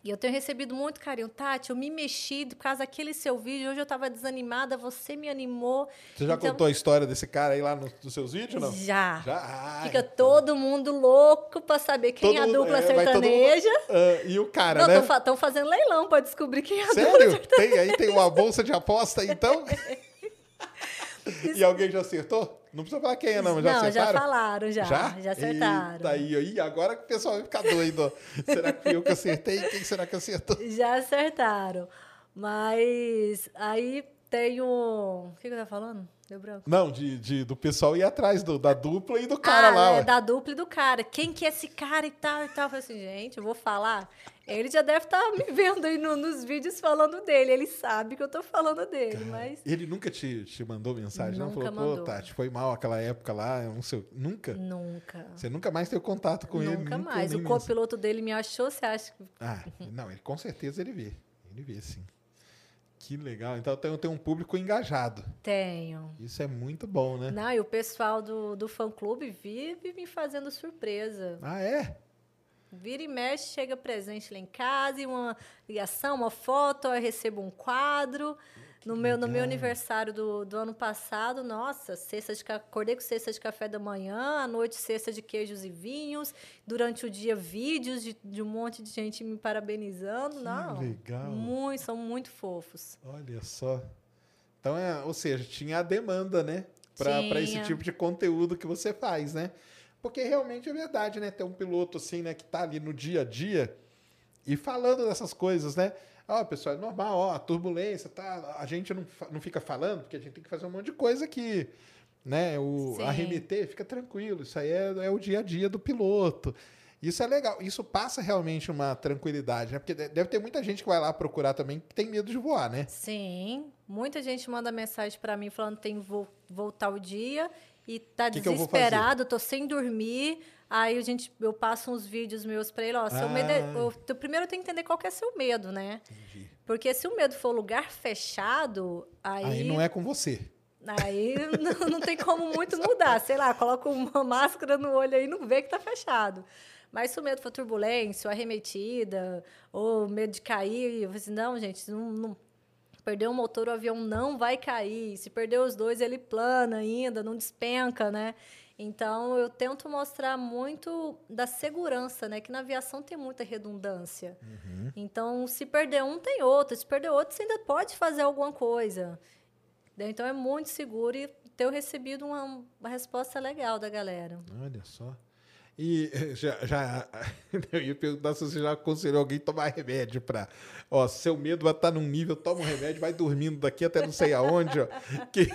E eu tenho recebido muito carinho. Tati, eu me mexi por causa daquele seu vídeo. Hoje eu estava desanimada, você me animou. Você já Então- contou a história desse cara aí lá nos, nos seus vídeos, não? Já. Já? Ah, Fica então. todo mundo louco para saber quem é a Todo mundo- dupla é, vai todo mundo- sertaneja. Ah, e o cara, Não, né? estão fazendo leilão para descobrir quem é a dupla Sério? (laughs) Tem aí, tem uma bolsa de aposta, então? (laughs) e alguém já acertou? Não precisa falar quem é, não, mas já Não, já acertaram? falaram, já. Já, acertaram. Eita, aí, aí, agora que o pessoal vai ficar doido. Será que eu que acertei? Quem será que acertou? Já acertaram. Mas aí tem um. O que, que eu tava falando? Deu branco. Não, de, de- do pessoal ir atrás do- da dupla e do cara ah, lá. é, ué. da dupla e do cara. Quem que é esse cara e tal e tal? Eu falei assim, gente, eu vou falar. Ele já deve estar me vendo aí no- nos vídeos falando dele. Ele sabe que eu tô falando dele, mas Ele nunca te, te mandou mensagem, não? Nunca Falou, pô, mandou. Tati, foi mal aquela época lá, eu não sei. Nunca? nunca. Você nunca mais teve contato com ele? nunca mais. O copiloto dele me achou, você acha que. Ah, não, ele com certeza ele vê. Ele vê, sim. Que legal. Então tem, tem um público engajado. Tenho. Isso é muito bom, né? Não, e o pessoal do, do fã-clube vive me fazendo surpresa. Ah, é? Vira e mexe, chega presente lá em casa, e uma ligação, uma foto, eu recebo um quadro. No meu, no meu aniversário do, do ano passado, nossa, cesta de, acordei com cesta de café da manhã, à noite cesta de queijos e vinhos, durante o dia vídeos de, de um monte de gente me parabenizando. Não, legal. Muito, são muito fofos. Olha só. Então, é, ou seja, tinha a demanda, né? Para esse tipo de conteúdo que você faz, né? Porque realmente é verdade, né? Ter um piloto assim, né, que tá ali no dia a dia e falando dessas coisas, né? Ó, pessoal, é normal, ó, a turbulência, tá? A gente não, não fica falando, porque a gente tem que fazer um monte de coisa que, né? O Sim. arremeter, fica tranquilo. Isso aí é, é o dia a dia do piloto. Isso é legal. Isso passa realmente uma tranquilidade, né? Porque de- deve ter muita gente que vai lá procurar também que tem medo de voar, né? Sim, muita gente manda mensagem para mim falando que tem que vo- voltar o dia e tá Que que desesperado, tô sem dormir. Aí a gente, eu passo uns vídeos meus para ele, ó, seu medo é, Ah. eu- primeiro eu tenho que entender qual que é seu medo, né? Porque se o medo for lugar fechado, aí Aí não é com você. Aí (laughs) não, não tem como muito mudar. Sei lá, coloca uma máscara no olho aí e não vê que tá fechado. Mas se o medo for turbulência, ou arremetida, ou medo de cair, eu falei assim, não, gente, não, não- perder o motor, o avião não vai cair. Se perder os dois, ele plana ainda, não despenca, né? Então, eu tento mostrar muito da segurança, né? Que na aviação tem muita redundância. Então, se perder um, tem outro. Se perder outro, você ainda pode fazer alguma coisa. Então, é muito seguro e tenho recebido uma, uma resposta legal da galera. Olha só. E (laughs) já, já (laughs) eu ia perguntar se você já aconselhou alguém a tomar remédio para, ó, seu medo vai estar num nível, toma um remédio, vai dormindo daqui até não sei aonde, ó. (laughs) Que,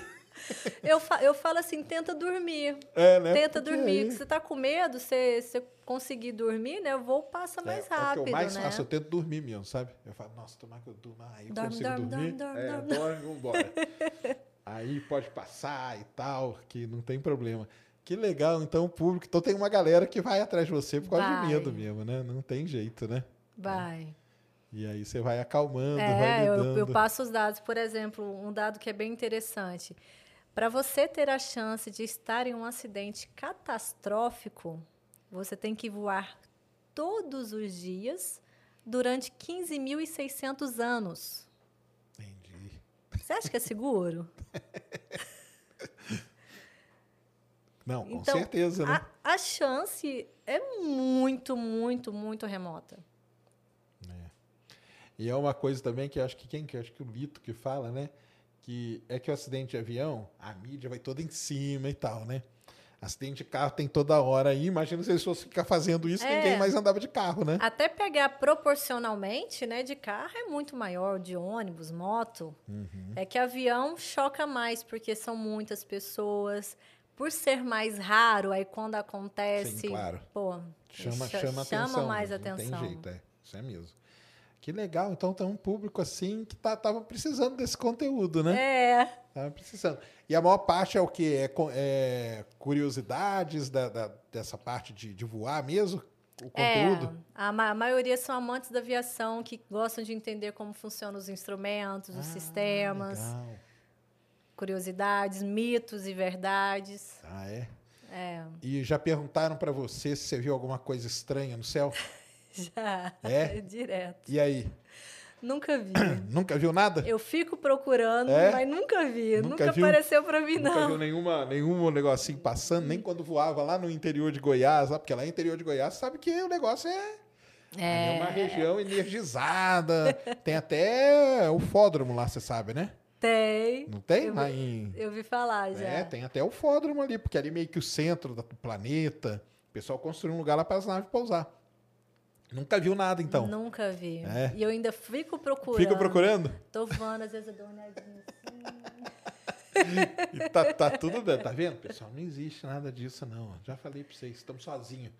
Eu, fa eu falo assim, tenta dormir. é, né? Tenta Porque dormir. aí- que você tá com medo, você, você conseguir dormir, né? O voo passa É, mais é o que rápido, eu mais né? faço, eu tento dormir mesmo, sabe? Eu falo, nossa, tomar que eu durma, aí eu Dorme, consigo dorme, dormir. dorme, é, dorme, dorme, vambora. aí pode passar e tal, que não tem problema. Que legal, então, o público. Então tem uma galera que vai atrás de você por causa de Vai. medo mesmo, né? Não tem jeito, né? Vai. E aí você vai acalmando, vai É, eu, lidando. eu passo os dados. Por exemplo, um dado que é bem interessante. Para você ter a chance de estar em um acidente catastrófico, você tem que voar todos os dias durante 15.600 anos. Entendi. Você acha que é seguro? (laughs) Não, com Então, certeza, né? A, a chance é muito, muito, muito remota. E é uma coisa também que acho que quem que acho que o Lito que fala, né? Que é que o acidente de avião, a mídia vai toda em cima e tal, né? Acidente de carro tem toda hora aí. Imagina se eles fossem ficar fazendo isso, É. ninguém mais andava de carro, né? Até pegar proporcionalmente, né, de carro é muito maior, de ônibus, moto. Uhum. É que avião choca mais porque são muitas pessoas. Por ser mais raro, aí quando acontece, Sim, claro. pô, Chama, cha- chama atenção. mais atenção. Não tem jeito, é. Isso é mesmo. Que legal. Então tem um público assim que tá, tava precisando desse conteúdo, né? É, Tava precisando. E a maior parte é o quê? É, é curiosidades da, da- dessa parte de, de voar mesmo? o É, conteúdo? a, ma- a maioria são amantes da aviação que gostam de entender como funcionam os instrumentos, os Ah, sistemas, Legal. Curiosidades, mitos e verdades. Ah, é? É, E já perguntaram pra você se você viu alguma coisa estranha no céu? (laughs) já. É? (laughs) Direto. E aí? Nunca vi. (coughs) Nunca viu nada? Eu fico procurando, É? mas nunca vi. Nunca Nunca, viu? apareceu pra mim, Nunca viu não. nenhuma, nenhum negocinho passando, nem quando voava lá no interior de Goiás, lá, porque lá no interior de Goiás sabe que o negócio é, é uma região energizada. (laughs) tem até o fódromo lá, você sabe, né? Tem. Não tem? Eu, Lá em, eu vi falar já. É, tem até o fódromo ali, porque ali meio que o centro do planeta. O pessoal construiu um lugar lá para as naves pousar. Nunca viu nada, então. Nunca vi. É. E eu ainda fico procurando. Fica procurando? Tô voando, às vezes eu dou uma olhadinha assim. (laughs) E tá, tá tudo bem, tá vendo, pessoal? Não existe nada disso, não. Já falei para vocês, estamos sozinhos.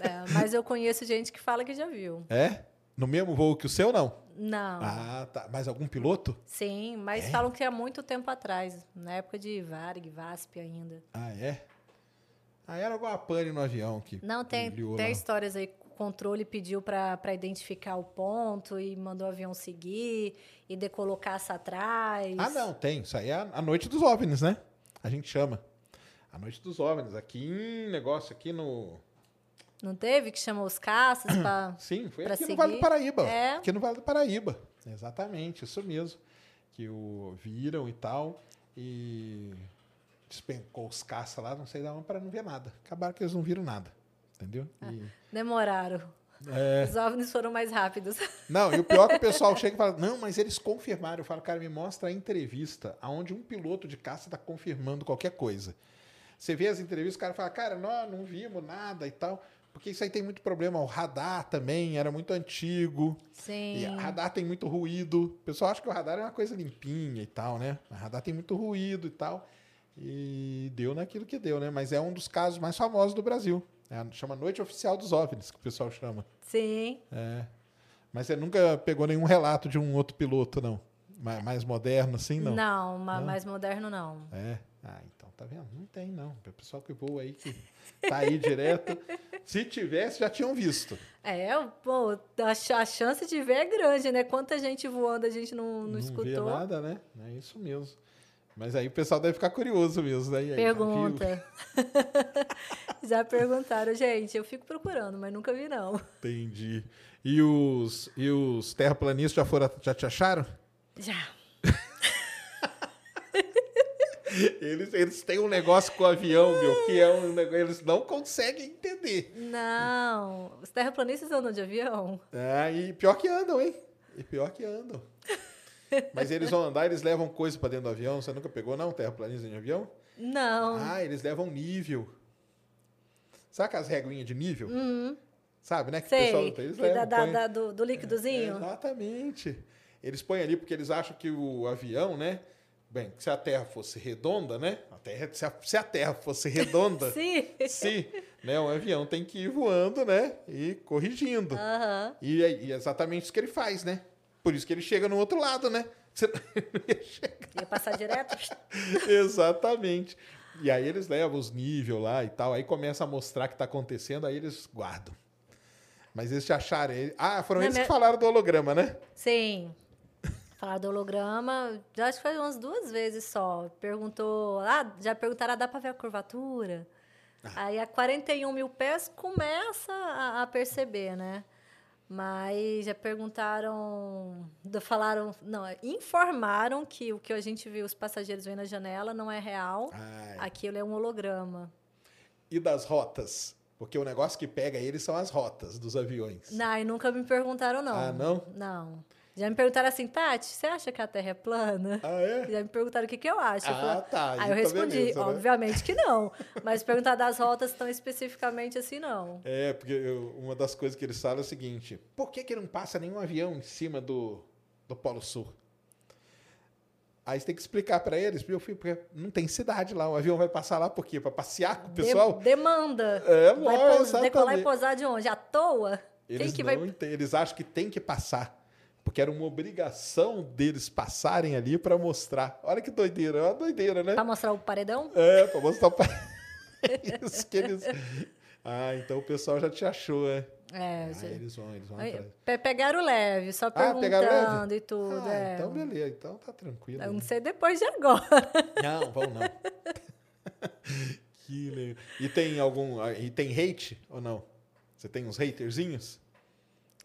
É, mas eu conheço gente que fala que já viu. É? No mesmo voo que o seu, não? Não. Ah, tá. Mas algum piloto? Sim, mas É? falam que há muito tempo atrás, na época de Varg, VASP ainda. Ah, é? Ah, era alguma pane no avião que Não, tem, tem lá. histórias aí. O controle pediu para identificar o ponto e mandou o avião seguir e decolou caça atrás. Ah, não, tem. Isso aí é a a noite dos OVNIs, né? A gente chama. A noite dos OVNIs. Aqui em negócio, aqui no... Não teve que chamou os caças para. (clears throat) Sim, foi aqui no seguir. Vale do Paraíba. É. Aqui no Vale do Paraíba. Exatamente, isso mesmo. Que o viram e tal. E despencou os caça lá, não sei da onde, para não ver nada. Acabaram que eles não viram nada. Entendeu? E- Demoraram. é, Os OVNIs foram mais rápidos. (laughs) Não, e o pior é que o pessoal chega e fala, não, mas eles confirmaram. Eu falo, cara, me mostra a entrevista onde um piloto de caça está confirmando qualquer coisa. Você vê as entrevistas, o cara fala, cara, não, não vimos nada e tal. Porque isso aí tem muito problema. O radar também era muito antigo. Sim. E radar tem muito ruído. O pessoal acha que o radar é uma coisa limpinha e tal, né? Mas radar tem muito ruído e tal. E deu naquilo que deu, né? Mas é um dos casos mais famosos do Brasil. É, chama Noite Oficial dos OVNIs, que o pessoal chama. Sim. É. Mas você nunca pegou nenhum relato de um outro piloto, não? Ma- Mais moderno, assim, não? Não, Não? mais moderno não. É. Ah, tá vendo? Não tem, não. O pessoal que voa aí, que tá aí direto. Se tivesse, já tinham visto. É, pô, a, ch- a chance de ver é grande, né? Quanta gente voando a gente não, não, Não escutou. nada, né? É isso mesmo. Mas aí o pessoal deve ficar curioso mesmo, né? Aí? Pergunta. (laughs) Já perguntaram, gente. Eu fico procurando, mas nunca vi, não. Entendi. E os, e os terraplanistas já, foram, já te acharam? Já. Eles, eles têm um negócio com o avião, meu, que é um negócio. Eles não conseguem entender. Não. Os terraplanistas andam de avião? Ah, e pior que andam, hein? E pior que andam. Mas eles vão andar, eles levam coisa pra dentro do avião. Você nunca pegou, não? Terraplanista de avião? Não. Ah, eles levam nível. Sabe aquelas reguinhas de nível? Sabe, né? Que o Sei. pessoal eles que levam, da, da- põe- da- do, do líquidozinho? Exatamente. Eles põem ali porque eles acham que o avião, né? Bem, se a Terra fosse redonda, né? A terra, se, a, se a Terra fosse redonda, (laughs) Sim. se, né? O avião tem que ir voando, né? E corrigindo. E, é- e é exatamente isso que ele faz, né? Por isso que ele chega no outro lado, né? (laughs) Você não ia. Ia passar direto? (laughs) Exatamente. E aí eles levam os níveis lá e tal, aí começa a mostrar o que está acontecendo, aí eles guardam. Mas eles te acharam. Ah, foram eles minha- que falaram do holograma, né? Sim. Falar do holograma, já acho que foi umas duas vezes só. Perguntou, ah, já perguntaram, ah, dá pra ver a curvatura? Ah. Aí a 41 mil pés começa a, a perceber, né? Mas já perguntaram, falaram, não, informaram que o que a gente viu os passageiros vendo na janela não é real. Ai. Aquilo é um holograma. E das rotas? Porque o negócio que pega eles são as rotas dos aviões. Não, e nunca me perguntaram, não. Ah, não? Não. Já me perguntaram assim, Tati, você acha que a Terra é plana? Ah, é? Já me perguntaram o que, que eu acho. Eu Ah, falei- tá, Aí aí eu respondi, beleza, né? obviamente que não. (laughs) Mas perguntar das rotas tão especificamente assim, não. É, porque eu- uma das coisas que eles falam é o seguinte: por que, que não passa nenhum avião em cima do, do Polo Sul? Aí você tem que explicar para eles, meu filho, porque não tem cidade lá. O avião vai passar lá por quê? Para passear com o De- pessoal? demanda. É, Vai lógico, decolar e posar de onde? À toa? Eles, que vai... eles acham que tem que passar. Porque era uma obrigação deles passarem ali para mostrar. Olha que doideira, é uma doideira, né? Pra mostrar o paredão? É, para mostrar o pa- (laughs) Isso que eles. Ah, então o pessoal já te achou, é? É, Ah, já- eles vão, eles vão atrás. pe- pegaram leve, só Ah, perguntando leve? e tudo. Ah, é. então beleza, então tá tranquilo. Eu né? não sei depois de agora. (laughs) Não, vão não. (laughs) que legal. E tem algum. ah, E tem hate ou não? Você tem uns haterzinhos?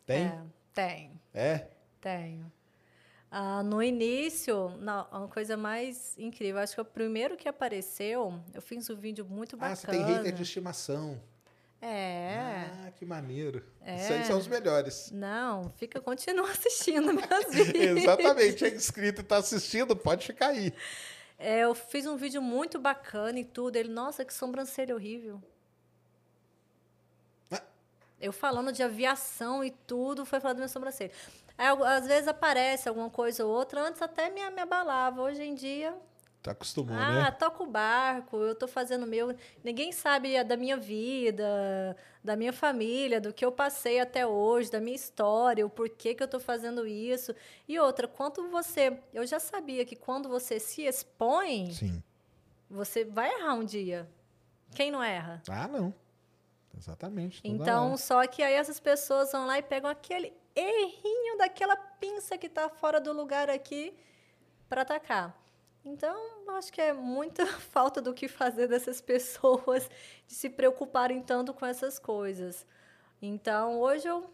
Tem? É, tem, É? Tenho. Ah, no início, não, uma coisa mais incrível, acho que o primeiro que apareceu, eu fiz um vídeo muito bacana. Ah, você tem hater de estimação. É. Ah, que maneiro. É. Isso aí são os melhores. Não, fica, continua (laughs) assistindo meus (laughs) vídeos. Exatamente. É inscrito e tá assistindo, pode ficar aí. É, eu fiz um vídeo muito bacana e tudo. Ele, nossa, que sobrancelha horrível. Ah. Eu falando de aviação e tudo, foi falar da minha sobrancelha. Aí, às vezes aparece alguma coisa ou outra, antes até me, me abalava. Hoje em dia, Tá acostumou, ah, né? toco o barco, eu tô fazendo meu. Ninguém sabe da minha vida, da minha família, do que eu passei até hoje, da minha história, o porquê que eu tô fazendo isso. E outra, quanto você. Eu já sabia que quando você se expõe, Sim. você vai errar um dia. Quem não erra? Ah, não. Exatamente. Então, hora. só que aí essas pessoas vão lá e pegam aquele errinho daquela pinça que tá fora do lugar aqui para atacar. Então, acho que é muita (laughs) falta do que fazer dessas pessoas de se preocuparem tanto com essas coisas. Então, hoje eu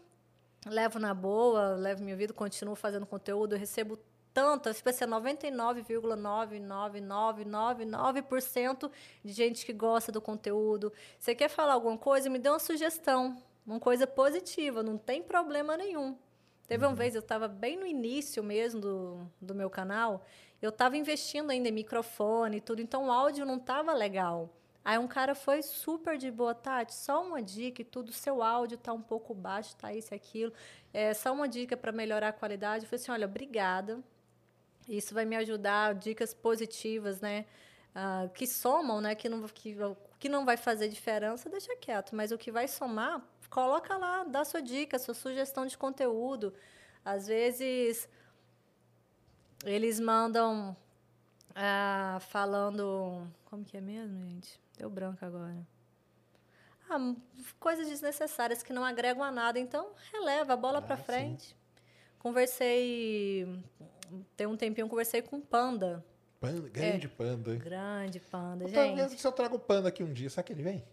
levo na boa, levo minha vida, continuo fazendo conteúdo, recebo tanto, tipo assim, 99,99999% de gente que gosta do conteúdo. Você quer falar alguma coisa? Me dê uma sugestão, uma coisa positiva, não tem problema nenhum. Teve uma vez, eu estava bem no início mesmo do, do meu canal, eu estava investindo ainda em microfone e tudo, então o áudio não estava legal. Aí um cara foi super de boa, Tati, só uma dica e tudo, seu áudio tá um pouco baixo, tá isso e aquilo. É só uma dica para melhorar a qualidade. Eu falei assim, olha, obrigada. Isso vai me ajudar, dicas positivas, né? Ah, que somam, né? Que não, que, que não vai fazer diferença, deixa quieto. Mas o que vai somar, coloca lá, dá sua dica, sua sugestão de conteúdo. Às vezes, eles mandam ah, falando... Como que é mesmo, gente? Deu branco agora. Ah, coisas desnecessárias que não agregam a nada. Então, releva a bola Ah, para sim. frente. Conversei... Tem um tempinho, conversei com Panda. Panda, grande panda. hein? Grande Panda, Talvez gente. se eu trago o panda aqui um dia, será que ele vem?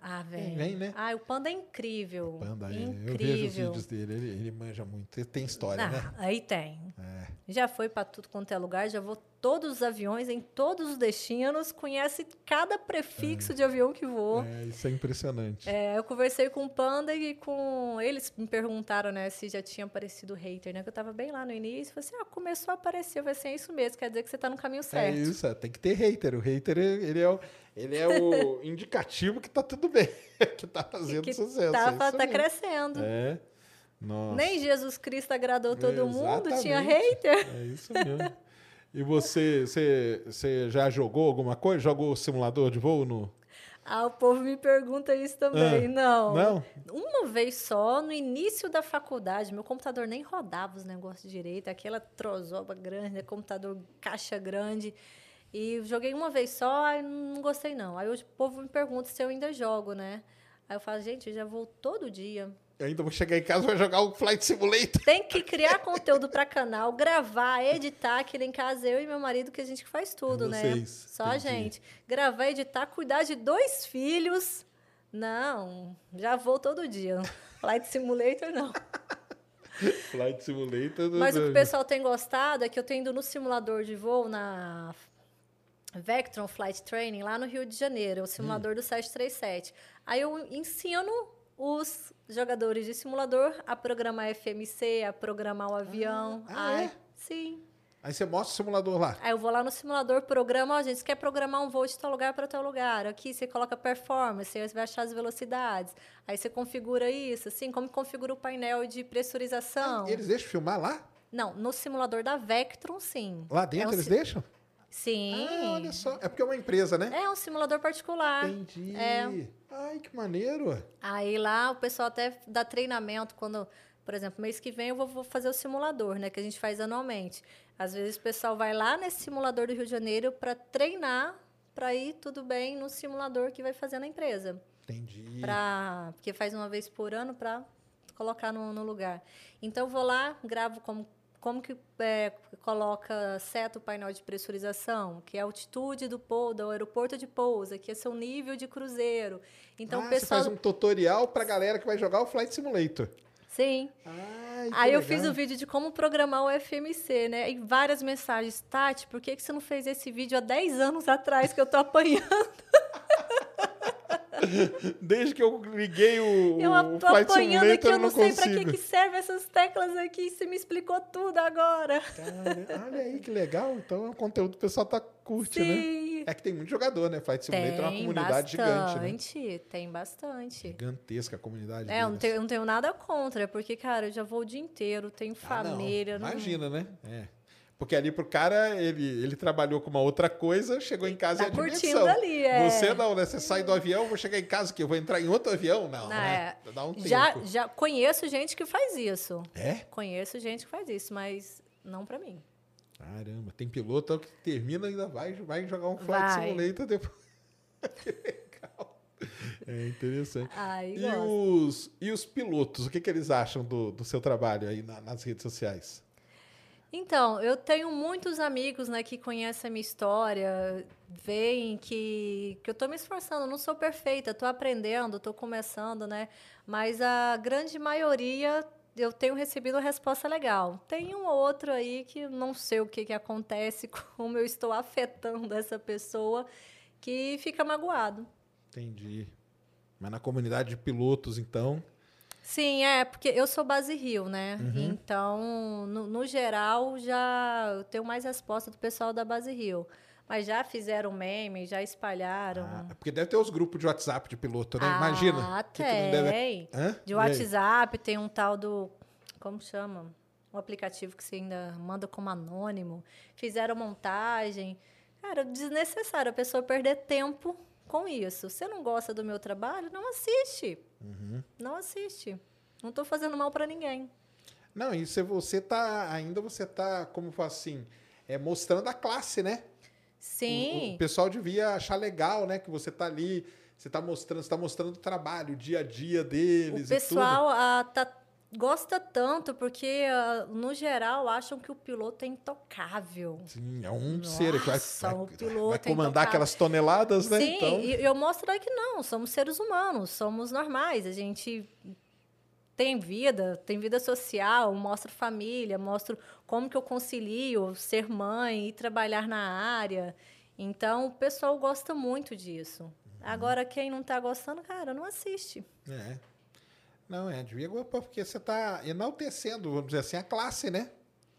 Ah, Vem, vem. vem, né? Ah, o Panda é incrível. Panda, é, eu vejo os incrível. vídeos dele, ele, ele manja muito. Ele tem história, Ah, né? aí tem. É. Já foi para tudo quanto é lugar, já vou todos os aviões, em todos os destinos, conhece cada prefixo de avião que voa. É, isso é impressionante. É, eu conversei com o Panda e com. Eles me perguntaram, né, se já tinha aparecido hater, né? Que eu tava bem lá no início. Falei assim: ah, começou a aparecer. Eu falei assim: é isso mesmo, quer dizer que você tá no caminho É certo. isso, é, tem que ter hater. O hater, ele é o, ele é o indicativo que tá tudo bem, (laughs) que tá fazendo que sucesso. tá, é tá crescendo. É. Nossa. Nem Jesus Cristo agradou todo mundo, tinha Exatamente. hater. É isso mesmo. E você, você, você já jogou alguma coisa? Jogou simulador de voo no. Ah, o povo me pergunta isso também. Ah, não. não? Uma vez só, no início da faculdade, meu computador nem rodava os negócios direito, aquela trozoba grande, né, computador caixa grande. E joguei uma vez só, aí não gostei não. Aí hoje o povo me pergunta se eu ainda jogo, né? Aí eu falo, gente, eu já vou todo dia. Eu ainda vou chegar em casa e vou jogar o Flight Simulator. Tem que criar conteúdo para canal, gravar, editar, aqui em casa eu e meu marido que a gente que faz tudo, né? Vocês, Só a gente. Gravar, editar, cuidar de dois filhos. Não, já vou todo dia. (laughs) Flight Simulator não. Flight Simulator. Mas o que o pessoal tem gostado é que eu tenho ido no simulador de voo na Vectron Flight Training lá no Rio de Janeiro, o simulador do 737. Aí eu ensino os jogadores de simulador a programar FMC, a programar o avião. ah, Ai, é? Sim. Aí você mostra o simulador lá. Aí eu vou lá no simulador, programa, ó, gente, você quer programar um voo de tal lugar para tal lugar. Aqui você coloca performance, aí você vai achar as velocidades. Aí você configura isso, assim, como configura o painel de pressurização. Ah, eles deixam filmar lá? Não, no simulador da Vectron, sim. Lá dentro É um eles si- deixam? Sim. Ah, olha só. É porque é uma empresa, né? É um simulador particular. Entendi. É. Ai, que maneiro. Aí lá o pessoal até dá treinamento quando, por exemplo, mês que vem eu vou, fazer o simulador, né, que a gente faz anualmente. Às vezes o pessoal vai lá nesse simulador do Rio de Janeiro para treinar para ir tudo bem no simulador que vai fazer na empresa. Entendi. Pra, porque faz uma vez por ano para colocar no, no lugar. Então eu vou lá, gravo como, como que é, coloca seta o painel de pressurização, que é a altitude do, do aeroporto de pousa, que é seu nível de cruzeiro. Então ah, o pessoal. Você faz um tutorial pra galera que vai jogar o Flight Simulator. Sim. Ai, Aí eu legal. fiz o vídeo de como programar o FMC, né? E várias mensagens. Tati, por que, que você não fez esse vídeo há 10 anos atrás que eu tô apanhando? (laughs) Desde que eu liguei o, Eu o tô Flight apanhando Simulator, aqui, eu não sei pra consigo. que, que serve essas teclas aqui. Você me explicou tudo agora. Cara, olha aí que legal. Então é um conteúdo que o pessoal tá curte, né? Sim. É que tem muito jogador, né? Flight Simulator é uma comunidade gigante, né? bastante, tem bastante. Gigantesca a comunidade. É, eu não, tenho, não tenho nada contra, porque, cara, eu já vou o dia inteiro, tenho Ah, não. família. não- Imagina, né? É. Porque ali pro cara, ele, ele trabalhou com uma outra coisa, chegou em casa Tá e a dimensão. curtindo ali, é. Você não, né? Você sai do avião, vou chegar em casa, que eu vou entrar em outro avião? Não, Não, né? é. Dá um tempo. já, já conheço gente que faz isso. É? Conheço gente que faz isso, mas não pra mim. Caramba, tem piloto que termina e ainda vai, vai jogar um Flight Vai. Simulator depois. (laughs) que legal. É interessante. Ai, e, gosto. os, e os pilotos, o que, que eles acham do, do seu trabalho aí na- nas redes sociais? Então, eu tenho muitos amigos né, que conhecem a minha história, veem que, que eu estou me esforçando, não sou perfeita, estou aprendendo, estou começando, né? Mas a grande maioria eu tenho recebido uma resposta legal. Tem um ou outro aí que não sei o que, que acontece, (laughs) como eu estou afetando essa pessoa, que fica magoado. Entendi. Mas na comunidade de pilotos, então. Sim, é, porque eu sou base Rio, né? Então, no, no geral, já eu tenho mais resposta do pessoal da base Rio. Mas já fizeram meme, já espalharam. Ah, porque deve ter os grupos de WhatsApp de piloto, né? Ah, Imagina. que que deve- tem. Hã? De? WhatsApp, tem um tal do. Como chama? Um aplicativo que você ainda manda como anônimo. Fizeram montagem. Cara, desnecessário a pessoa perder tempo com isso. Você não gosta do meu trabalho? Não assiste. Uhum. Não assiste. Não estou fazendo mal para ninguém. Não, e se você tá. Ainda você tá, como assim, é, mostrando a classe, né? O, Sim. o pessoal devia achar legal, né? Que você tá ali, você tá mostrando, você tá mostrando o trabalho, o dia a dia deles. O pessoal ah, tá- gosta tanto porque, ah, no geral, acham que o piloto é intocável. Sim, é um ser que vai, Nossa, vai, piloto vai é comandar aquelas toneladas, né? Sim, então, e eu mostro que não, somos seres humanos, somos normais, a gente tem vida, tem vida social, mostro família, mostro como que eu concilio ser mãe e trabalhar na área. Então, o pessoal gosta muito disso. Uhum. Agora, quem não está gostando, cara, não assiste. É. Não, é, devia porque você tá enaltecendo, vamos dizer assim, a classe, né?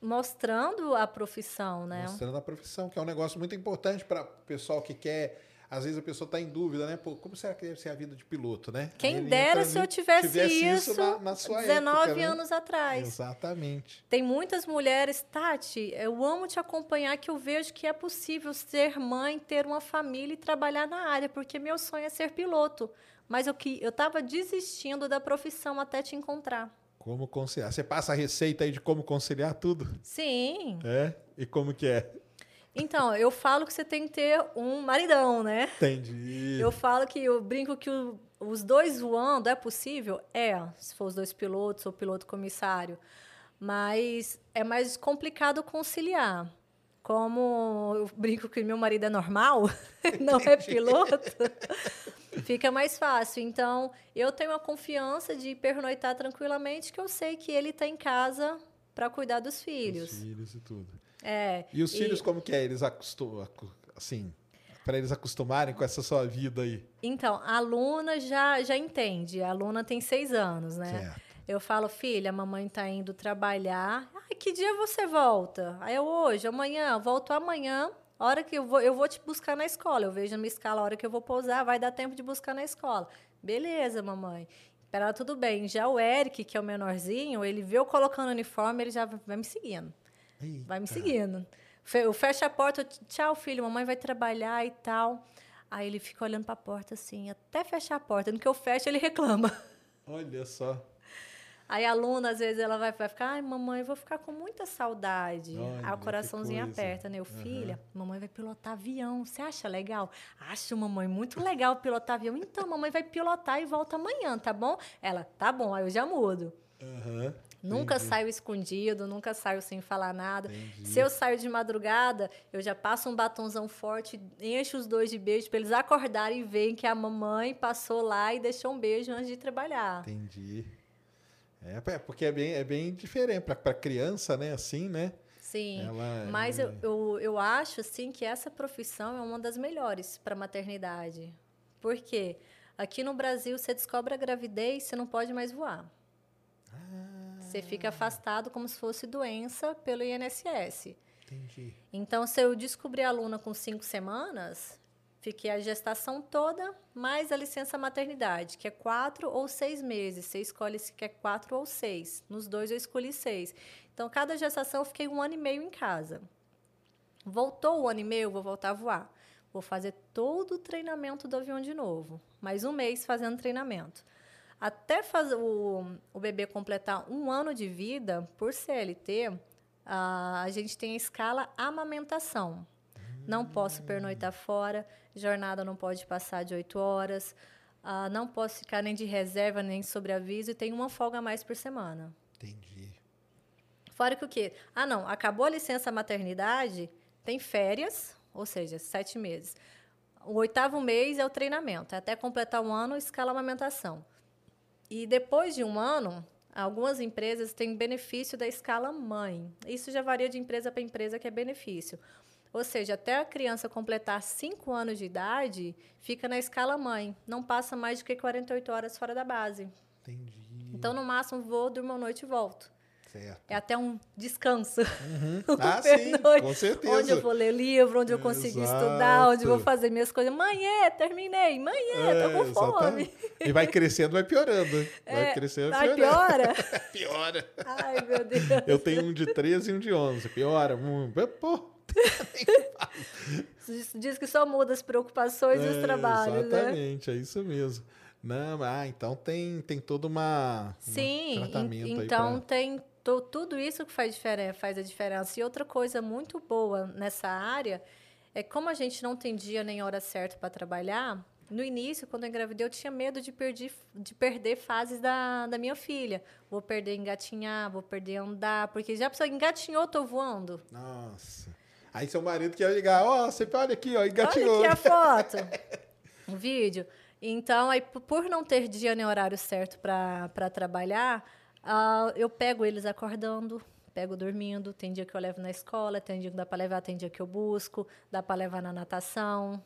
Mostrando a profissão, né? Mostrando a profissão, que é um negócio muito importante para o pessoal que quer. Às vezes a pessoa está em dúvida, né? Pô, como será que deve ser a vida de piloto, né? Quem ele dera se eu tivesse, isso, na, na sua 19 época, né? anos atrás. Exatamente. Tem muitas mulheres, Tati, eu amo te acompanhar, que eu vejo que é possível ser mãe, ter uma família e trabalhar na área, porque meu sonho é ser piloto. Mas eu que eu estava desistindo da profissão até te encontrar. Como conciliar? Você passa a receita aí de como conciliar tudo? Sim. É? E como que é? Então, eu falo que você tem que ter um maridão, né? Entendi. Eu falo que eu brinco que o- os dois voando é possível? É, se for os dois pilotos ou piloto comissário. Mas é mais complicado conciliar. Como eu brinco que meu marido é normal, (laughs) não é piloto, fica mais fácil. Então, eu tenho a confiança de pernoitar tranquilamente, que eu sei que ele está em casa para cuidar dos filhos. Os filhos e tudo. É, E os filhos, como que é? Eles acostumam, assim, para eles acostumarem com essa sua vida aí. Então, a aluna já, já entende. A aluna tem seis anos, né? Certo. Eu falo, filha, a mamãe está indo trabalhar. Ai, que dia você volta? Aí eu, hoje, amanhã, eu volto amanhã. A hora que eu vou, eu vou te buscar na escola. Eu vejo na minha escala a hora que eu vou pousar, vai dar tempo de buscar na escola. Beleza, mamãe. Para ela, tudo bem. Já o Eric, que é o menorzinho, ele vê eu colocando o uniforme, ele já vai me seguindo. Vai me seguindo. Eu fecho a porta, eu, tchau, filho, mamãe vai trabalhar e tal. Aí ele fica olhando para a porta assim, até fechar a porta. No que eu fecho, ele reclama. Olha só. Aí a aluna, às vezes, ela vai, vai ficar, ai, mamãe, eu vou ficar com muita saudade. Olha, Aí o coraçãozinho aperta, né? Eu, filha, mamãe vai pilotar avião. Você acha legal? Acho, mamãe, muito legal pilotar avião. Então, mamãe vai pilotar e volta amanhã, tá bom? Ela, tá bom, aí eu já mudo. Aham. Nunca Entendi. saio escondido, nunca saio sem falar nada. Entendi. Se eu saio de madrugada, eu já passo um batonzão forte, encho os dois de beijo para eles acordarem e verem que a mamãe passou lá e deixou um beijo antes de trabalhar. Entendi. É, é, porque é bem, é bem diferente para criança, né? Assim, né? Sim, Ela- mas eu, eu, eu acho assim que essa profissão é uma das melhores para maternidade. Por quê? Aqui no Brasil, você descobre a gravidez, você não pode mais voar. Você fica afastado como se fosse doença pelo INSS. Entendi. Então, se eu descobrir a aluna com cinco semanas, fiquei a gestação toda, mais a licença maternidade, que é quatro ou seis meses. Você escolhe se quer quatro ou seis. Nos dois, eu escolhi seis. Então, cada gestação, eu fiquei um ano e meio em casa. Voltou o ano e meio, vou voltar a voar. Vou fazer todo o treinamento do avião de novo. Mais um mês fazendo treinamento. Até fazer o, o bebê completar um ano de vida, por CLT, ah, a gente tem a escala amamentação. Não posso pernoitar fora, jornada não pode passar de oito horas, ah, não posso ficar nem de reserva, nem sobre aviso, e tem uma folga a mais por semana. Entendi. Fora que o quê? Ah, não, acabou a licença maternidade, tem férias, ou seja, sete meses. O oitavo mês é o treinamento, até completar um ano, escala amamentação. E depois de um ano, algumas empresas têm benefício da escala mãe. Isso já varia de empresa para empresa, que é benefício. Ou seja, até a criança completar cinco anos de idade, fica na escala mãe. Não passa mais do que 48 horas fora da base. Entendi. Então, no máximo, vou, durmo a noite e volto. Certo. É até um descanso. (laughs) Ah, Um sim, com certeza. Onde eu vou ler livro, onde eu consigo Exato. estudar, onde eu vou fazer minhas coisas. Manhã, terminei. Manhã, tô com É, fome. exatamente. E vai crescendo, vai piorando. (laughs) Vai É, crescendo, ai, piorando. piora? (laughs) Piora. Ai, meu Deus. Eu tenho um de 13 e um de 11. Piora. Hum, Pô. Diz, que só muda as preocupações e os É, trabalhos, né? Exatamente, é isso mesmo. Não, ah, então tem, tem todo uma, um Sim, aí então pra- tem to- tudo isso que faz, diferen faz a diferença. E outra coisa muito boa nessa área é como a gente não tem dia nem hora certa para trabalhar. No início, quando eu engravidei, eu tinha medo de, perder de perder fases da, da minha filha. Vou perder engatinhar, vou perder andar, porque já a pessoa engatinhou, tô voando. Nossa. Aí seu marido quer ligar, ó, você olha aqui, ó, engatinhou. Olha aqui a foto, o (laughs) vídeo. Então, aí, por não ter dia nem horário certo para trabalhar, ah, eu pego eles acordando, pego dormindo. Tem dia que eu levo na escola, tem dia que dá para levar, tem dia que eu busco, dá para levar na natação.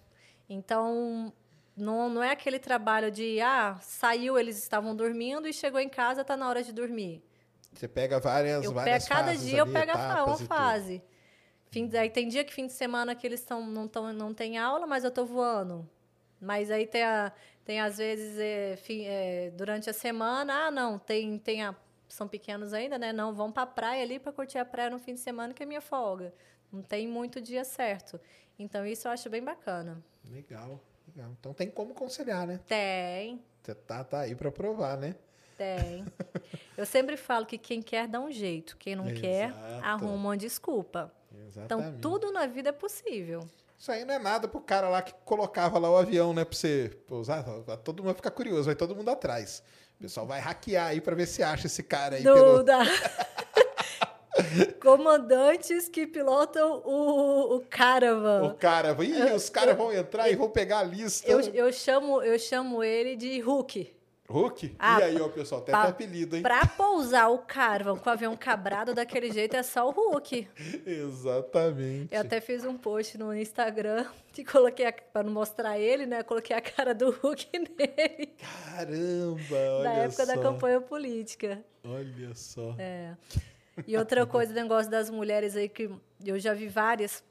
Então, não, não é aquele trabalho de, ah, saiu, eles estavam dormindo e chegou em casa, está na hora de dormir. Você pega várias, Eu várias pego, cada dia eu pego a uma fase. Fim, aí tem dia que fim de semana que eles tão, não, tão, não tem aula, mas eu tô voando. Mas aí tem, a, tem às vezes, é, fim- é, durante a semana, ah, não, tem, tem a, são pequenos ainda, né? Não, vão pra praia ali para curtir a praia no fim de semana, que é minha folga. Não tem muito dia certo. Então, isso eu acho bem bacana. Legal, legal. Então tem como conciliar, né? Tem, Você tá, tá aí pra provar, né? tem. eu sempre falo que quem quer dá um jeito, quem não quer, (laughs) Exato. arruma uma desculpa. Então, tudo na vida é possível. Isso aí não é nada pro cara lá que colocava lá o avião, né? Pra você pousar. Todo mundo vai ficar curioso, vai todo mundo atrás. O pessoal vai hackear aí pra ver se acha esse cara aí pelo. Duda. (laughs) Comandantes que pilotam o, o Caravan. O cara, Ih, os caras vão entrar e vão pegar a lista. Eu, eu, chamo, eu chamo ele de Hulk. Hulk? Ah, e aí, ó, pessoal, até apelido, hein? Pra pousar o Caravan com o avião quebrado daquele jeito é só o Hulk. Exatamente. Eu até fiz um post no Instagram que (laughs) coloquei, a, pra não mostrar ele, né? Coloquei a cara do Hulk (laughs) nele. Caramba, olha Da época só. da campanha política. Olha só. É. E outra coisa, o negócio das mulheres aí, que eu já vi várias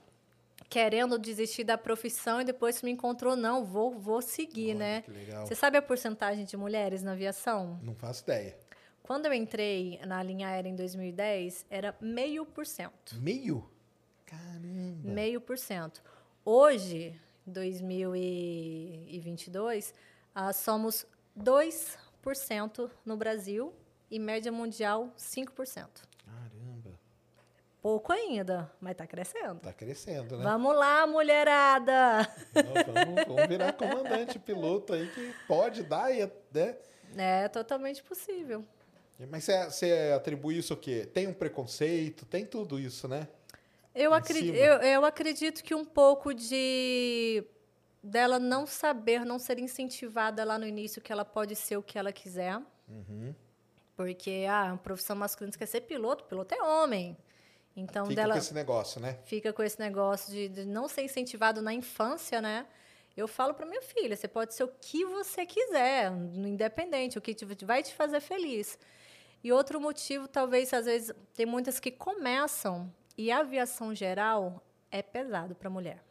querendo desistir da profissão e depois me encontrou, não, vou, vou seguir, Olha, né? que legal. Você sabe a porcentagem de mulheres na aviação? Não faço ideia. Quando eu entrei na linha aérea em 2010, era meio por cento. Meio? Caramba. Meio por cento. Hoje, 2022, ah, somos 2% no Brasil e média mundial 5%. Pouco ainda, mas está crescendo. tá crescendo, né? Vamos lá, mulherada! Não, vamos, vamos virar comandante piloto aí que pode dar, e, né? É totalmente possível. Mas você, você atribui isso o quê? Tem um preconceito, tem tudo isso, né? Eu, acredito, eu, eu acredito que um pouco de dela não saber, não ser incentivada lá no início que ela pode ser o que ela quiser. Uhum. Porque ah, uma profissão masculina quer ser piloto, piloto é homem. Então Fica dela com esse negócio, né? fica com esse negócio de, de não ser incentivado na infância, né? Eu falo para minha filha, você pode ser o que você quiser, independente, o que te- vai te fazer feliz. E outro motivo, talvez, às vezes, tem muitas que começam e a aviação geral é pesado para mulher.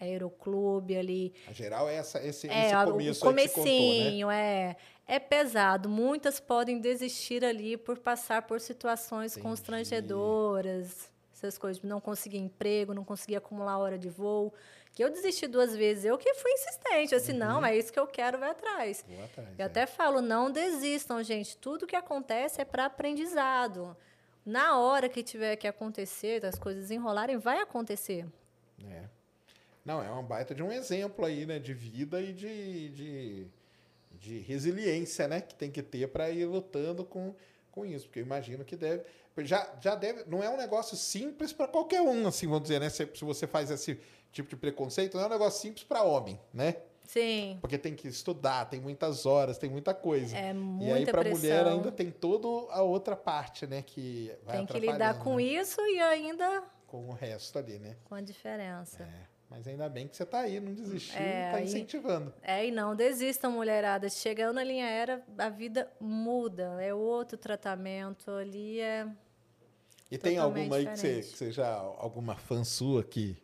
Aeroclube ali, A geral é essa, esse, é, esse começo o você contou, né? comecinho, é, é pesado. Muitas podem desistir ali por passar por situações Entendi. constrangedoras, essas coisas, não conseguir emprego, não conseguir acumular hora de voo. Que eu desisti duas vezes, eu que fui insistente, assim, não, é isso que eu quero, vai atrás. Vou atrás, Eu é. até falo, não desistam, gente. Tudo que acontece é para aprendizado. Na hora que tiver que acontecer, as coisas enrolarem, vai acontecer. É. Não, é uma baita de um exemplo aí, né? De vida e de, de, de resiliência, né? Que tem que ter para ir lutando com, com isso. Porque eu imagino que deve. Já, já deve. Não é um negócio simples para qualquer um, assim, vamos dizer, né? Se, se você faz esse tipo de preconceito, não é um negócio simples para homem, né? Sim. Porque tem que estudar, tem muitas horas, tem muita coisa. É e aí, muita para mulher, ainda tem toda a outra parte, né? Que vai Tem que lidar com né? isso e ainda Com o resto ali, né? com a diferença. É, mas ainda bem que você tá aí, não desistiu, É, tá aí- incentivando. É, e não desistam, mulherada. Chegando na linha aérea, a vida muda. É outro tratamento ali, é... E tem alguma aí que você, diferente. que você já, alguma fã sua que,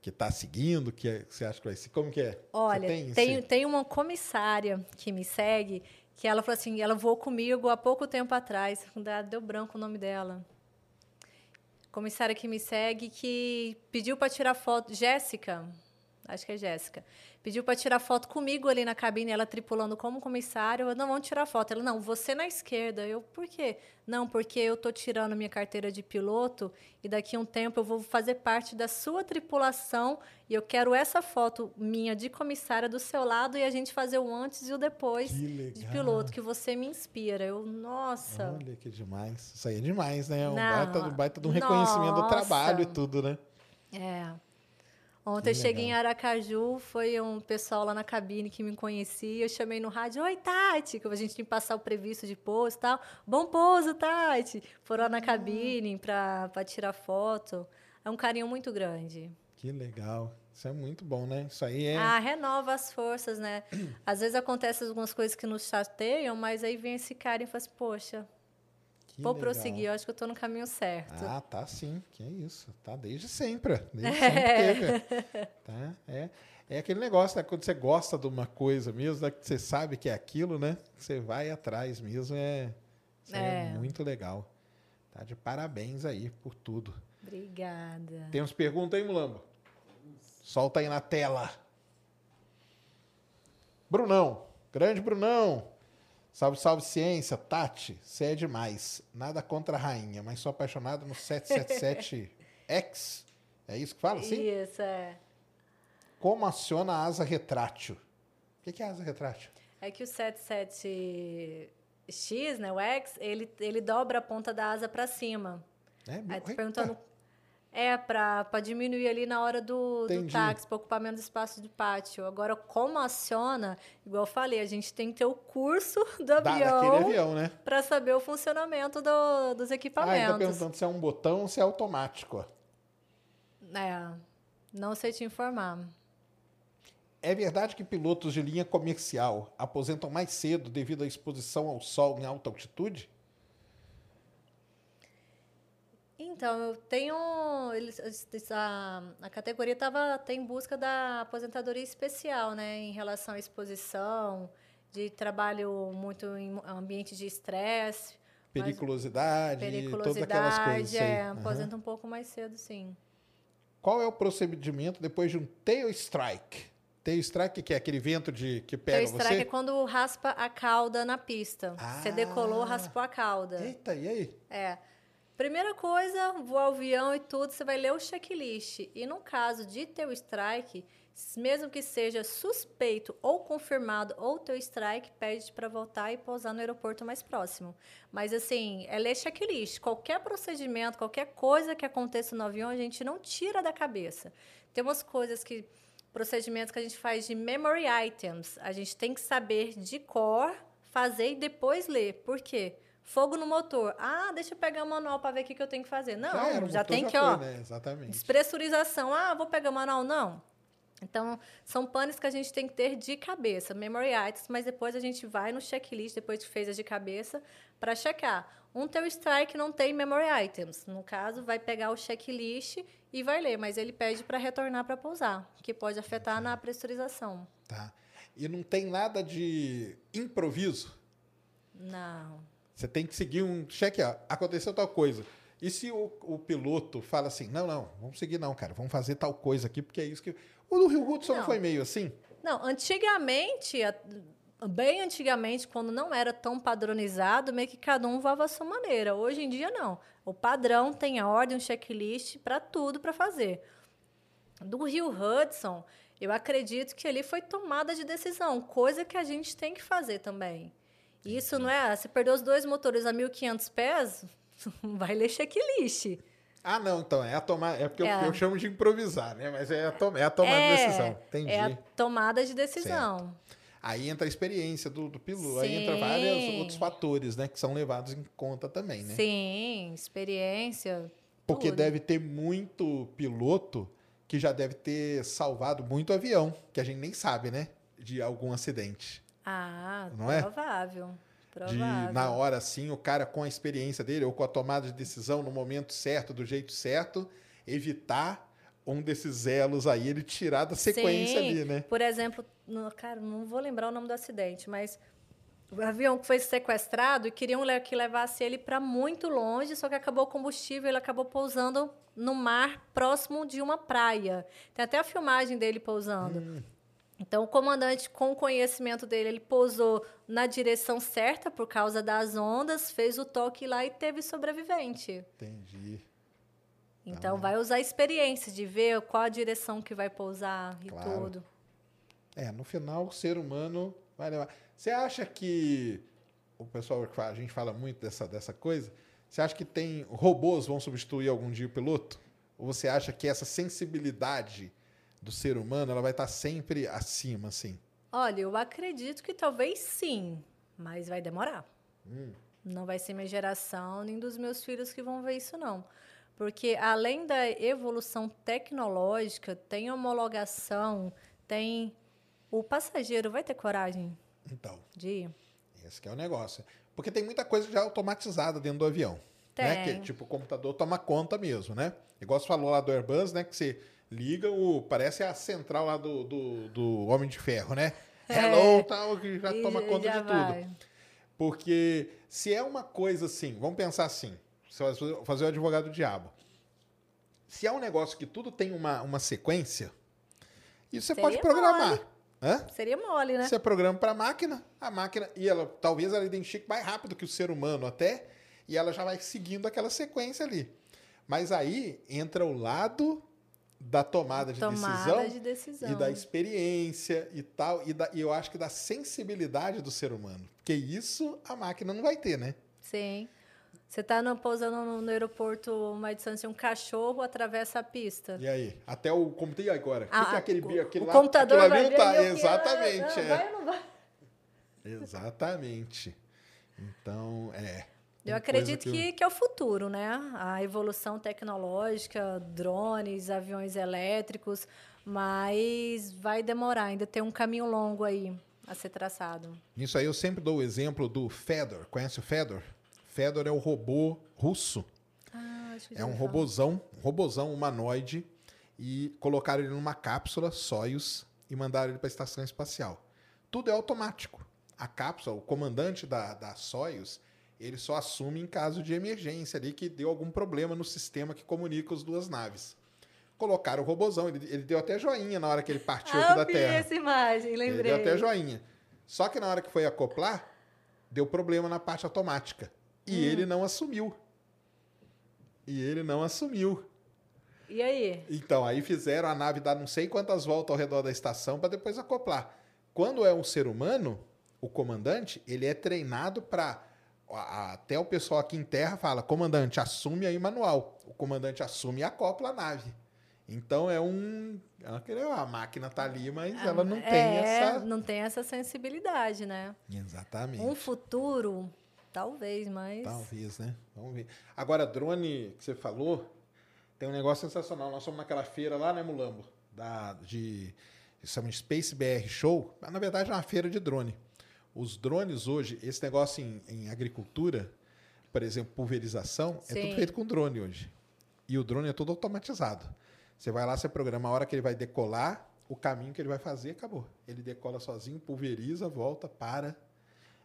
que tá seguindo, que, é- que você acha que vai ser? Como que é? Você Olha, tem, tem, tem uma comissária que me segue, que ela falou assim, ela voou comigo há pouco tempo atrás. Deu branco o nome dela. Comissária que me segue, que pediu para tirar foto. Jéssica, acho que é Jéssica. Pediu para tirar foto comigo ali na cabine, ela tripulando como comissário. Eu, não, vamos tirar foto. Ela, não, você na esquerda. Eu, por quê? Não, porque eu tô tirando minha carteira de piloto e daqui a um tempo eu vou fazer parte da sua tripulação e eu quero essa foto minha de comissária do seu lado e a gente fazer o antes e o depois de piloto, que você me inspira. Eu, nossa. Olha que demais. Isso aí é demais, né? É um Não, baita, baita de um reconhecimento do nossa. trabalho e tudo, né? É. Ontem eu cheguei em. Aracaju, foi um pessoal lá na cabine que me conhecia. Eu chamei no rádio, oi, Tati, que a gente tinha que passar o previsto de pouso e tal. Bom pouso, Tati. Foram lá na cabine para tirar foto. É um carinho muito grande. Que legal. Isso é muito bom, né? Isso aí é. Ah, renova as forças, né? Às vezes acontecem algumas coisas que nos chateiam, mas aí vem esse cara e fala assim, poxa, que vou legal. prosseguir, eu acho que eu estou no caminho certo. Ah, tá sim. Que é isso. Tá desde sempre. Desde (laughs) sempre teve. Tá? É, é aquele negócio, né? Quando você gosta de uma coisa mesmo, né? que você sabe que é aquilo, né? Você vai atrás mesmo. É, é É. muito legal. Tá de parabéns aí por tudo. Obrigada. Temos pergunta aí, Mulambo? Solta aí na tela. Brunão. Grande Brunão. Salve, salve, ciência. Tati, você é demais. Nada contra a rainha, mas sou apaixonado no 777X. É isso que fala, assim? Isso, é. Como aciona a asa retrátil? O que é asa retrátil? É que o 77X, né, o X, ele, ele dobra a ponta da asa para cima. É, Aí tu perguntando. É, para diminuir ali na hora do, do táxi, para ocupar menos espaço de pátio. Agora, como aciona, igual eu falei, a gente tem que ter o curso (laughs) do Da, avião avião, né? para saber o funcionamento do- dos Ah, ele tá equipamentos. perguntando se é um botão ou se é automático. é, não sei te informar. É verdade que pilotos de linha comercial aposentam mais cedo devido à exposição ao sol em alta altitude? Então, eu tenho. Eles, a, a categoria tava, tem em busca da aposentadoria especial, né? Em relação à exposição, de trabalho muito em ambiente de estresse. mas Periculosidade, todas aquelas coisas. Periculosidade, aí. é, Aham. aposenta um pouco mais cedo, sim. Qual é o procedimento depois de um tail strike? Tail strike, que é aquele vento de que Tail pega strike você? é quando raspa a cauda na pista. Você Ah. decolou, raspou a cauda. Eita, e aí? É. Primeira coisa, voar o avião e tudo, você vai ler o checklist. E no caso de teu strike, mesmo que seja suspeito ou confirmado ou teu strike, pede para voltar e pousar no aeroporto mais próximo. Mas assim, é ler checklist. Qualquer procedimento, qualquer coisa que aconteça no avião, a gente não tira da cabeça. Tem umas coisas que procedimentos que a gente faz de memory items, a gente tem que saber de cor, fazer e depois ler. Por quê? Fogo no motor. Ah, deixa eu pegar o manual para ver o que, que eu tenho que fazer. Não, já, era, motor tem que, foi, ó, né? Exatamente. despressurização. Ah, vou pegar o manual. Não. Então, são panes que a gente tem que ter de cabeça, memory items, mas depois a gente vai no checklist, depois que fez as de cabeça, para checar. Um teu strike não tem memory items. No caso, vai pegar o checklist e vai ler, mas ele pede para retornar para pousar, que pode afetar na pressurização. Tá. E não tem nada de improviso? Não. Você tem que seguir um cheque, aconteceu tal coisa. E se o, o piloto fala assim, não, não, vamos seguir não, cara, vamos fazer tal coisa aqui, porque é isso que... O do Rio Hudson não Não. foi meio assim? Não, antigamente, a- bem antigamente, quando não era tão padronizado, meio que cada um voava à sua maneira. Hoje em dia, não. O padrão tem a ordem, um checklist para tudo para fazer. Do Rio Hudson, eu acredito que ali foi tomada de decisão, coisa que a gente tem que fazer também. Isso não é. Você perdeu os dois motores a 1.500 pés, (laughs) vai ler checklist. Ah, não, então, é a tomada... É porque eu- É. Eu, chamo de improvisar, né? Mas é a, to, é a tomada de decisão, entendi. É a tomada de decisão. Aí entra a experiência do, do piloto, aí entra Sim. vários outros fatores, né? Que são levados em conta também, né? Sim, experiência. Porque tudo. deve ter muito piloto que já deve ter salvado muito avião, que a gente nem sabe, né? De algum acidente. Ah, Não é? provável. De, Provável. na hora, assim, o cara com a experiência dele, ou com a tomada de decisão no momento certo, do jeito certo, evitar um desses elos aí, ele tirar da sequência Sim. ali, né? Por exemplo, no, cara, não vou lembrar o nome do acidente, mas o avião que foi sequestrado e queriam que levasse ele para muito longe, só que acabou o combustível, ele acabou pousando no mar próximo de uma praia. Tem até a filmagem dele pousando. Hum. Então, o comandante, com o conhecimento dele, ele pousou na direção certa por causa das ondas, fez o toque lá e teve sobrevivente. Entendi. Então, vai usar a experiência de ver qual a direção que vai pousar e Claro. tudo. É, no final, o ser humano vai levar. Você acha que. O pessoal que a gente fala muito dessa, dessa coisa. Você acha que tem. Robôs vão substituir algum dia o piloto? Ou você acha que essa sensibilidade do ser humano ela vai estar sempre acima, assim? Olha, eu acredito que talvez sim, mas vai demorar. Não vai ser minha geração nem dos meus filhos que vão ver isso, não. Porque além da evolução tecnológica, tem homologação, tem. O passageiro vai ter coragem Então, de ir? esse que é o negócio. Porque tem muita coisa já automatizada dentro do avião. Né? Tem. Que, tipo, o computador toma conta mesmo, né? Igual você falou lá do Airbus, né? Que você liga o. Parece a central lá do, do, do Homem de Ferro, né? Hello, tal, que já E toma conta É. já de tudo. vai. Porque se é uma coisa assim, vamos pensar assim, fazer- fazer o advogado do diabo. Se é um negócio que tudo tem uma, uma sequência, isso você Seria pode programar. mole. Hã? Seria mole, né? Você programa para a máquina, a máquina, e ela talvez ela identifique mais rápido que o ser humano até, e ela já vai seguindo aquela sequência ali. Mas aí entra o lado da tomada de Tomada decisão de decisão. e da experiência e tal, e, da, e eu acho que da sensibilidade do ser humano. Porque isso a máquina não vai ter, né? Sim. Você está pousando no, no aeroporto uma distância, um cachorro atravessa a pista. E aí? Até o. Como tem agora? O que, Ah, que é aquele o- aquele o lá? computador aquilo vai ali tá- ali o que- Exatamente. ah, é. vai ou não vai? Exatamente. Então, é. Eu acredito que, que é o futuro, né? A evolução tecnológica, drones, aviões elétricos, mas vai demorar, ainda tem um caminho longo aí a ser traçado. Nisso aí eu sempre dou o exemplo do Fedor. Conhece o Fedor? Fedor é o robô russo. Ah, acho que É um robozão, um robozão humanoide e colocaram ele numa cápsula Soyuz e mandaram ele para a estação espacial. Tudo é automático. A cápsula, o comandante da, da Soyuz, ele só assume em caso de emergência ali que deu algum problema no sistema que comunica as duas naves. colocaram o robozão. Ele, ele deu até joinha na hora que ele partiu aqui Ah, da eu vi Terra. essa imagem, Ele lembrei. deu até joinha. Só que na hora que foi acoplar, deu problema na parte automática. E Hum. ele não assumiu. E ele não assumiu. E aí? Então, aí fizeram a nave dar não sei quantas voltas ao redor da estação para depois acoplar. Quando é um ser humano, o comandante, ele é treinado para até o pessoal aqui em terra fala, comandante, assume aí manual. O comandante assume e acopla a nave. Então é um. A máquina tá ali, mas ela não tem é, essa. não tem essa sensibilidade, né? Exatamente. Um futuro, talvez, mas. Talvez, né? Vamos ver. Agora, drone que você falou, tem um negócio sensacional. Nós fomos naquela feira lá, né, Mulambo? Da, de. Isso chama Space BR Show. Mas, na verdade, é uma feira de drone. Os drones hoje, esse negócio em, em agricultura, por exemplo, pulverização, é tudo Sim. feito com drone hoje. E o drone é todo automatizado. Você vai lá, você programa a hora que ele vai decolar, o caminho que ele vai fazer, acabou. Ele decola sozinho, pulveriza, volta, para.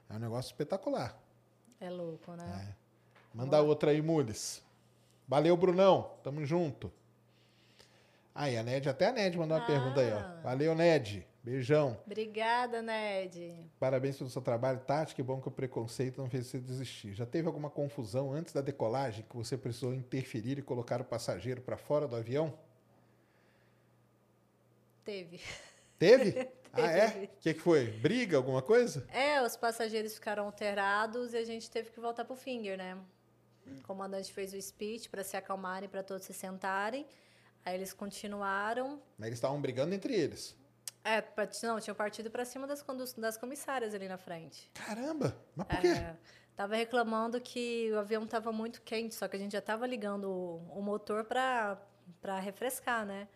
É um negócio espetacular. É louco, né? Manda outra aí, Mules. Valeu, Brunão. Tamo junto. Aí, a Ned, até a Ned mandou uma Ah. pergunta aí, ó. Valeu, Ned. Beijão. Obrigada, Ned. Parabéns pelo seu trabalho, Tati. Que bom que o preconceito não fez você desistir. Já teve alguma confusão antes da decolagem que você precisou interferir e colocar o passageiro para fora do avião? Teve. Teve? (laughs) ah, é? Teve. O que, que foi? Briga, alguma coisa? É, os passageiros ficaram alterados e a gente teve que voltar pro Finger, né? O comandante fez o speech para se acalmarem, para todos se sentarem. Aí eles continuaram. Mas eles estavam brigando entre eles. É, não, tinham partido para cima das, das comissárias ali na frente. Caramba! Mas por quê? É, tava reclamando que o avião tava muito quente, só que a gente já tava ligando o, o motor para refrescar, né?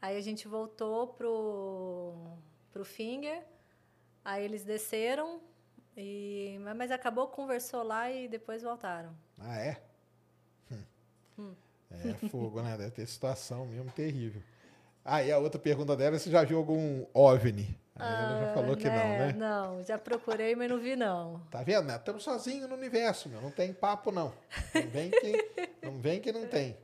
Aí a gente voltou pro pro Finger. Aí eles desceram e mas- acabou conversou lá e depois voltaram. Ah, é? Hum. É fogo, né? Deve ter situação mesmo terrível. Ah, e a outra pergunta dela, você já viu algum OVNI? Aí ela já falou que não, né? Não, já procurei, mas não vi não. Tá vendo? né? Estamos sozinhos no universo, meu. Não tem papo, não. Não vem que não, vem que não tem.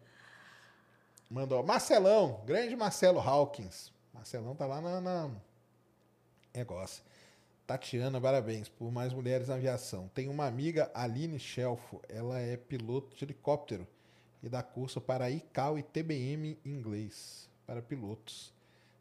Mandou. Marcelão, grande Marcelo Hawkins. Marcelão tá lá na, na negócio. Tatiana, parabéns por mais mulheres na aviação. Tem uma amiga, Aline Shelfo. Ela é piloto de helicóptero e dá curso para ICAO e TBM em inglês para pilotos.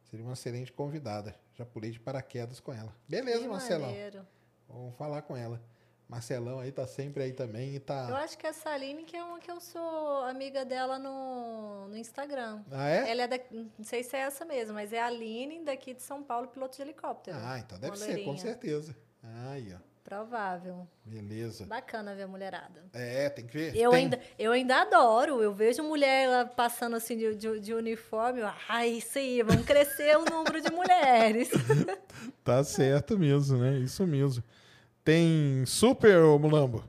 Seria uma excelente convidada. Já pulei de paraquedas com ela. Beleza, Que Marcelão. maneiro. Vamos falar com ela. Marcelão aí tá sempre aí também e Eu tá. acho que essa Aline que é uma que eu sou amiga dela no, no Instagram. Ah, é? Ela é da, não sei se é essa mesmo, mas é a Aline daqui de São Paulo, piloto de helicóptero. Ah, então deve ser, com certeza. Aí, ó. Provável. Beleza. Bacana ver a mulherada. É, tem que ver. Eu Tem- ainda, eu ainda adoro. Eu vejo mulher lá passando assim de, de, de uniforme. eu, Ai, isso aí, vamos crescer o número de mulheres. (laughs) Tá certo mesmo, né? Isso mesmo. Tem super, ô Mulambo?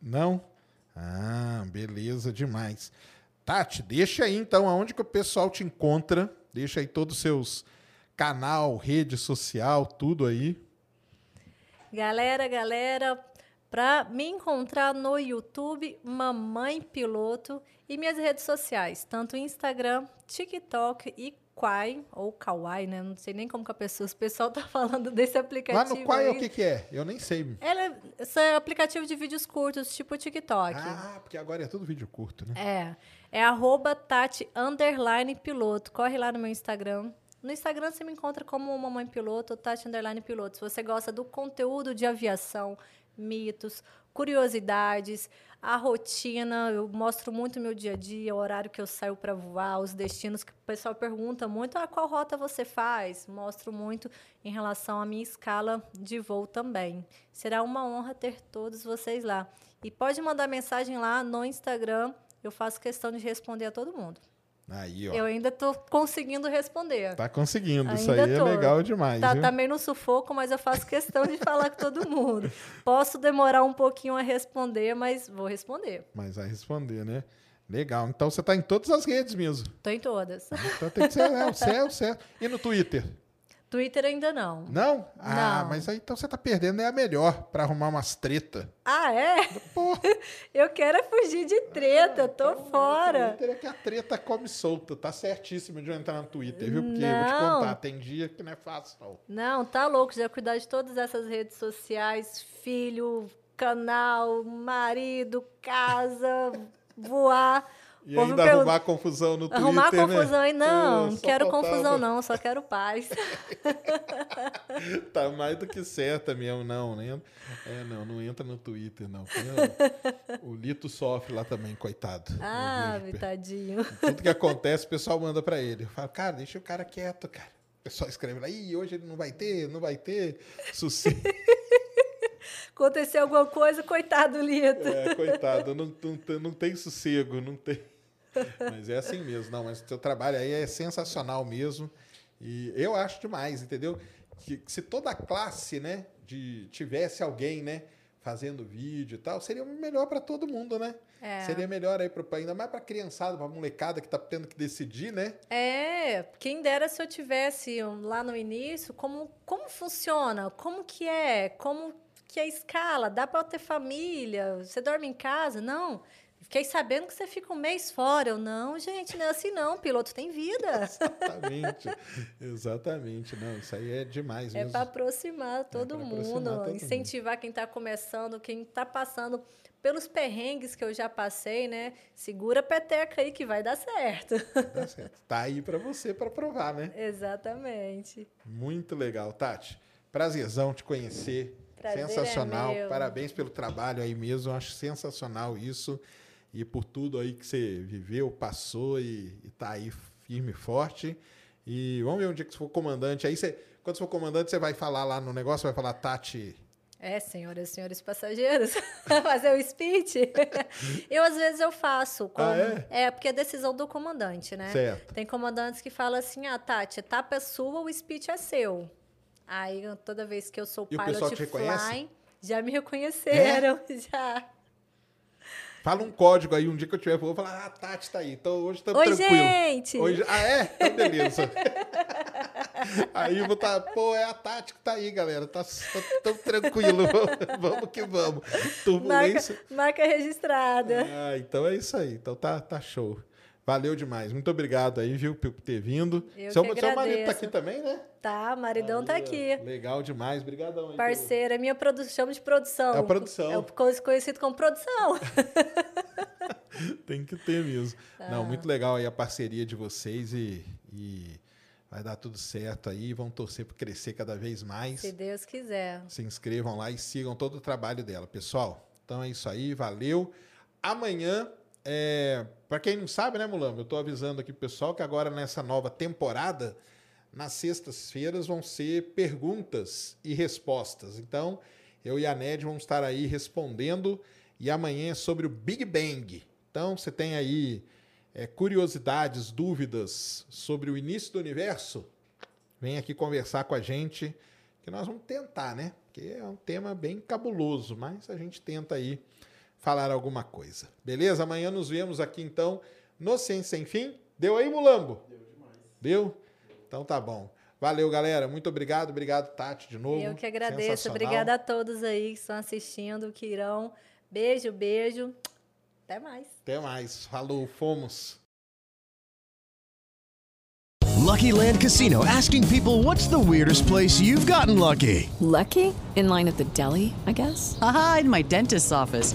Não? Ah, beleza demais. Tati, deixa aí então aonde que o pessoal te encontra. Deixa aí todos os seus canal, rede social, tudo aí. Galera, galera, para me encontrar no YouTube, Mamãe Piloto e minhas redes sociais, tanto Instagram, TikTok e Quai, ou Kawaii, né? Não sei nem como que a pessoa, (laughs) o pessoal tá falando desse Lá aplicativo. no qual é o que que é? Eu nem sei. Ela é, esse é aplicativo de vídeos curtos, tipo TikTok. Ah, porque agora é tudo vídeo curto, né? É. É arroba Tati underline piloto. Corre lá no meu Instagram. No Instagram você me encontra como Mamãe Piloto Tati underline piloto. Se você gosta do conteúdo de aviação, mitos, curiosidades, a rotina, eu mostro muito meu dia a dia, o horário que eu saio para voar, os destinos que o pessoal pergunta muito, ah, qual rota você faz? Mostro muito em relação à minha escala de voo também. Será uma honra ter todos vocês lá. E pode mandar mensagem lá no Instagram, eu faço questão de responder a todo mundo. Aí, ó. Eu ainda estou conseguindo responder. Tá conseguindo. Isso Ainda aí é tô. legal demais. Tá, viu? tá meio no sufoco, mas eu faço questão de (laughs) falar com todo mundo. Posso demorar um pouquinho a responder, mas vou responder. Mas vai responder, né? Legal. Então você tá em todas as redes mesmo. Tô em todas. Então tem que ser é, o certo, certo. E no Twitter? Twitter ainda não. Não? Ah, Não. mas aí então você tá perdendo, é a melhor pra arrumar umas treta. Ah, é? Porra. (laughs) Eu quero é fugir de treta, tô Então, fora. O Twitter é que a treta come solta. Tá certíssimo de eu entrar no Twitter, viu? Porque eu vou te Não. contar, tem dia que não é fácil, não. Não, tá louco, já cuidar de todas essas redes sociais, filho, canal, marido, casa, voar. E povo ainda pergunta- arrumar confusão no Twitter, Arrumar né? confusão aí, não, não quero faltava. confusão não, só quero paz. (laughs) Tá mais do que certa mesmo, não, né? É, não, não entra no Twitter, não. O Lito sofre lá também, coitado. Ah, vejo, vitadinho. Tudo que acontece, o pessoal manda pra ele. Eu falo, cara, deixa o cara quieto, cara. O pessoal escreve lá, ih, hoje ele não vai ter, não vai ter sossego. (laughs) Aconteceu alguma coisa, coitado, Lito. É, coitado, não, não, não tem sossego, não tem. (laughs) Mas é assim mesmo, não, mas o seu trabalho aí é sensacional mesmo. E eu acho demais, entendeu? Que se toda a classe, né, de, tivesse alguém, né, fazendo vídeo e tal, seria melhor para todo mundo, né? É. Seria melhor aí, pro, ainda mais para criançada, para molecada que tá tendo que decidir, né? É, quem dera se eu tivesse lá no início, como, como funciona, como que é, como que é a escala, dá para ter família, você dorme em casa? Não, fiquei sabendo que você fica um mês fora. Eu, não, gente, não é assim não, piloto tem vida. (laughs) Exatamente. Exatamente. Não, isso aí é demais É mesmo. para aproximar todo pra mundo, aproximar todo mundo. incentivar quem está começando, quem está passando pelos perrengues que eu já passei, né? Segura a peteca aí que vai dar certo. Tá certo. Tá aí para você para provar, né? Exatamente. Muito legal, Tati. Prazerzão te conhecer. Prazer é sensacional. meu. Parabéns pelo trabalho aí mesmo. Eu acho sensacional isso. E por tudo aí que você viveu, passou e, e tá aí firme e forte. E vamos ver um dia que você for comandante. Aí você, quando você for comandante, você vai falar lá no negócio, vai falar, Tati. É, senhoras e senhores passageiros, (laughs) fazer o speech. (laughs) eu, às vezes, eu faço. Como, Ah, é? porque é decisão do comandante, né? Certo. Tem comandantes que falam assim, ah, Tati, etapa é sua, o speech é seu. Aí, toda vez que eu sou E o pilot? É? flying, já me reconheceram, (laughs) já. Fala um código aí, um dia que eu tiver, eu vou falar, ah, Tati tá aí. Então hoje Oi, tranquilo. gente! Hoje, ah, é? Então beleza. (laughs) aí eu vou estar, pô, é a Tati que tá aí, galera. Tá, tá tão tranquilo. (laughs) Vamos, que vamos. Marca, Turbulência. marca registrada. Ah, então é isso aí. Então tá, tá show. Valeu demais. Muito obrigado aí, viu, por ter vindo. Eu seu, seu marido tá aqui também, né? Tá, maridão tá Aí, ó, aqui. Legal demais. Obrigadão aí. Parceira, é minha produção, chamo de produção. É a produção. É o conhecido como produção. pelo- (laughs) Tem que ter mesmo. Não, muito legal aí a parceria de vocês e, e vai dar tudo certo aí. Vão torcer para crescer cada vez mais. Se Deus quiser. se inscrevam lá e sigam todo o trabalho dela, pessoal. Então é isso aí, valeu. Amanhã, é, para quem não sabe, né, Mulambo? Eu estou avisando aqui pro pessoal que agora nessa nova temporada, nas sextas-feiras vão ser perguntas e respostas. Então, eu e a Ned vamos estar aí respondendo e amanhã é sobre o Big Bang. Então, você tem aí é, curiosidades, dúvidas sobre o início do universo? Vem aqui conversar com a gente, que nós vamos tentar, né? Porque é um tema bem cabuloso, mas a gente tenta aí falar alguma coisa. Beleza? Amanhã nos vemos aqui então no Ciência Sem Fim. Deu aí, Mulambo? Deu demais. Deu? Então tá bom. Valeu, galera. Muito obrigado. Obrigado, Tati, de novo. Eu que agradeço. Obrigada a todos aí que estão assistindo, que irão. Beijo, beijo. Até mais. Até mais. Falou, fomos. Lucky Land Casino asking people what's the weirdest place you've gotten lucky? Lucky? In line at the deli, I guess? Aha, in my dentist's office.